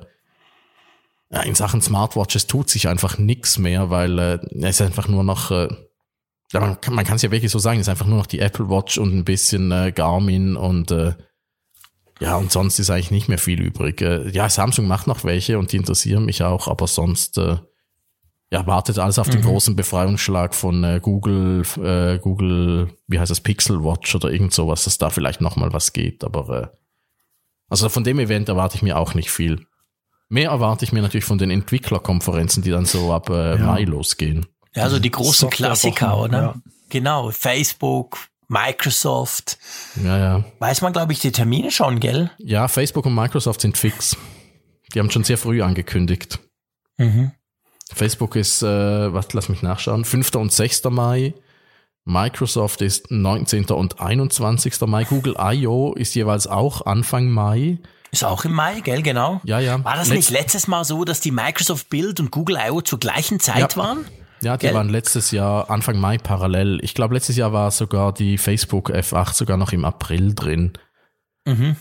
in Sachen Smartwatches tut sich einfach nichts mehr, weil äh, es einfach nur noch, äh, ja, man kann es ja wirklich so sagen, es ist einfach nur noch die Apple Watch und ein bisschen äh, Garmin und äh, ja, und sonst ist eigentlich nicht mehr viel übrig. Äh, ja, Samsung macht noch welche und die interessieren mich auch, aber sonst, äh, ja, wartet alles auf den Mhm. großen Befreiungsschlag von äh, Google, äh, Google, wie heißt das, Pixel Watch oder irgend sowas, dass da vielleicht nochmal was geht. Aber äh, also von dem Event erwarte ich mir auch nicht viel. Mehr erwarte ich mir natürlich von den Entwicklerkonferenzen, die dann so ab äh, Ja. Mai losgehen. Ja, so die großen Klassiker, oder? ja. Genau, Facebook, Microsoft. Ja, ja. Weiß man, glaube ich, die Termine schon, gell? Ja, Facebook und Microsoft sind fix. Die haben schon sehr früh angekündigt. Mhm. Facebook ist, äh, was, lass mich nachschauen, 5. und 6. Mai. Microsoft ist 19. und 21. Mai. Google I.O. ist jeweils auch Anfang Mai. Ist auch im Mai, gell, genau. Ja, ja. War das Letz- nicht letztes Mal so, dass die Microsoft Build und Google I.O. zur gleichen Zeit Ja. waren? Ja, die Gell? waren letztes Jahr, Anfang Mai parallel. Ich glaube, letztes Jahr war sogar die Facebook F8 sogar noch im April drin. Mhm.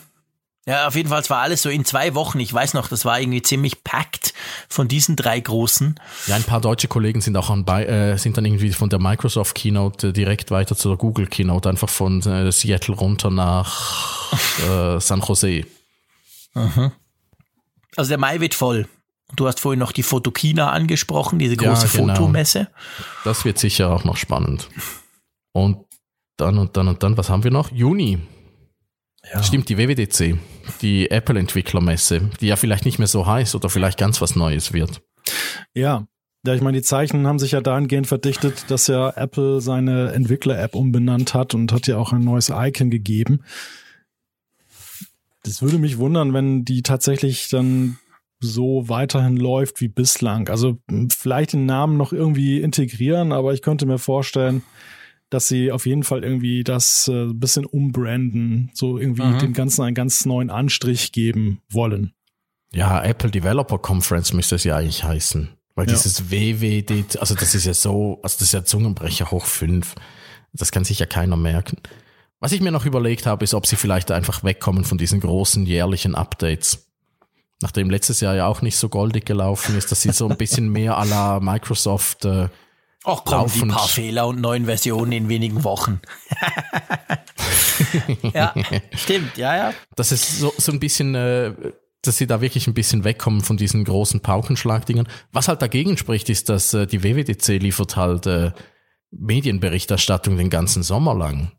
Ja, auf jeden Fall, es war alles so in zwei Wochen. Ich weiß noch, das war irgendwie ziemlich packed von diesen drei großen. Ja, ein paar deutsche Kollegen sind auch an äh, sind dann irgendwie von der Microsoft Keynote äh, direkt weiter zur Google Keynote, einfach von äh, Seattle runter nach äh, San Jose. Also der Mai wird voll. Du hast vorhin noch die Fotokina angesprochen, diese Ja, große genau. Fotomesse. Das wird sicher auch noch spannend. Und dann und dann und dann, was haben wir noch? Juni. Stimmt, die WWDC, die Apple-Entwicklermesse, die ja vielleicht nicht mehr so heiß oder vielleicht ganz was Neues wird. Ja. Ja, ich meine, die Zeichen haben sich ja dahingehend verdichtet, dass ja Apple seine Entwickler-App umbenannt hat und hat ja auch ein neues Icon gegeben. Das würde mich wundern, wenn die tatsächlich dann so weiterhin läuft wie bislang. Also vielleicht den Namen noch irgendwie integrieren, aber ich könnte mir vorstellen, dass sie auf jeden Fall irgendwie das äh, ein bisschen umbranden, so irgendwie Mhm. dem Ganzen einen ganz neuen Anstrich geben wollen. Ja, Apple Developer Conference müsste es ja eigentlich heißen. Weil Ja. dieses WWD, also das ist ja so, also das ist ja Zungenbrecher hoch fünf. Das kann sich ja keiner merken. Was ich mir noch überlegt habe, ist, ob sie vielleicht einfach wegkommen von diesen großen jährlichen Updates. Nachdem letztes Jahr ja auch nicht so goldig gelaufen ist, dass sie so ein bisschen mehr à la Microsoft äh, Ach komm, die Laufend. paar Fehler und neuen Versionen in wenigen Wochen. ja, stimmt, ja, ja. das ist so, so ein bisschen, äh, dass sie da wirklich ein bisschen wegkommen von diesen großen Paukenschlagdingern. Was halt dagegen spricht, ist, dass äh, die WWDC liefert halt äh, Medienberichterstattung den ganzen Sommer lang.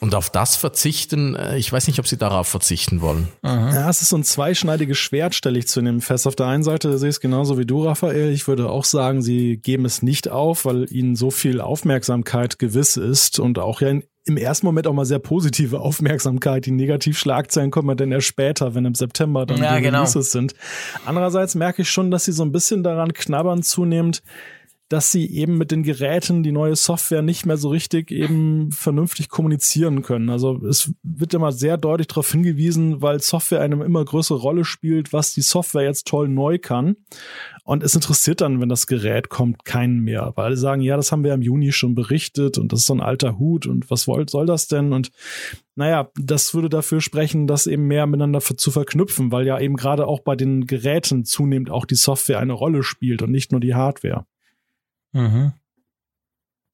Und auf das verzichten, äh, ich weiß nicht, ob sie darauf verzichten wollen. Ja, es ist so ein zweischneidiges Schwert, stelle ich zu dem fest. Auf der einen Seite sehe ich es genauso wie du, Raphael. Ich würde auch sagen, sie geben es nicht auf, weil ihnen so viel Aufmerksamkeit gewiss ist und auch ja in, im ersten Moment auch mal sehr positive Aufmerksamkeit. Die Negativschlagzeilen kommen ja dann erst später, wenn im September dann Ja, die genau. Releases sind. Andererseits merke ich schon, dass sie so ein bisschen daran knabbern zunehmend, dass sie eben mit den Geräten die neue Software nicht mehr so richtig eben vernünftig kommunizieren können. Also es wird immer sehr deutlich darauf hingewiesen, weil Software eine immer größere Rolle spielt, was die Software jetzt toll neu kann. Und es interessiert dann, wenn das Gerät kommt, keinen mehr, weil alle sagen, ja, das haben wir im Juni schon berichtet und das ist so ein alter Hut und was soll das denn? Und naja, das würde dafür sprechen, das eben mehr miteinander zu verknüpfen, weil ja eben gerade auch bei den Geräten zunehmend auch die Software eine Rolle spielt und nicht nur die Hardware. Mhm.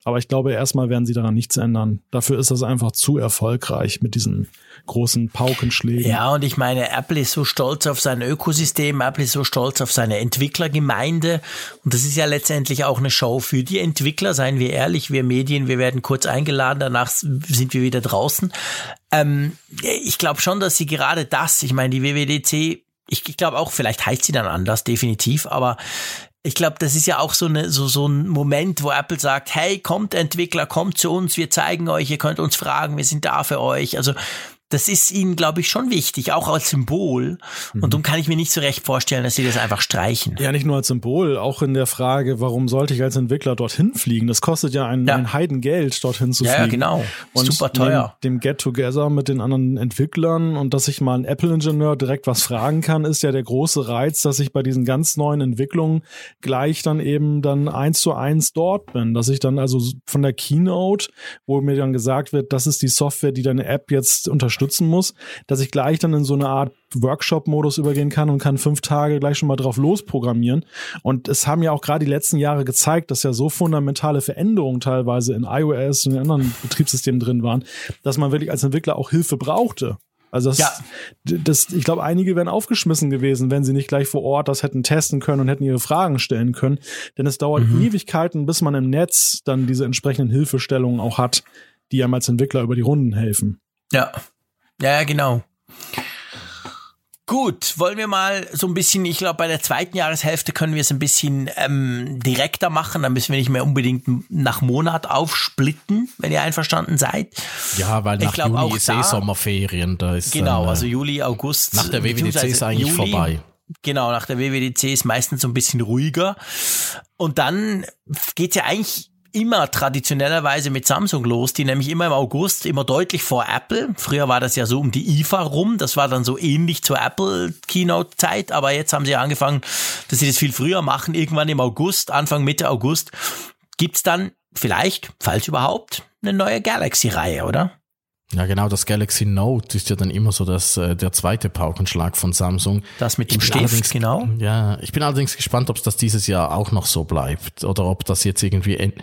Aber ich glaube, erstmal werden sie daran nichts ändern. Dafür ist das einfach zu erfolgreich mit diesen großen Paukenschlägen. Ja, und ich meine, Apple ist so stolz auf sein Ökosystem, Apple ist so stolz auf seine Entwicklergemeinde. Und das ist ja letztendlich auch eine Show für die Entwickler, seien wir ehrlich, wir Medien, wir werden kurz eingeladen, danach sind wir wieder draußen. Ähm, ich glaube schon, dass sie gerade das, ich meine, die WWDC, ich, ich glaube auch, vielleicht heißt sie dann anders, definitiv, aber ich glaube, das ist ja auch so, eine, so, so ein Moment, wo Apple sagt, hey, kommt Entwickler, kommt zu uns, wir zeigen euch, ihr könnt uns fragen, wir sind da für euch. Also das ist ihnen, glaube ich, schon wichtig, auch als Symbol. Und darum kann ich mir nicht so recht vorstellen, dass sie das einfach streichen. Ja, nicht nur als Symbol, auch in der Frage, warum sollte ich als Entwickler dorthin fliegen? Das kostet ja ein, Ja. ein Heidengeld, dorthin zu Ja, ja, fliegen. genau. Und Super teuer. Dem, dem Get-Together mit den anderen Entwicklern und dass ich mal einen Apple-Ingenieur direkt was fragen kann, ist ja der große Reiz, dass ich bei diesen ganz neuen Entwicklungen gleich dann eben dann eins zu eins dort bin. Dass ich dann also von der Keynote, wo mir dann gesagt wird, das ist die Software, die deine App jetzt unterstützen muss, dass ich gleich dann in so eine Art Workshop-Modus übergehen kann und kann fünf Tage gleich schon mal drauf losprogrammieren. Und es haben ja auch gerade die letzten Jahre gezeigt, dass ja so fundamentale Veränderungen teilweise in iOS und in anderen Betriebssystemen drin waren, dass man wirklich als Entwickler auch Hilfe brauchte. Also das, Ja. das ich glaube, einige wären aufgeschmissen gewesen, wenn sie nicht gleich vor Ort das hätten testen können und hätten ihre Fragen stellen können. Denn es dauert Mhm. Ewigkeiten, bis man im Netz dann diese entsprechenden Hilfestellungen auch hat, die einem als Entwickler über die Runden helfen. Ja. Ja, genau. Gut, wollen wir mal so ein bisschen, ich glaube, bei der zweiten Jahreshälfte können wir es ein bisschen ähm, direkter machen. Dann müssen wir nicht mehr unbedingt nach Monat aufsplitten, wenn ihr einverstanden seid. Ja, weil Ich nach glaub, Juli ist da- eh Sommerferien. Da ist Genau, dann, äh, also Juli, August. nach der WWDC ist eigentlich Juli, vorbei. Genau, nach der WWDC ist meistens so ein bisschen ruhiger. Und dann geht's ja eigentlich immer traditionellerweise mit Samsung los, die nämlich immer im August, immer deutlich vor Apple. Früher war das ja so um die IFA rum, das war dann so ähnlich zur Apple Keynote Zeit, aber jetzt haben sie ja angefangen, dass sie das viel früher machen. Irgendwann im August, Anfang Mitte August, gibt's dann vielleicht, falls überhaupt, eine neue Galaxy-Reihe, oder? Ja, genau, das Galaxy Note ist ja dann immer so das, äh, der zweite Paukenschlag von Samsung. Das mit dem Stift, genau. Ja, ich bin allerdings gespannt, ob es das dieses Jahr auch noch so bleibt oder ob das jetzt irgendwie. en-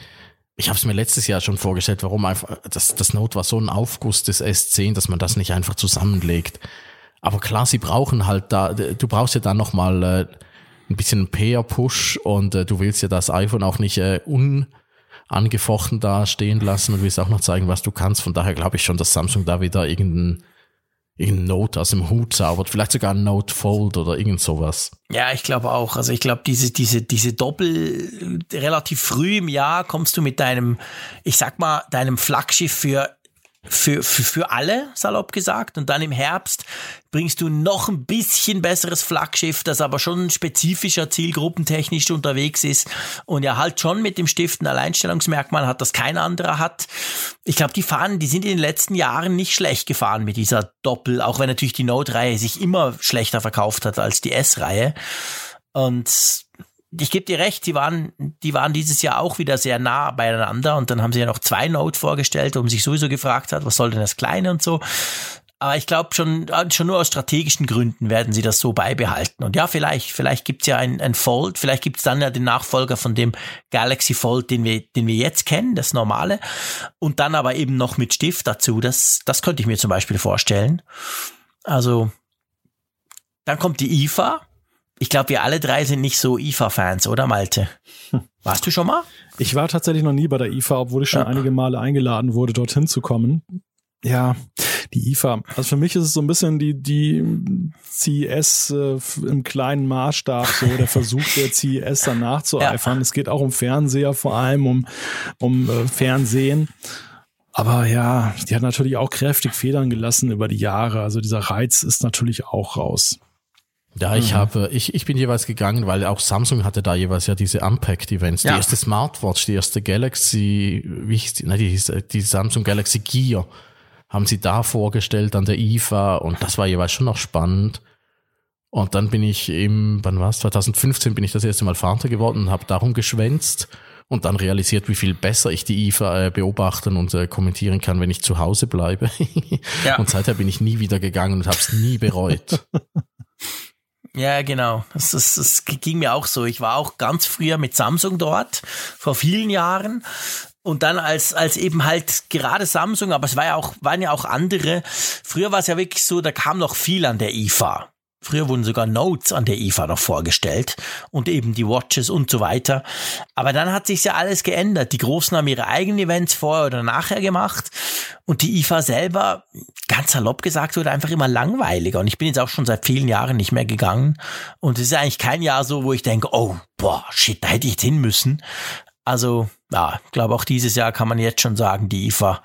Ich habe es mir letztes Jahr schon vorgestellt, warum einfach das, das Note war so ein Aufguss des S10, dass man das nicht einfach zusammenlegt. Aber klar, sie brauchen halt da. Du brauchst ja dann noch mal äh, ein bisschen PR-Push und äh, du willst ja das iPhone auch nicht äh, unangefochten da stehen lassen und willst auch noch zeigen, was du kannst. Von daher glaube ich schon, dass Samsung da wieder irgendein irgendein Note aus dem Hut zaubert, vielleicht sogar ein Note Fold oder irgend sowas. Ja, ich glaube auch. Also ich glaube, diese, diese, diese Doppel, relativ früh im Jahr kommst du mit deinem, ich sag mal, deinem Flaggschiff für für, für, für alle, salopp gesagt. Und dann im Herbst bringst du noch ein bisschen besseres Flaggschiff, das aber schon spezifischer zielgruppentechnisch unterwegs ist und ja halt schon mit dem Stift ein Alleinstellungsmerkmal hat, das kein anderer hat. Ich glaube, die fahren, die sind in den letzten Jahren nicht schlecht gefahren mit dieser Doppel, auch wenn natürlich die Note-Reihe sich immer schlechter verkauft hat als die S-Reihe. Und ich gebe dir recht, die waren, die waren dieses Jahr auch wieder sehr nah beieinander und dann haben sie ja noch zwei Note vorgestellt, wo man sich sowieso gefragt hat, was soll denn das Kleine und so. Aber ich glaube schon, schon nur aus strategischen Gründen werden sie das so beibehalten. Und ja, vielleicht, vielleicht gibt's ja ein, ein Fold, vielleicht gibt's dann ja den Nachfolger von dem Galaxy Fold, den wir, den wir jetzt kennen, das normale. Und dann aber eben noch mit Stift dazu. Das, das könnte ich mir zum Beispiel vorstellen. Also, dann kommt die IFA. Ich glaube, wir alle drei sind nicht so IFA-Fans, oder Malte? Warst du schon mal? Ich war tatsächlich noch nie bei der IFA, obwohl ich schon Ja. einige Male eingeladen wurde, dorthin zu kommen. Ja, die IFA. Also für mich ist es so ein bisschen die, die CES äh, im kleinen Maßstab, so der Versuch der CES dann nachzueifern. Es geht auch um Fernseher, vor allem um, um äh, Fernsehen. Aber ja, die hat natürlich auch kräftig Federn gelassen über die Jahre. Also dieser Reiz ist natürlich auch raus. Ja, ich habe, ich, ich bin jeweils gegangen, weil auch Samsung hatte da jeweils ja diese Unpacked-Events. Ja. Die erste Smartwatch, die erste Galaxy, wie hieß die, nein, die, hieß, äh, die Samsung Galaxy Gear haben sie da vorgestellt an der IFA und das war jeweils schon noch spannend. Und dann bin ich im, wann war's? 2015 bin ich das erste Mal Vater geworden und habe darum geschwänzt und dann realisiert, wie viel besser ich die IFA äh, beobachten und äh, kommentieren kann, wenn ich zu Hause bleibe. Ja. Und seither bin ich nie wieder gegangen und habe es nie bereut. Ja, genau. Das, das, das ging mir auch so. Ich war auch ganz früher mit Samsung dort, vor vielen Jahren. Und dann als, als eben halt gerade Samsung, aber es war ja auch, waren ja auch andere. Früher war es ja wirklich so, da kam noch viel an der IFA. Früher wurden sogar Notes an der IFA noch vorgestellt und eben die Watches und so weiter. Aber dann hat sich ja alles geändert. Die Großen haben ihre eigenen Events vorher oder nachher gemacht und die IFA selber, ganz salopp gesagt, wurde einfach immer langweiliger. Und ich bin jetzt auch schon seit vielen Jahren nicht mehr gegangen. Und es ist eigentlich kein Jahr so, wo ich denke, oh, boah, shit, da hätte ich jetzt hin müssen. Also, ja, ich glaube auch dieses Jahr kann man jetzt schon sagen, die IFA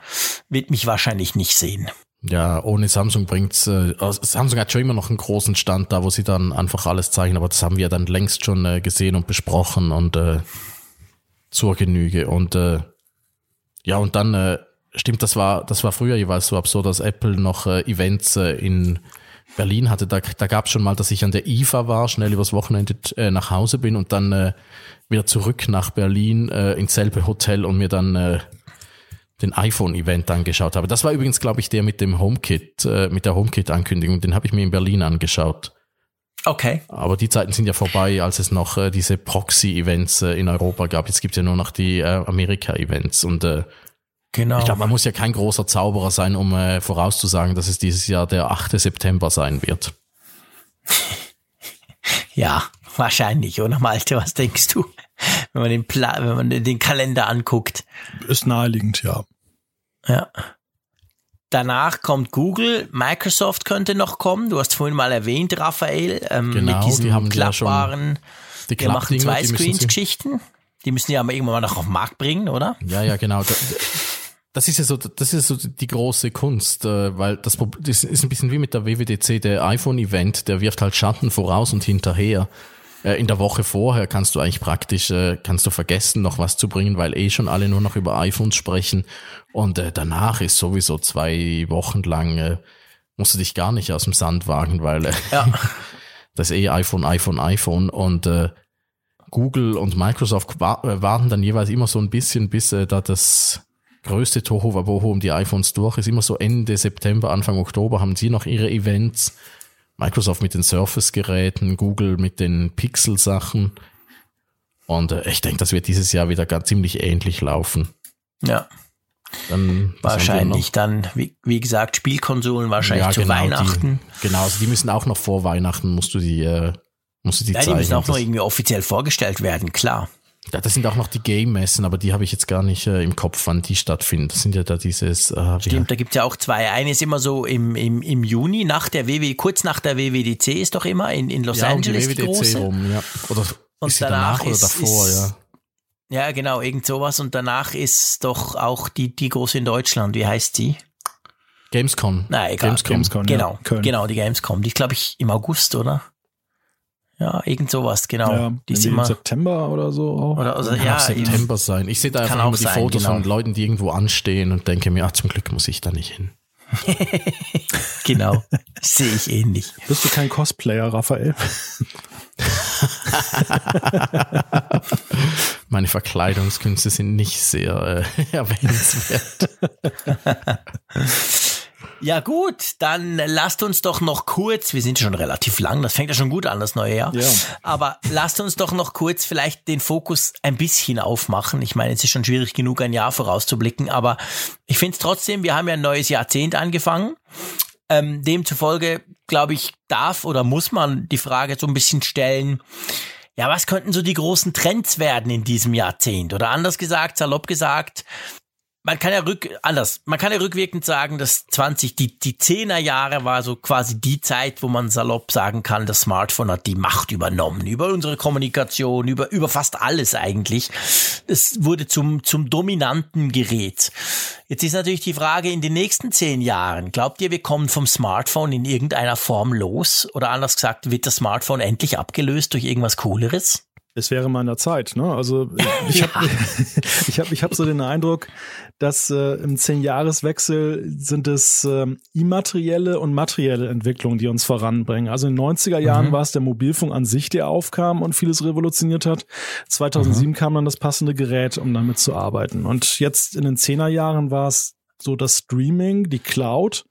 wird mich wahrscheinlich nicht sehen. Ja, ohne Samsung bringt's. Äh, also Samsung hat schon immer noch einen großen Stand da, wo sie dann einfach alles zeigen, aber das haben wir dann längst schon äh, gesehen und besprochen und äh, zur Genüge. Und äh, ja, und dann äh, stimmt, das war das war früher jeweils so absurd, dass Apple noch äh, Events äh, in Berlin hatte. Da, da gab es schon mal, dass ich an der IFA war, schnell übers Wochenende äh, nach Hause bin und dann äh, wieder zurück nach Berlin äh, ins selbe Hotel und mir dann äh, den iPhone-Event angeschaut habe. Das war übrigens, glaube ich, der mit dem HomeKit, äh, mit der HomeKit-Ankündigung. Den habe ich mir in Berlin angeschaut. Okay. Aber die Zeiten sind ja vorbei, als es noch äh, diese Proxy-Events äh, in Europa gab. Jetzt gibt es ja nur noch die äh, Amerika-Events und äh, Genau. Ich glaube, man muss ja kein großer Zauberer sein, um äh, vorauszusagen, dass es dieses Jahr der 8. September sein wird. Ja, wahrscheinlich, oder Malte? Was denkst du, wenn man den, Pla wenn man den Kalender anguckt? Ist naheliegend, ja. Ja. Danach kommt Google, Microsoft könnte noch kommen. Du hast vorhin mal erwähnt, Raphael, ähm, Genau, mit diesen die haben klappbaren, Die machen zwei die müssen sie- Screens-Geschichten. Die müssen ja aber irgendwann mal noch auf den Markt bringen, oder? Ja, ja, genau. Da- Das ist ja so, das ist so die große Kunst, äh, weil das, das ist ein bisschen wie mit der WWDC, der iPhone-Event, der wirft halt Schatten voraus und hinterher. Äh, In der Woche vorher kannst du eigentlich praktisch, äh, kannst du vergessen, noch was zu bringen, weil eh schon alle nur noch über iPhones sprechen. Und äh, danach ist sowieso zwei Wochen lang, musst du dich gar nicht aus dem Sand wagen, weil Ja. das eh iPhone, iPhone, iPhone und Google und Microsoft wa warten dann jeweils immer so ein bisschen, bis da das größte Tohuwabohu um die iPhones durch ist. Immer so Ende September, Anfang Oktober haben sie noch ihre Events. Microsoft mit den Surface-Geräten, Google mit den Pixel-Sachen. Und äh, ich denke, das wird dieses Jahr wieder ganz ziemlich ähnlich laufen. Ja, Dann, wahrscheinlich dann, wie, wie gesagt, Spielkonsolen wahrscheinlich zu genau, Weihnachten. Die, genau, also die müssen auch noch vor Weihnachten, musst du die, äh, musst du die Ja, die zeigen. müssen auch noch irgendwie offiziell vorgestellt werden, klar. Ja, das sind auch noch die Game-Messen, aber die habe ich jetzt gar nicht äh, im Kopf, wann die stattfinden. Das sind ja da dieses, äh, wie Stimmt, da gibt's ja auch zwei. Eine ist immer so im, im, im Juni, nach der WW, kurz nach der WWDC ist doch immer in, in Los ja, um die Angeles die, WWDC große. rum, ja. Oder Und ist sie danach danach oder ist- davor, ist- ja. Ja, genau, irgend sowas. Und danach ist doch auch die, die große in Deutschland. Wie heißt sie? Gamescom. Na, egal. Gamescom. Gamescom, ja, Genau, Köln. genau, die Gamescom. Die glaube ich im August, oder? Ja, irgend sowas, genau. ja, die ist irgendwie im. September oder so auch. Oder, also, Kann ja, September sein. Ich sehe da einfach immer die sein, Fotos genau. von Leuten, die irgendwo anstehen und denke mir, ach, zum Glück muss ich da nicht hin. genau. Sehe ich ähnlich. Bist du kein Cosplayer, Raphael? Meine Verkleidungskünste sind nicht sehr äh, erwähnenswert. Ja gut, dann lasst uns doch noch kurz, wir sind schon relativ lang, das fängt ja schon gut an, das neue Jahr. Ja. Aber lasst uns doch noch kurz vielleicht den Fokus ein bisschen aufmachen. Ich meine, es ist schon schwierig genug, ein Jahr vorauszublicken, aber ich finde es trotzdem, wir haben ja ein neues Jahrzehnt angefangen. Ähm, demzufolge, glaube ich, darf oder muss man die Frage so ein bisschen stellen, ja, was könnten so die großen Trends werden in diesem Jahrzehnt? Oder anders gesagt, salopp gesagt, man kann ja rück, anders, man kann ja rückwirkend sagen, dass 20, die, die 10er Jahre war so quasi die Zeit, wo man salopp sagen kann, das Smartphone hat die Macht übernommen, über unsere Kommunikation, über, über fast alles eigentlich. Es wurde zum, zum dominanten Gerät. Jetzt ist natürlich die Frage, in den nächsten zehn Jahren, glaubt ihr, wir kommen vom Smartphone in irgendeiner Form los? Oder anders gesagt, wird das Smartphone endlich abgelöst durch irgendwas Cooleres? Es wäre mal an der Zeit, ne? Also ich habe ich hab, ich hab so den Eindruck, dass äh, im Zehn-Jahres-Wechsel sind es ähm, immaterielle und materielle Entwicklungen, die uns voranbringen. Also in den 90er Jahren war es der Mobilfunk an sich, der aufkam und vieles revolutioniert hat. 2007 kam dann das passende Gerät, um damit zu arbeiten. Und jetzt in den Zehner Jahren war es so das Streaming, die Cloud.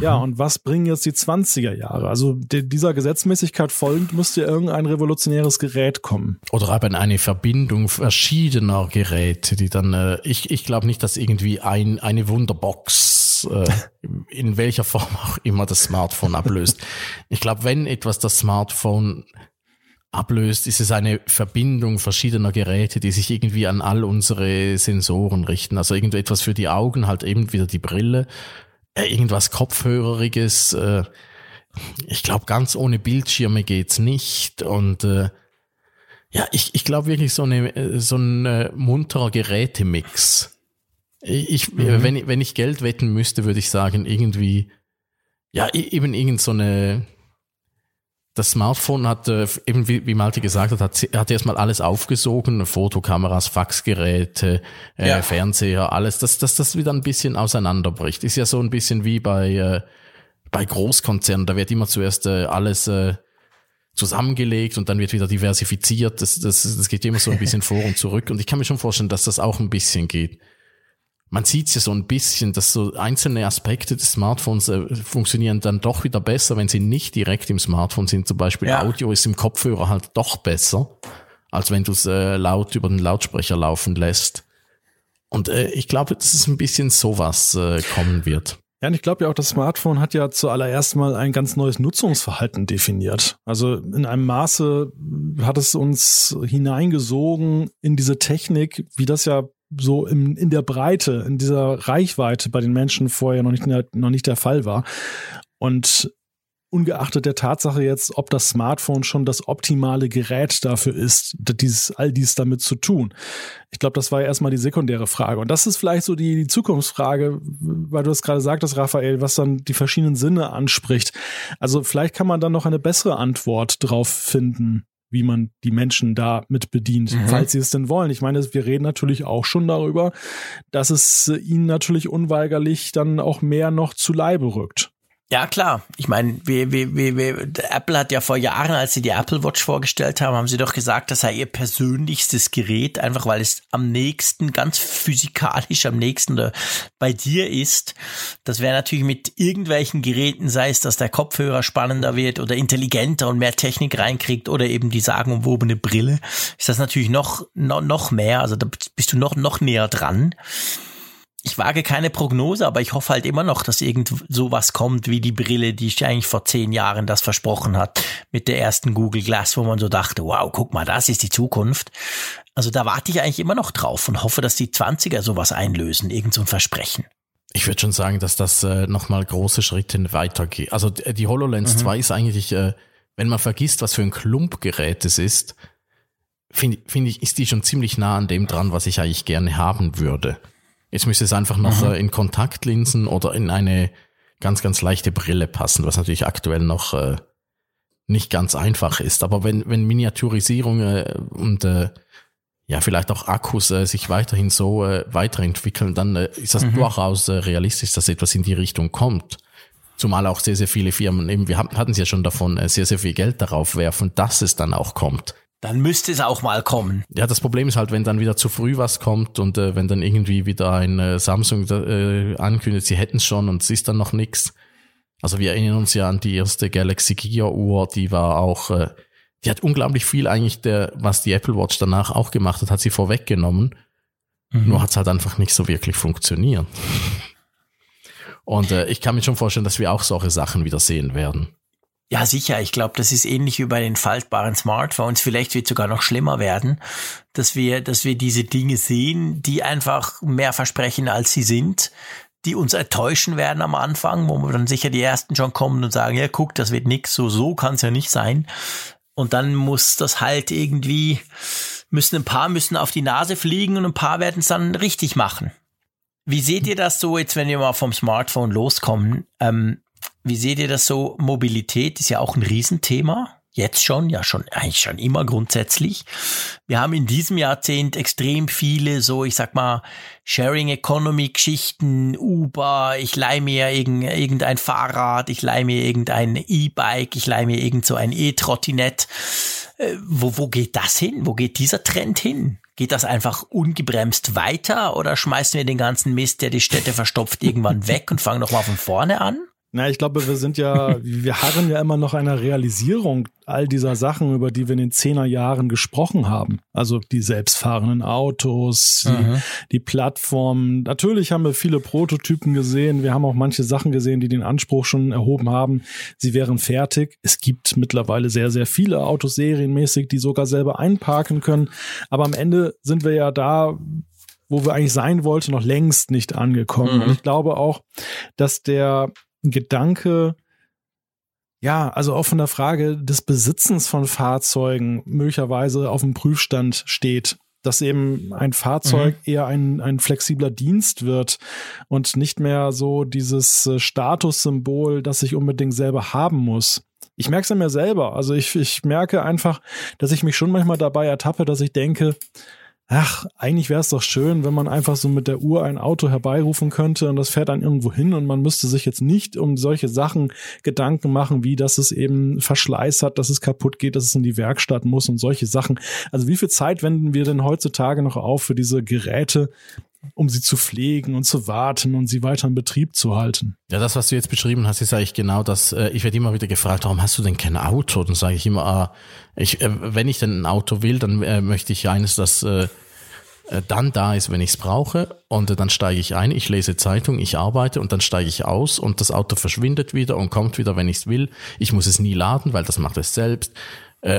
Ja, und was bringen jetzt die 20er Jahre? Also de- dieser Gesetzmäßigkeit folgend müsste irgendein revolutionäres Gerät kommen. Oder eben eine Verbindung verschiedener Geräte, die dann, äh, ich, ich glaube nicht, dass irgendwie ein, eine Wunderbox, äh, in welcher Form auch immer das Smartphone ablöst. Ich glaube, wenn etwas das Smartphone ablöst, ist es eine Verbindung verschiedener Geräte, die sich irgendwie an all unsere Sensoren richten. Also irgendetwas für die Augen, halt eben wieder die Brille, äh, irgendwas Kopfhöreriges, äh, ich glaube, ganz ohne Bildschirme geht's nicht und äh, ja, ich, ich glaube wirklich so, eine, äh, so ein äh, munterer Gerätemix. Ich, äh, wenn, ich- wenn ich Geld wetten müsste, würde ich sagen, irgendwie, ja, e- eben irgend so eine, das Smartphone hat, äh, eben wie, wie Malte gesagt hat, hat, hat erstmal alles aufgesogen, Fotokameras, Faxgeräte, äh, Ja. Fernseher, alles, dass dass das wieder ein bisschen auseinanderbricht. Ist ja so ein bisschen wie bei, äh, bei Großkonzernen, da wird immer zuerst äh, alles äh, zusammengelegt und dann wird wieder diversifiziert. Das, das, das geht immer so ein bisschen vor und zurück. Und ich kann mir schon vorstellen, dass das auch ein bisschen geht. Man sieht ja so ein bisschen, dass so einzelne Aspekte des Smartphones äh, funktionieren dann doch wieder besser, wenn sie nicht direkt im Smartphone sind. Zum Beispiel Ja. Audio ist im Kopfhörer halt doch besser, als wenn du es äh, laut über den Lautsprecher laufen lässt. Und äh, ich glaube, dass es ein bisschen sowas äh, kommen wird. Ja, und ich glaube ja auch, das Smartphone hat ja zuallererst mal ein ganz neues Nutzungsverhalten definiert. Also in einem Maße hat es uns hineingesogen in diese Technik, wie das ja so im, in der Breite, in dieser Reichweite bei den Menschen vorher noch nicht, noch nicht der Fall war. Und ungeachtet der Tatsache jetzt, ob das Smartphone schon das optimale Gerät dafür ist, dieses, all dies damit zu tun. Ich glaube, das war erstmal die sekundäre Frage. Und das ist vielleicht so die, die Zukunftsfrage, weil du es gerade sagtest, Raphael, was dann die verschiedenen Sinne anspricht. Also vielleicht kann man dann noch eine bessere Antwort drauf finden, wie man die Menschen da mit bedient, mhm. falls sie es denn wollen. Ich meine, wir reden natürlich auch schon darüber, dass es ihnen natürlich unweigerlich dann auch mehr noch zu Leibe rückt. Ja, klar. Ich meine, wir, wir, wir, Apple hat ja vor Jahren, als sie die Apple Watch vorgestellt haben, haben sie doch gesagt, das sei ihr persönlichstes Gerät, einfach weil es am nächsten, ganz physikalisch am nächsten bei dir ist. Das wäre natürlich mit irgendwelchen Geräten, sei es, dass der Kopfhörer spannender wird oder intelligenter und mehr Technik reinkriegt oder eben die sagenumwobene Brille, ist das natürlich noch, noch, noch mehr. Also da bist du noch, noch näher dran ich wage keine Prognose, aber ich hoffe halt immer noch, dass irgend sowas kommt wie die Brille, die ich eigentlich vor zehn Jahren das versprochen hat mit der ersten Google Glass, wo man so dachte, wow, guck mal, das ist die Zukunft. Also da warte ich eigentlich immer noch drauf und hoffe, dass die 20er sowas einlösen, irgend so ein Versprechen. Ich würde schon sagen, dass das äh, nochmal große Schritte weitergeht. Also die HoloLens mhm. 2 ist eigentlich, äh, wenn man vergisst, was für ein Klumpgerät es ist, finde find ich, ist die schon ziemlich nah an dem dran, was ich eigentlich gerne haben würde. Jetzt müsste es einfach noch mhm. in Kontaktlinsen oder in eine ganz, ganz leichte Brille passen, was natürlich aktuell noch äh, nicht ganz einfach ist. Aber wenn, wenn Miniaturisierung äh, und äh, ja, vielleicht auch Akkus äh, sich weiterhin so äh, weiterentwickeln, dann äh, ist das mhm. durchaus äh, realistisch, dass etwas in die Richtung kommt. Zumal auch sehr, sehr viele Firmen, eben, wir hatten es ja schon davon, äh, sehr, sehr viel Geld darauf werfen, dass es dann auch kommt dann müsste es auch mal kommen. Ja, das Problem ist halt, wenn dann wieder zu früh was kommt und äh, wenn dann irgendwie wieder ein äh, Samsung äh, ankündigt, sie hätten es schon und es ist dann noch nichts. Also wir erinnern uns ja an die erste Galaxy Gear Uhr, die war auch, äh, die hat unglaublich viel eigentlich, der, was die Apple Watch danach auch gemacht hat, hat sie vorweggenommen. Mhm. Nur hat es halt einfach nicht so wirklich funktioniert. Und äh, ich kann mir schon vorstellen, dass wir auch solche Sachen wieder sehen werden. Ja, sicher. Ich glaube, das ist ähnlich wie bei den faltbaren Smartphones. Vielleicht wird sogar noch schlimmer werden, dass wir, dass wir diese Dinge sehen, die einfach mehr versprechen, als sie sind, die uns enttäuschen werden am Anfang, wo dann sicher die ersten schon kommen und sagen, ja, guck, das wird nix, so, so kann es ja nicht sein. Und dann muss das halt irgendwie, müssen ein paar müssen auf die Nase fliegen und ein paar werden es dann richtig machen. Wie seht ihr das so jetzt, wenn wir mal vom Smartphone loskommen? Ähm, wie seht ihr das so? Mobilität ist ja auch ein Riesenthema. Jetzt schon, ja schon, eigentlich schon immer grundsätzlich. Wir haben in diesem Jahrzehnt extrem viele so, ich sag mal, Sharing Economy Geschichten, Uber, ich leih mir irgendein Fahrrad, ich leih mir irgendein E-Bike, ich leih mir irgend so ein E-Trottinett. Äh, wo, wo geht das hin? Wo geht dieser Trend hin? Geht das einfach ungebremst weiter oder schmeißen wir den ganzen Mist, der die Städte verstopft, irgendwann weg und fangen nochmal von vorne an? Na, ich glaube, wir sind ja, wir harren ja immer noch einer Realisierung all dieser Sachen, über die wir in den Zehnerjahren gesprochen haben. Also die selbstfahrenden Autos, die, die Plattformen. Natürlich haben wir viele Prototypen gesehen. Wir haben auch manche Sachen gesehen, die den Anspruch schon erhoben haben, sie wären fertig. Es gibt mittlerweile sehr, sehr viele Autos serienmäßig, die sogar selber einparken können. Aber am Ende sind wir ja da, wo wir eigentlich sein wollten, noch längst nicht angekommen. Mhm. Und ich glaube auch, dass der Gedanke, ja, also auch von der Frage des Besitzens von Fahrzeugen möglicherweise auf dem Prüfstand steht, dass eben ein Fahrzeug mhm. eher ein, ein flexibler Dienst wird und nicht mehr so dieses äh, Statussymbol, das ich unbedingt selber haben muss. Ich merke es an mir selber. Also ich, ich merke einfach, dass ich mich schon manchmal dabei ertappe, dass ich denke, ach, eigentlich wäre es doch schön, wenn man einfach so mit der Uhr ein Auto herbeirufen könnte und das fährt dann irgendwo hin und man müsste sich jetzt nicht um solche Sachen Gedanken machen, wie dass es eben Verschleiß hat, dass es kaputt geht, dass es in die Werkstatt muss und solche Sachen. Also wie viel Zeit wenden wir denn heutzutage noch auf für diese Geräte, um sie zu pflegen und zu warten und sie weiter in Betrieb zu halten. Ja, das, was du jetzt beschrieben hast, ist eigentlich genau das. Äh, ich werde immer wieder gefragt, warum hast du denn kein Auto? Dann sage ich immer, ah, ich, äh, wenn ich denn ein Auto will, dann äh, möchte ich eines, das dann da ist, wenn ich es brauche. Und dann steige ich ein, ich lese Zeitung, ich arbeite und dann steige ich aus und das Auto verschwindet wieder und kommt wieder, wenn ich es will. Ich muss es nie laden, weil das macht es selbst.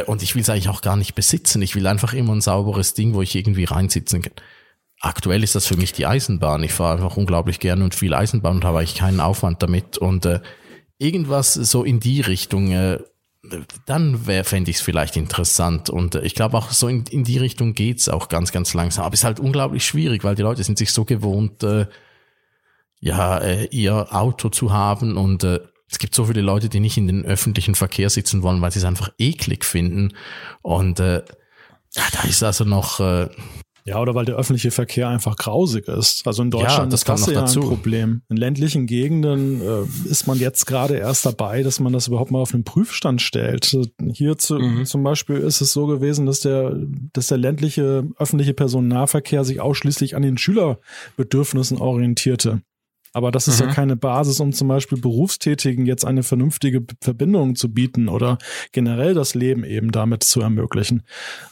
Und ich will es eigentlich auch gar nicht besitzen. Ich will einfach immer ein sauberes Ding, wo ich irgendwie reinsitzen kann. Aktuell ist das für mich die Eisenbahn. Ich fahre einfach unglaublich gerne und viel Eisenbahn und habe eigentlich keinen Aufwand damit. Und äh, irgendwas so in die Richtung, äh, dann wäre fände ich es vielleicht interessant. Und äh, ich glaube auch so in, in die Richtung geht's auch ganz, ganz langsam. Aber es ist halt unglaublich schwierig, weil die Leute sind sich so gewohnt, äh, ja, äh, ihr Auto zu haben und äh, es gibt so viele Leute, die nicht in den öffentlichen Verkehr sitzen wollen, weil sie es einfach eklig finden. Und äh, ja, da ist also noch, äh, ja, oder weil der öffentliche Verkehr einfach grausig ist. Also in Deutschland ja, das ist das ja dazu. ein Problem. In ländlichen Gegenden äh, ist man jetzt gerade erst dabei, dass man das überhaupt mal auf den Prüfstand stellt. Hier zu, Mhm. zum Beispiel ist es so gewesen, dass der, dass der ländliche öffentliche Personennahverkehr sich ausschließlich an den Schülerbedürfnissen orientierte. Aber das ist Mhm. ja keine Basis, um zum Beispiel Berufstätigen jetzt eine vernünftige Verbindung zu bieten oder generell das Leben eben damit zu ermöglichen.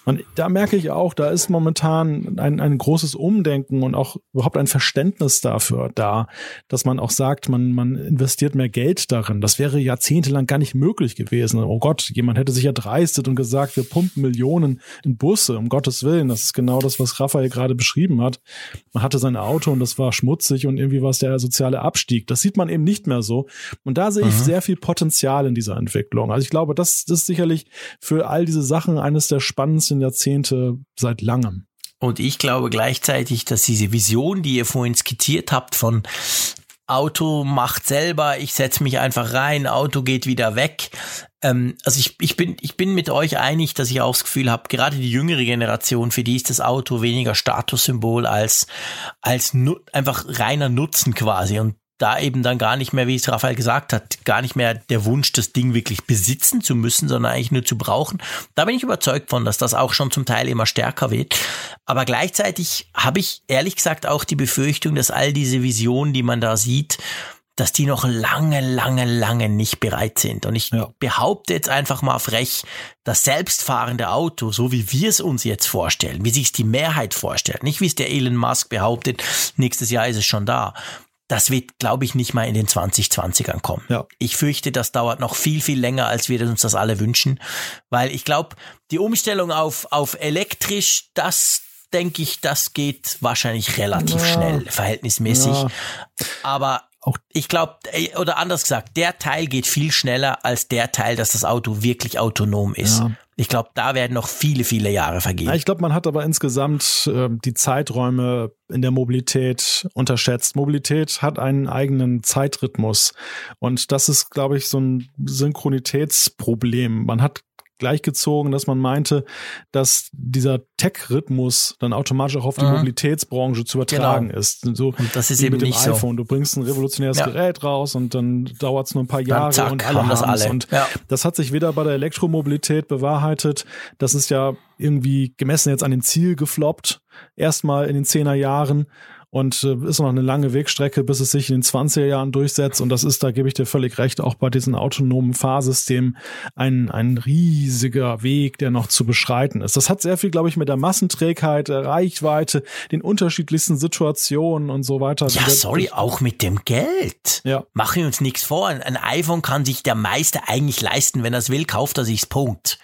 Und da merke ich auch, da ist momentan ein, ein großes Umdenken und auch überhaupt ein Verständnis dafür da, dass man auch sagt, man, man investiert mehr Geld darin. Das wäre jahrzehntelang gar nicht möglich gewesen. Oh Gott, jemand hätte sich ja dreistet und gesagt, wir pumpen Millionen in Busse, um Gottes Willen. Das ist genau das, was Raphael gerade beschrieben hat. Man hatte sein Auto und das war schmutzig und irgendwie war es der soziale Abstieg. Das sieht man eben nicht mehr so. Und da sehe ich Mhm. sehr viel Potenzial in dieser Entwicklung. Also ich glaube, das, das ist sicherlich für all diese Sachen eines der spannendsten Jahrzehnte seit langem. Und ich glaube gleichzeitig, dass diese Vision, die ihr vorhin skizziert habt von Auto macht selber, ich setze mich einfach rein, Auto geht wieder weg. Ähm, also ich, ich, bin, ich bin mit euch einig, dass ich auch das Gefühl habe, gerade die jüngere Generation, für die ist das Auto weniger Statussymbol als, als einfach reiner Nutzen quasi. Und da eben dann gar nicht mehr, wie es Raphael gesagt hat, gar nicht mehr der Wunsch, das Ding wirklich besitzen zu müssen, sondern eigentlich nur zu brauchen. Da bin ich überzeugt von, dass das auch schon zum Teil immer stärker wird. Aber gleichzeitig habe ich ehrlich gesagt auch die Befürchtung, dass all diese Visionen, die man da sieht, dass die noch lange, lange, lange nicht bereit sind. Und ich Ja. behaupte jetzt einfach mal frech, das selbstfahrende Auto, so wie wir es uns jetzt vorstellen, wie sich es die Mehrheit vorstellt, nicht wie es der Elon Musk behauptet, nächstes Jahr ist es schon da. Das wird, glaube ich, nicht mal in den 2020ern kommen. Ja. Ich fürchte, das dauert noch viel, viel länger, als wir uns das alle wünschen. Weil ich glaube, die Umstellung auf, auf elektrisch, das denke ich, das geht wahrscheinlich relativ Ja. schnell, verhältnismäßig. Ja. Aber Auch- ich glaube, oder anders gesagt, der Teil geht viel schneller als der Teil, dass das Auto wirklich autonom ist. Ja. Ich glaube, da werden noch viele, viele Jahre vergehen. Ich glaube, man hat aber insgesamt äh, die Zeiträume in der Mobilität unterschätzt. Mobilität hat einen eigenen Zeitrhythmus. Und das ist, glaube ich, so ein Synchronitätsproblem. Man hat gleichgezogen, dass man meinte, dass dieser Tech-Rhythmus dann automatisch auch auf die Mhm. Mobilitätsbranche zu übertragen ist. So Und das ist eben mit dem nicht so. iPhone. Du bringst ein revolutionäres Ja. Gerät raus und dann dauert es nur ein paar Jahre zack, und alle haben das alle. Und Ja. das hat sich weder bei der Elektromobilität bewahrheitet, das ist ja irgendwie gemessen jetzt an dem Ziel gefloppt, erstmal in den 10er Jahren und äh, ist noch eine lange Wegstrecke, bis es sich in den 20er Jahren durchsetzt und das ist, da gebe ich dir völlig recht, auch bei diesen autonomen Fahrsystemen ein, ein riesiger Weg, der noch zu beschreiten ist. Das hat sehr viel, glaube ich, mit der Massenträgheit, der Reichweite, den unterschiedlichsten Situationen und so weiter. Ja, sorry, auch mit dem Geld. Ja. Machen wir uns nichts vor. Ein iPhone kann sich der Meister eigentlich leisten. Wenn er es will, kauft er sich's. Punkt.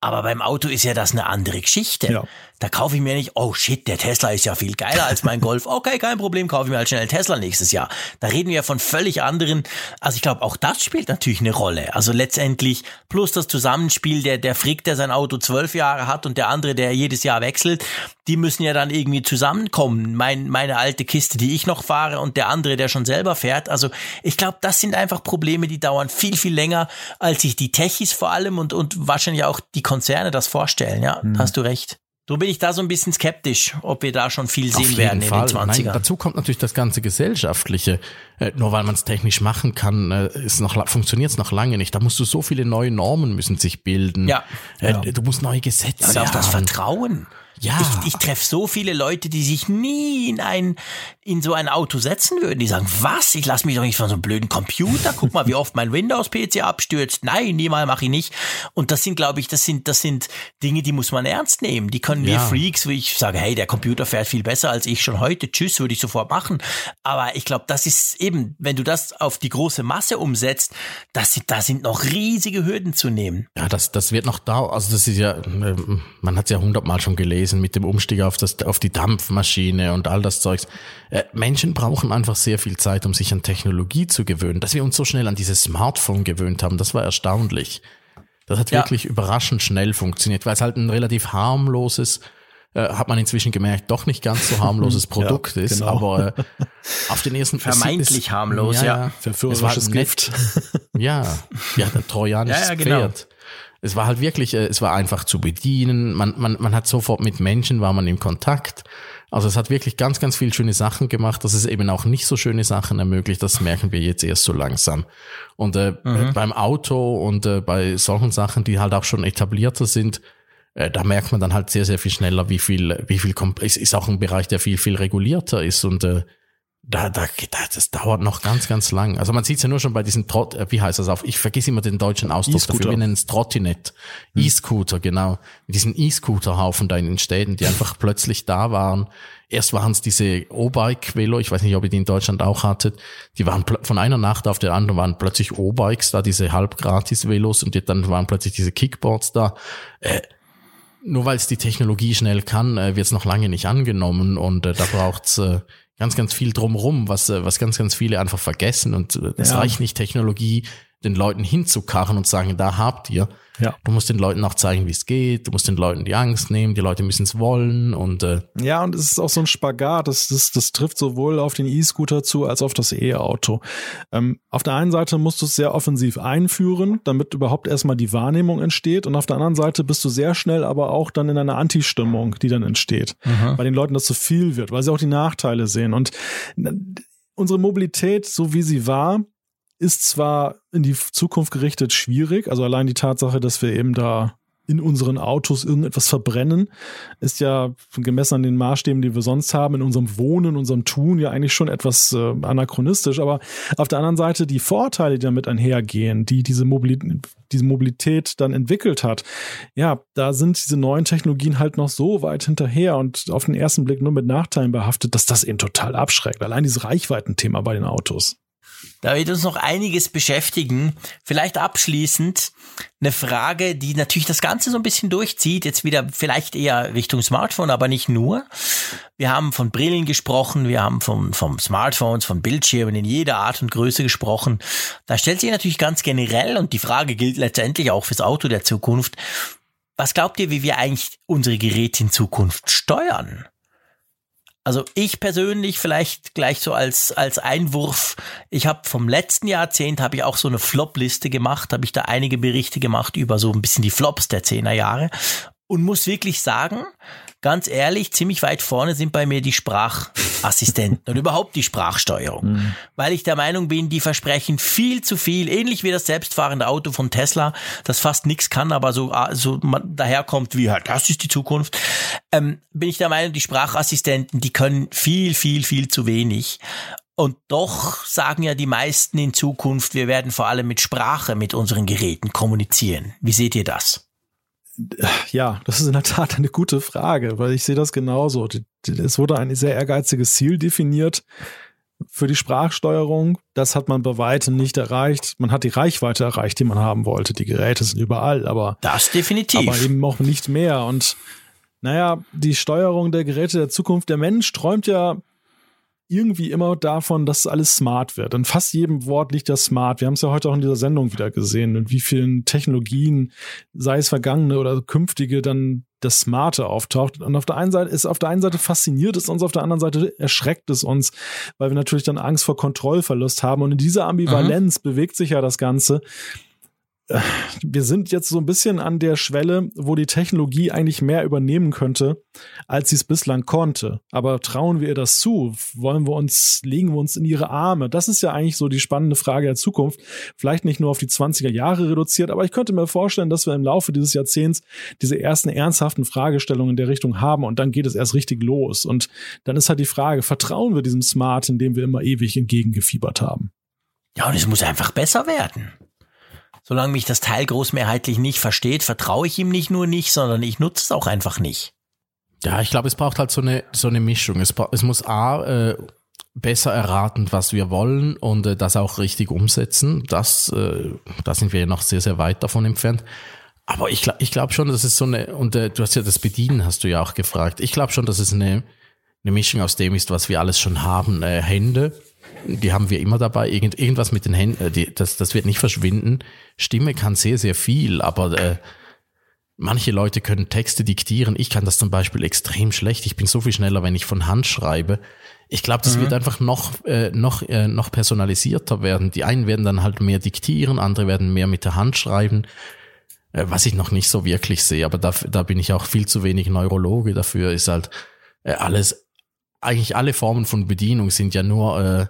Aber beim Auto ist ja das eine andere Geschichte. Ja. Da kaufe ich mir nicht, oh shit, der Tesla ist ja viel geiler als mein Golf. Okay, kein Problem, kaufe ich mir halt schnell einen Tesla nächstes Jahr. Da reden wir ja von völlig anderen. Also ich glaube, auch das spielt natürlich eine Rolle. Also letztendlich plus das Zusammenspiel, der, der Frick, der sein Auto zwölf Jahre hat und der andere, der jedes Jahr wechselt, die müssen ja dann irgendwie zusammenkommen. Mein, meine alte Kiste, die ich noch fahre und der andere, der schon selber fährt. Also ich glaube, das sind einfach Probleme, die dauern viel, viel länger, als sich die Techis vor allem und, und wahrscheinlich auch die Konzerne das vorstellen. Ja, da hast du recht. So bin ich da so ein bisschen skeptisch, ob wir da schon viel sehen werden in Fall. den Nein, 20ern. dazu kommt natürlich das ganze gesellschaftliche. Äh, nur weil man es technisch machen kann, äh, ist noch funktioniert es noch lange nicht. Da musst du so viele neue Normen müssen sich bilden. Ja. Äh, Ja. Du musst neue Gesetze und auch das. Vertrauen. Ja. Ich, ich treffe so viele Leute, die sich nie in ein, in so ein Auto setzen würden. Die sagen, was? Ich lasse mich doch nicht von so einem blöden Computer. Guck mal, wie oft mein Windows-PC abstürzt. Nein, niemals mache ich nicht. Und das sind, glaube ich, das sind, das sind Dinge, die muss man ernst nehmen. Die können ja. wir Freaks, wie ich sage, hey, der Computer fährt viel besser als ich schon heute. Tschüss, würde ich sofort machen. Aber ich glaube, das ist eben, wenn du das auf die große Masse umsetzt, das sind, da sind noch riesige Hürden zu nehmen. Ja, das, das wird noch da. Also das ist ja, ähm, man hat es ja hundertmal schon gelesen mit dem Umstieg auf das, auf die Dampfmaschine und all das Zeugs. Äh, Menschen brauchen einfach sehr viel Zeit, um sich an Technologie zu gewöhnen. Dass wir uns so schnell an dieses Smartphone gewöhnt haben, das war erstaunlich. Das hat ja. wirklich überraschend schnell funktioniert, weil es halt ein relativ harmloses äh, hat man inzwischen gemerkt, doch nicht ganz so harmloses Produkt ja, ist, genau. aber äh, auf den ersten vermeintlich ist, harmlos, ja, ja. verführerisches Gift. ja, ja, ein trojanisches ja, ja, genau. Pferd. Es war halt wirklich, äh, es war einfach zu bedienen. Man, man, man hat sofort mit Menschen war man in Kontakt. Also es hat wirklich ganz, ganz viel schöne Sachen gemacht, dass es eben auch nicht so schöne Sachen ermöglicht. Das merken wir jetzt erst so langsam. Und äh, mhm. beim Auto und äh, bei solchen Sachen, die halt auch schon etablierter sind, äh, da merkt man dann halt sehr, sehr viel schneller, wie viel, wie viel, es ist auch ein Bereich, der viel, viel regulierter ist und äh, da, da, das dauert noch ganz, ganz lang. Also man sieht es ja nur schon bei diesen Trott, äh, wie heißt das auf? Ich vergesse immer den deutschen Ausdruck dafür. Wir nennen es Trottinett. Hm. E-Scooter, genau. Mit diesen E-Scooter-Haufen da in den Städten, die einfach plötzlich da waren. Erst waren es diese O-Bike-Velo, ich weiß nicht, ob ihr die in Deutschland auch hattet. Die waren von einer Nacht auf der anderen waren plötzlich O-Bikes da, diese halb-gratis-Velos und dann waren plötzlich diese Kickboards da. Äh, nur weil es die Technologie schnell kann, äh, wird es noch lange nicht angenommen und äh, da braucht's äh, ganz, ganz viel drumrum, was, äh, was ganz, ganz viele einfach vergessen und äh, es ja. reicht nicht Technologie den Leuten hinzukarren und sagen, da habt ihr, ja. Du musst den Leuten auch zeigen, wie es geht. Du musst den Leuten die Angst nehmen. Die Leute müssen es wollen und äh ja, und es ist auch so ein Spagat. Das, das, das trifft sowohl auf den E-Scooter zu als auf das E-Auto. Ähm, auf der einen Seite musst du es sehr offensiv einführen, damit überhaupt erstmal die Wahrnehmung entsteht. Und auf der anderen Seite bist du sehr schnell aber auch dann in einer Anti-Stimmung, die dann entsteht, mhm. bei den Leuten das zu viel wird, weil sie auch die Nachteile sehen. Und äh, unsere Mobilität, so wie sie war, ist zwar in die Zukunft gerichtet schwierig, also allein die Tatsache, dass wir eben da in unseren Autos irgendetwas verbrennen, ist ja gemessen an den Maßstäben, die wir sonst haben, in unserem Wohnen, unserem Tun ja eigentlich schon etwas äh, anachronistisch. Aber auf der anderen Seite die Vorteile, die damit einhergehen, die diese Mobilität, diese Mobilität dann entwickelt hat, ja, da sind diese neuen Technologien halt noch so weit hinterher und auf den ersten Blick nur mit Nachteilen behaftet, dass das eben total abschreckt. Allein dieses Reichweitenthema bei den Autos. Da wird uns noch einiges beschäftigen. Vielleicht abschließend eine Frage, die natürlich das Ganze so ein bisschen durchzieht. Jetzt wieder vielleicht eher Richtung Smartphone, aber nicht nur. Wir haben von Brillen gesprochen, wir haben vom, vom Smartphones, von Bildschirmen in jeder Art und Größe gesprochen. Da stellt sich natürlich ganz generell, und die Frage gilt letztendlich auch fürs Auto der Zukunft, was glaubt ihr, wie wir eigentlich unsere Geräte in Zukunft steuern? Also ich persönlich vielleicht gleich so als als Einwurf. Ich habe vom letzten Jahrzehnt habe ich auch so eine Flop-Liste gemacht, habe ich da einige Berichte gemacht über so ein bisschen die Flops der Zehner Jahre und muss wirklich sagen, ganz ehrlich, ziemlich weit vorne sind bei mir die Sprachassistenten und überhaupt die Sprachsteuerung. Mhm. Weil ich der Meinung bin, die versprechen viel zu viel, ähnlich wie das selbstfahrende Auto von Tesla, das fast nichts kann, aber so, ah, so daherkommt wie, halt, das ist die Zukunft. Ähm, bin ich der Meinung, die Sprachassistenten, die können viel, viel, viel zu wenig. Und doch sagen ja die meisten in Zukunft, wir werden vor allem mit Sprache mit unseren Geräten kommunizieren. Wie seht ihr das? Ja, das ist in der Tat eine gute Frage, weil ich sehe das genauso. Es wurde ein sehr ehrgeiziges Ziel definiert für die Sprachsteuerung. Das hat man bei weitem nicht erreicht. Man hat die Reichweite erreicht, die man haben wollte. Die Geräte sind überall, aber das definitiv. Aber eben auch nicht mehr. Und naja, die Steuerung der Geräte der Zukunft. Der Mensch träumt ja irgendwie immer davon, dass alles smart wird. In fast jedem Wort liegt das smart. Wir haben es ja heute auch in dieser Sendung wieder gesehen, in wie vielen Technologien, sei es vergangene oder künftige, dann das Smarte auftaucht. Und auf der einen Seite ist auf der einen Seite fasziniert es uns, auf der anderen Seite erschreckt es uns, weil wir natürlich dann Angst vor Kontrollverlust haben. Und in dieser Ambivalenz mhm. bewegt sich ja das Ganze. Wir sind jetzt so ein bisschen an der Schwelle, wo die Technologie eigentlich mehr übernehmen könnte, als sie es bislang konnte. Aber trauen wir ihr das zu? Wollen wir uns, legen wir uns in ihre Arme? Das ist ja eigentlich so die spannende Frage der Zukunft. Vielleicht nicht nur auf die 20er Jahre reduziert, aber ich könnte mir vorstellen, dass wir im Laufe dieses Jahrzehnts diese ersten ernsthaften Fragestellungen in der Richtung haben und dann geht es erst richtig los. Und dann ist halt die Frage, vertrauen wir diesem Smart, in dem wir immer ewig entgegengefiebert haben? Ja, und es muss einfach besser werden. Solange mich das Teil großmehrheitlich nicht versteht, vertraue ich ihm nicht nur nicht, sondern ich nutze es auch einfach nicht. Ja, ich glaube, es braucht halt so eine, so eine Mischung. Es, es muss A, äh, besser erraten, was wir wollen und äh, das auch richtig umsetzen. Das, äh, da sind wir ja noch sehr, sehr weit davon entfernt. Aber ich, ich glaube schon, dass es so eine, und äh, du hast ja das Bedienen, hast du ja auch gefragt. Ich glaube schon, dass es eine, eine Mischung aus dem ist, was wir alles schon haben. Äh, Hände, die haben wir immer dabei. Irgend, irgendwas mit den Händen, äh, die, das, das wird nicht verschwinden. Stimme kann sehr, sehr viel, aber äh, manche Leute können Texte diktieren. Ich kann das zum Beispiel extrem schlecht. Ich bin so viel schneller, wenn ich von Hand schreibe. Ich glaube, das mhm. wird einfach noch, äh, noch, äh, noch personalisierter werden. Die einen werden dann halt mehr diktieren, andere werden mehr mit der Hand schreiben, äh, was ich noch nicht so wirklich sehe. Aber da, da bin ich auch viel zu wenig Neurologe. Dafür ist halt äh, alles, eigentlich alle Formen von Bedienung sind ja nur äh,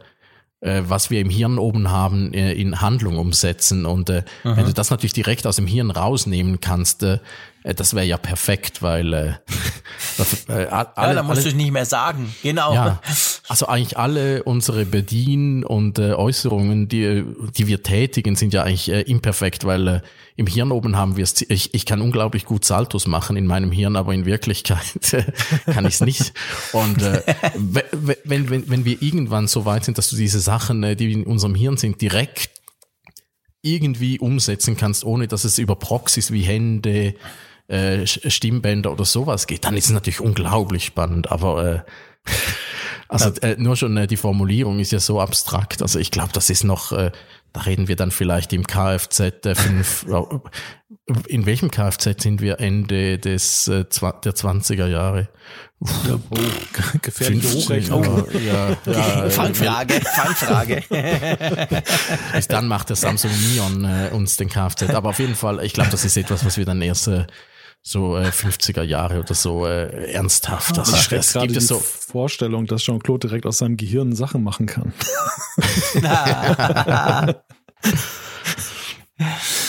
äh, was wir im Hirn oben haben, äh, in Handlung umsetzen. Und äh, wenn du das natürlich direkt aus dem Hirn rausnehmen kannst, äh, äh das wäre ja perfekt, weil äh, das, äh, alle, ja, da musst du nicht mehr sagen. Genau. Ja, also eigentlich alle unsere Bedien- und äh, Äußerungen, die, die wir tätigen, sind ja eigentlich äh, imperfekt, weil äh, im Hirn oben haben wir es, ich, ich kann unglaublich gut Saltos machen in meinem Hirn, aber in Wirklichkeit äh, kann ich es nicht. Und äh, wenn, wenn, wenn wir irgendwann so weit sind, dass du diese Sachen, äh, die in unserem Hirn sind, direkt irgendwie umsetzen kannst, ohne dass es über Proxys wie Hände, äh, Stimmbänder oder sowas geht, dann ist es natürlich unglaublich spannend. Aber äh, also äh, nur schon äh, die Formulierung ist ja so abstrakt. Also ich glaube, das ist noch, äh, da reden wir dann vielleicht im Kfz äh, fünf. in welchem Kfz sind wir Ende des äh, der 20er Jahre? Ja, oh, gefährliche Hochrechnung. Oh, ja, ja, Fangfrage, Fangfrage. Bis dann macht der Samsung Neon äh, uns den Kfz. Aber auf jeden Fall, ich glaube, das ist etwas, was wir dann erst äh, so äh, 50er Jahre oder so äh, ernsthaft. Das, ah, das gibt es so Vorstellung, dass Jean-Claude direkt aus seinem Gehirn Sachen machen kann.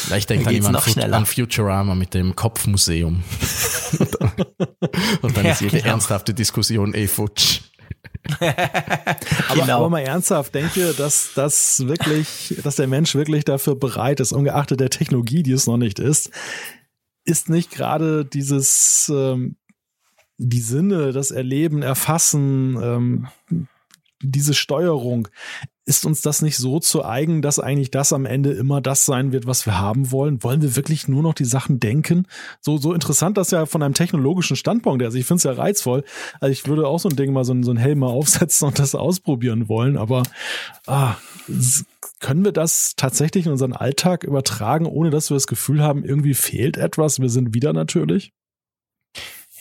Ja, ich denke an, an, an Futurama mit dem Kopfmuseum. und dann ja, ist jede genau. ernsthafte Diskussion eh futsch. aber, genau. aber mal ernsthaft, denke, dass das wirklich, dass der Mensch wirklich dafür bereit ist, ungeachtet der Technologie, die es noch nicht ist, ist nicht gerade dieses ähm, die Sinne, das Erleben, Erfassen, ähm, diese Steuerung, ist uns das nicht so zu eigen, dass eigentlich das am Ende immer das sein wird, was wir haben wollen? Wollen wir wirklich nur noch die Sachen denken? So, so interessant das ja von einem technologischen Standpunkt. Also ich finde es ja reizvoll. Also ich würde auch so ein Ding mal so, so ein Helm mal aufsetzen und das ausprobieren wollen. Aber ah, können wir das tatsächlich in unseren Alltag übertragen, ohne dass wir das Gefühl haben, irgendwie fehlt etwas? Wir sind wieder natürlich?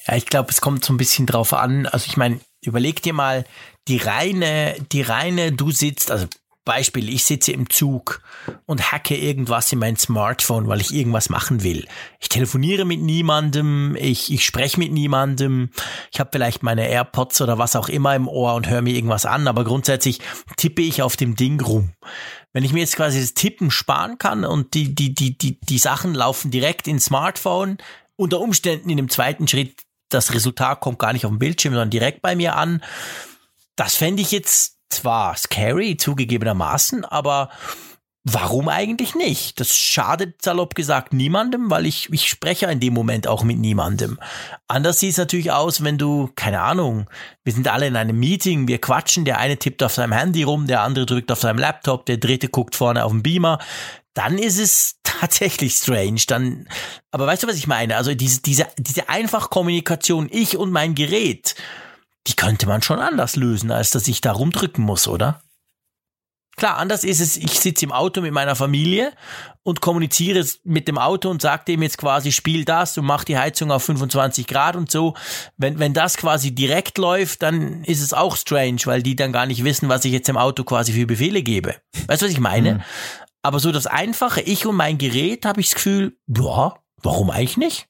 Ja, ich glaube, es kommt so ein bisschen drauf an. Also ich meine, überleg dir mal, die reine, die reine, du sitzt, also Beispiel, ich sitze im Zug und hacke irgendwas in mein Smartphone, weil ich irgendwas machen will. Ich telefoniere mit niemandem, ich, ich spreche mit niemandem, ich habe vielleicht meine AirPods oder was auch immer im Ohr und höre mir irgendwas an, aber grundsätzlich tippe ich auf dem Ding rum. Wenn ich mir jetzt quasi das Tippen sparen kann und die, die, die, die, die Sachen laufen direkt ins Smartphone, unter Umständen in dem zweiten Schritt, das Resultat kommt gar nicht auf dem Bildschirm, sondern direkt bei mir an. Das fände ich jetzt zwar scary, zugegebenermaßen, aber warum eigentlich nicht? Das schadet salopp gesagt niemandem, weil ich, ich spreche in dem Moment auch mit niemandem. Anders sieht es natürlich aus, wenn du, keine Ahnung, wir sind alle in einem Meeting, wir quatschen, der eine tippt auf seinem Handy rum, der andere drückt auf seinem Laptop, der dritte guckt vorne auf dem Beamer. Dann ist es tatsächlich strange. Dann, aber weißt du, was ich meine? Also diese, diese, diese Einfachkommunikation, ich und mein Gerät, die könnte man schon anders lösen, als dass ich da rumdrücken muss, oder? Klar, anders ist es, ich sitze im Auto mit meiner Familie und kommuniziere mit dem Auto und sage dem jetzt quasi, spiel das und mach die Heizung auf 25 Grad und so. Wenn, wenn das quasi direkt läuft, dann ist es auch strange, weil die dann gar nicht wissen, was ich jetzt im Auto quasi für Befehle gebe. Weißt du, was ich meine? Mhm. Aber so das Einfache, ich und mein Gerät, habe ich das Gefühl, ja, warum eigentlich nicht?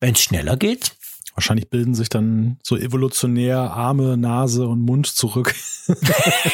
Wenn es schneller geht. Wahrscheinlich bilden sich dann so evolutionär Arme, Nase und Mund zurück.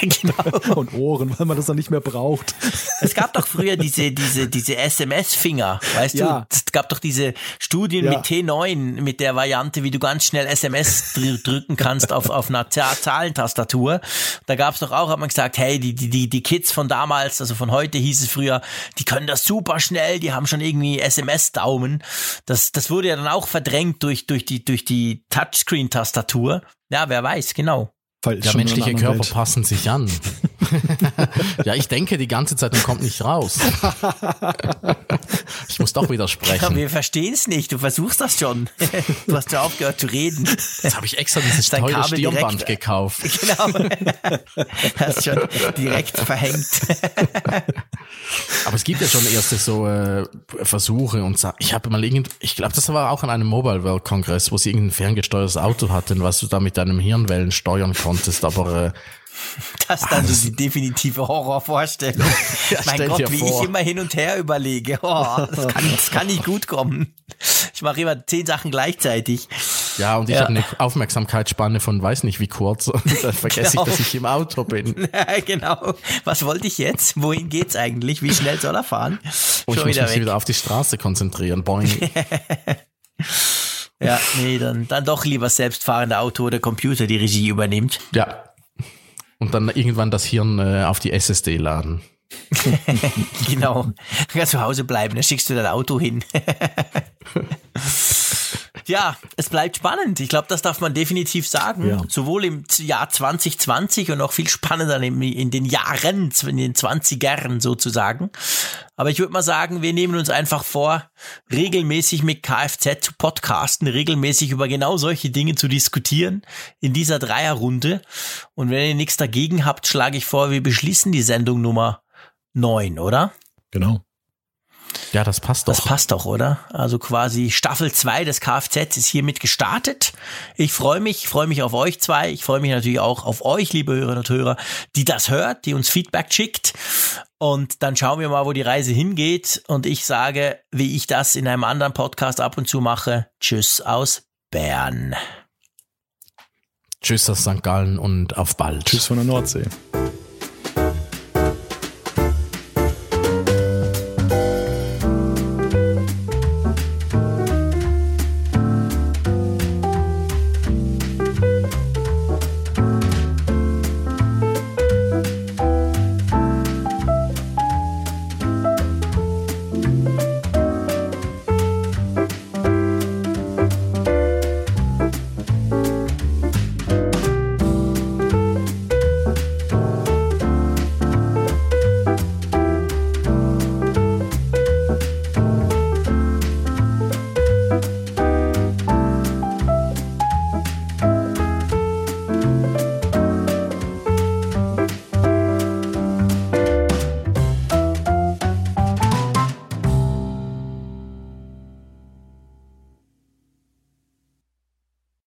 genau. Und Ohren, weil man das dann nicht mehr braucht. Es gab doch früher diese, diese, diese SMS-Finger, weißt ja. du? Es gab doch diese Studien ja. mit T9, mit der Variante, wie du ganz schnell SMS dr drücken kannst auf, auf einer Zahlentastatur. Da gab es doch auch, hat man gesagt, hey, die, die, die Kids von damals, also von heute hieß es früher, die können das super schnell, die haben schon irgendwie SMS-Daumen. Das, das wurde ja dann auch verdrängt durch, durch die, durch die Touchscreen-Tastatur. Ja, wer weiß, genau. Weil ja, menschliche Körper Welt. passen sich an. ja, ich denke die ganze Zeit und kommt nicht raus. ich muss doch widersprechen. Ja, wir verstehen es nicht. Du versuchst das schon. Du hast ja aufgehört zu reden. Jetzt habe ich extra dieses Dein teure Kabel Stirnband direkt, gekauft. Genau. Hast schon direkt verhängt. Aber es gibt ja schon erste so äh, Versuche und ich habe mal irgend, ich glaube, das war auch an einem Mobile World Kongress, wo sie irgendein ferngesteuertes Auto hatten, was du da mit deinem Hirnwellen steuern konntest, aber äh, das ist dann die definitive Horrorvorstellung. Ja, mein Gott, wie vor. ich immer hin und her überlege. Oh, das, kann, das kann nicht gut kommen. Ich mache immer zehn Sachen gleichzeitig. Ja, und ich ja. habe eine Aufmerksamkeitsspanne von weiß nicht wie kurz. Und dann vergesse genau. ich, dass ich im Auto bin. Ja, genau. Was wollte ich jetzt? Wohin geht's eigentlich? Wie schnell soll er fahren? Oh, ich muss mich weg. wieder auf die Straße konzentrieren. Boing. Ja, nee, dann, dann doch lieber selbstfahrende Auto oder Computer die Regie übernimmt. Ja, und dann irgendwann das Hirn äh, auf die SSD laden. genau. Du kannst zu Hause bleiben, dann schickst du dein Auto hin. ja, es bleibt spannend. Ich glaube, das darf man definitiv sagen. Ja. Sowohl im Jahr 2020 und noch viel spannender in den Jahren, in den 20ern sozusagen. Aber ich würde mal sagen, wir nehmen uns einfach vor, regelmäßig mit Kfz zu podcasten, regelmäßig über genau solche Dinge zu diskutieren in dieser Dreierrunde. Und wenn ihr nichts dagegen habt, schlage ich vor, wir beschließen die Sendung Nummer 9, oder? Genau. Ja, das passt doch. Das passt doch, oder? Also quasi Staffel 2 des Kfz ist hiermit gestartet. Ich freue mich, freue mich auf euch zwei. Ich freue mich natürlich auch auf euch, liebe Hörerinnen und Hörer, die das hört, die uns Feedback schickt. Und dann schauen wir mal, wo die Reise hingeht. Und ich sage, wie ich das in einem anderen Podcast ab und zu mache, Tschüss aus Bern. Tschüss aus St. Gallen und auf bald. Tschüss von der Nordsee.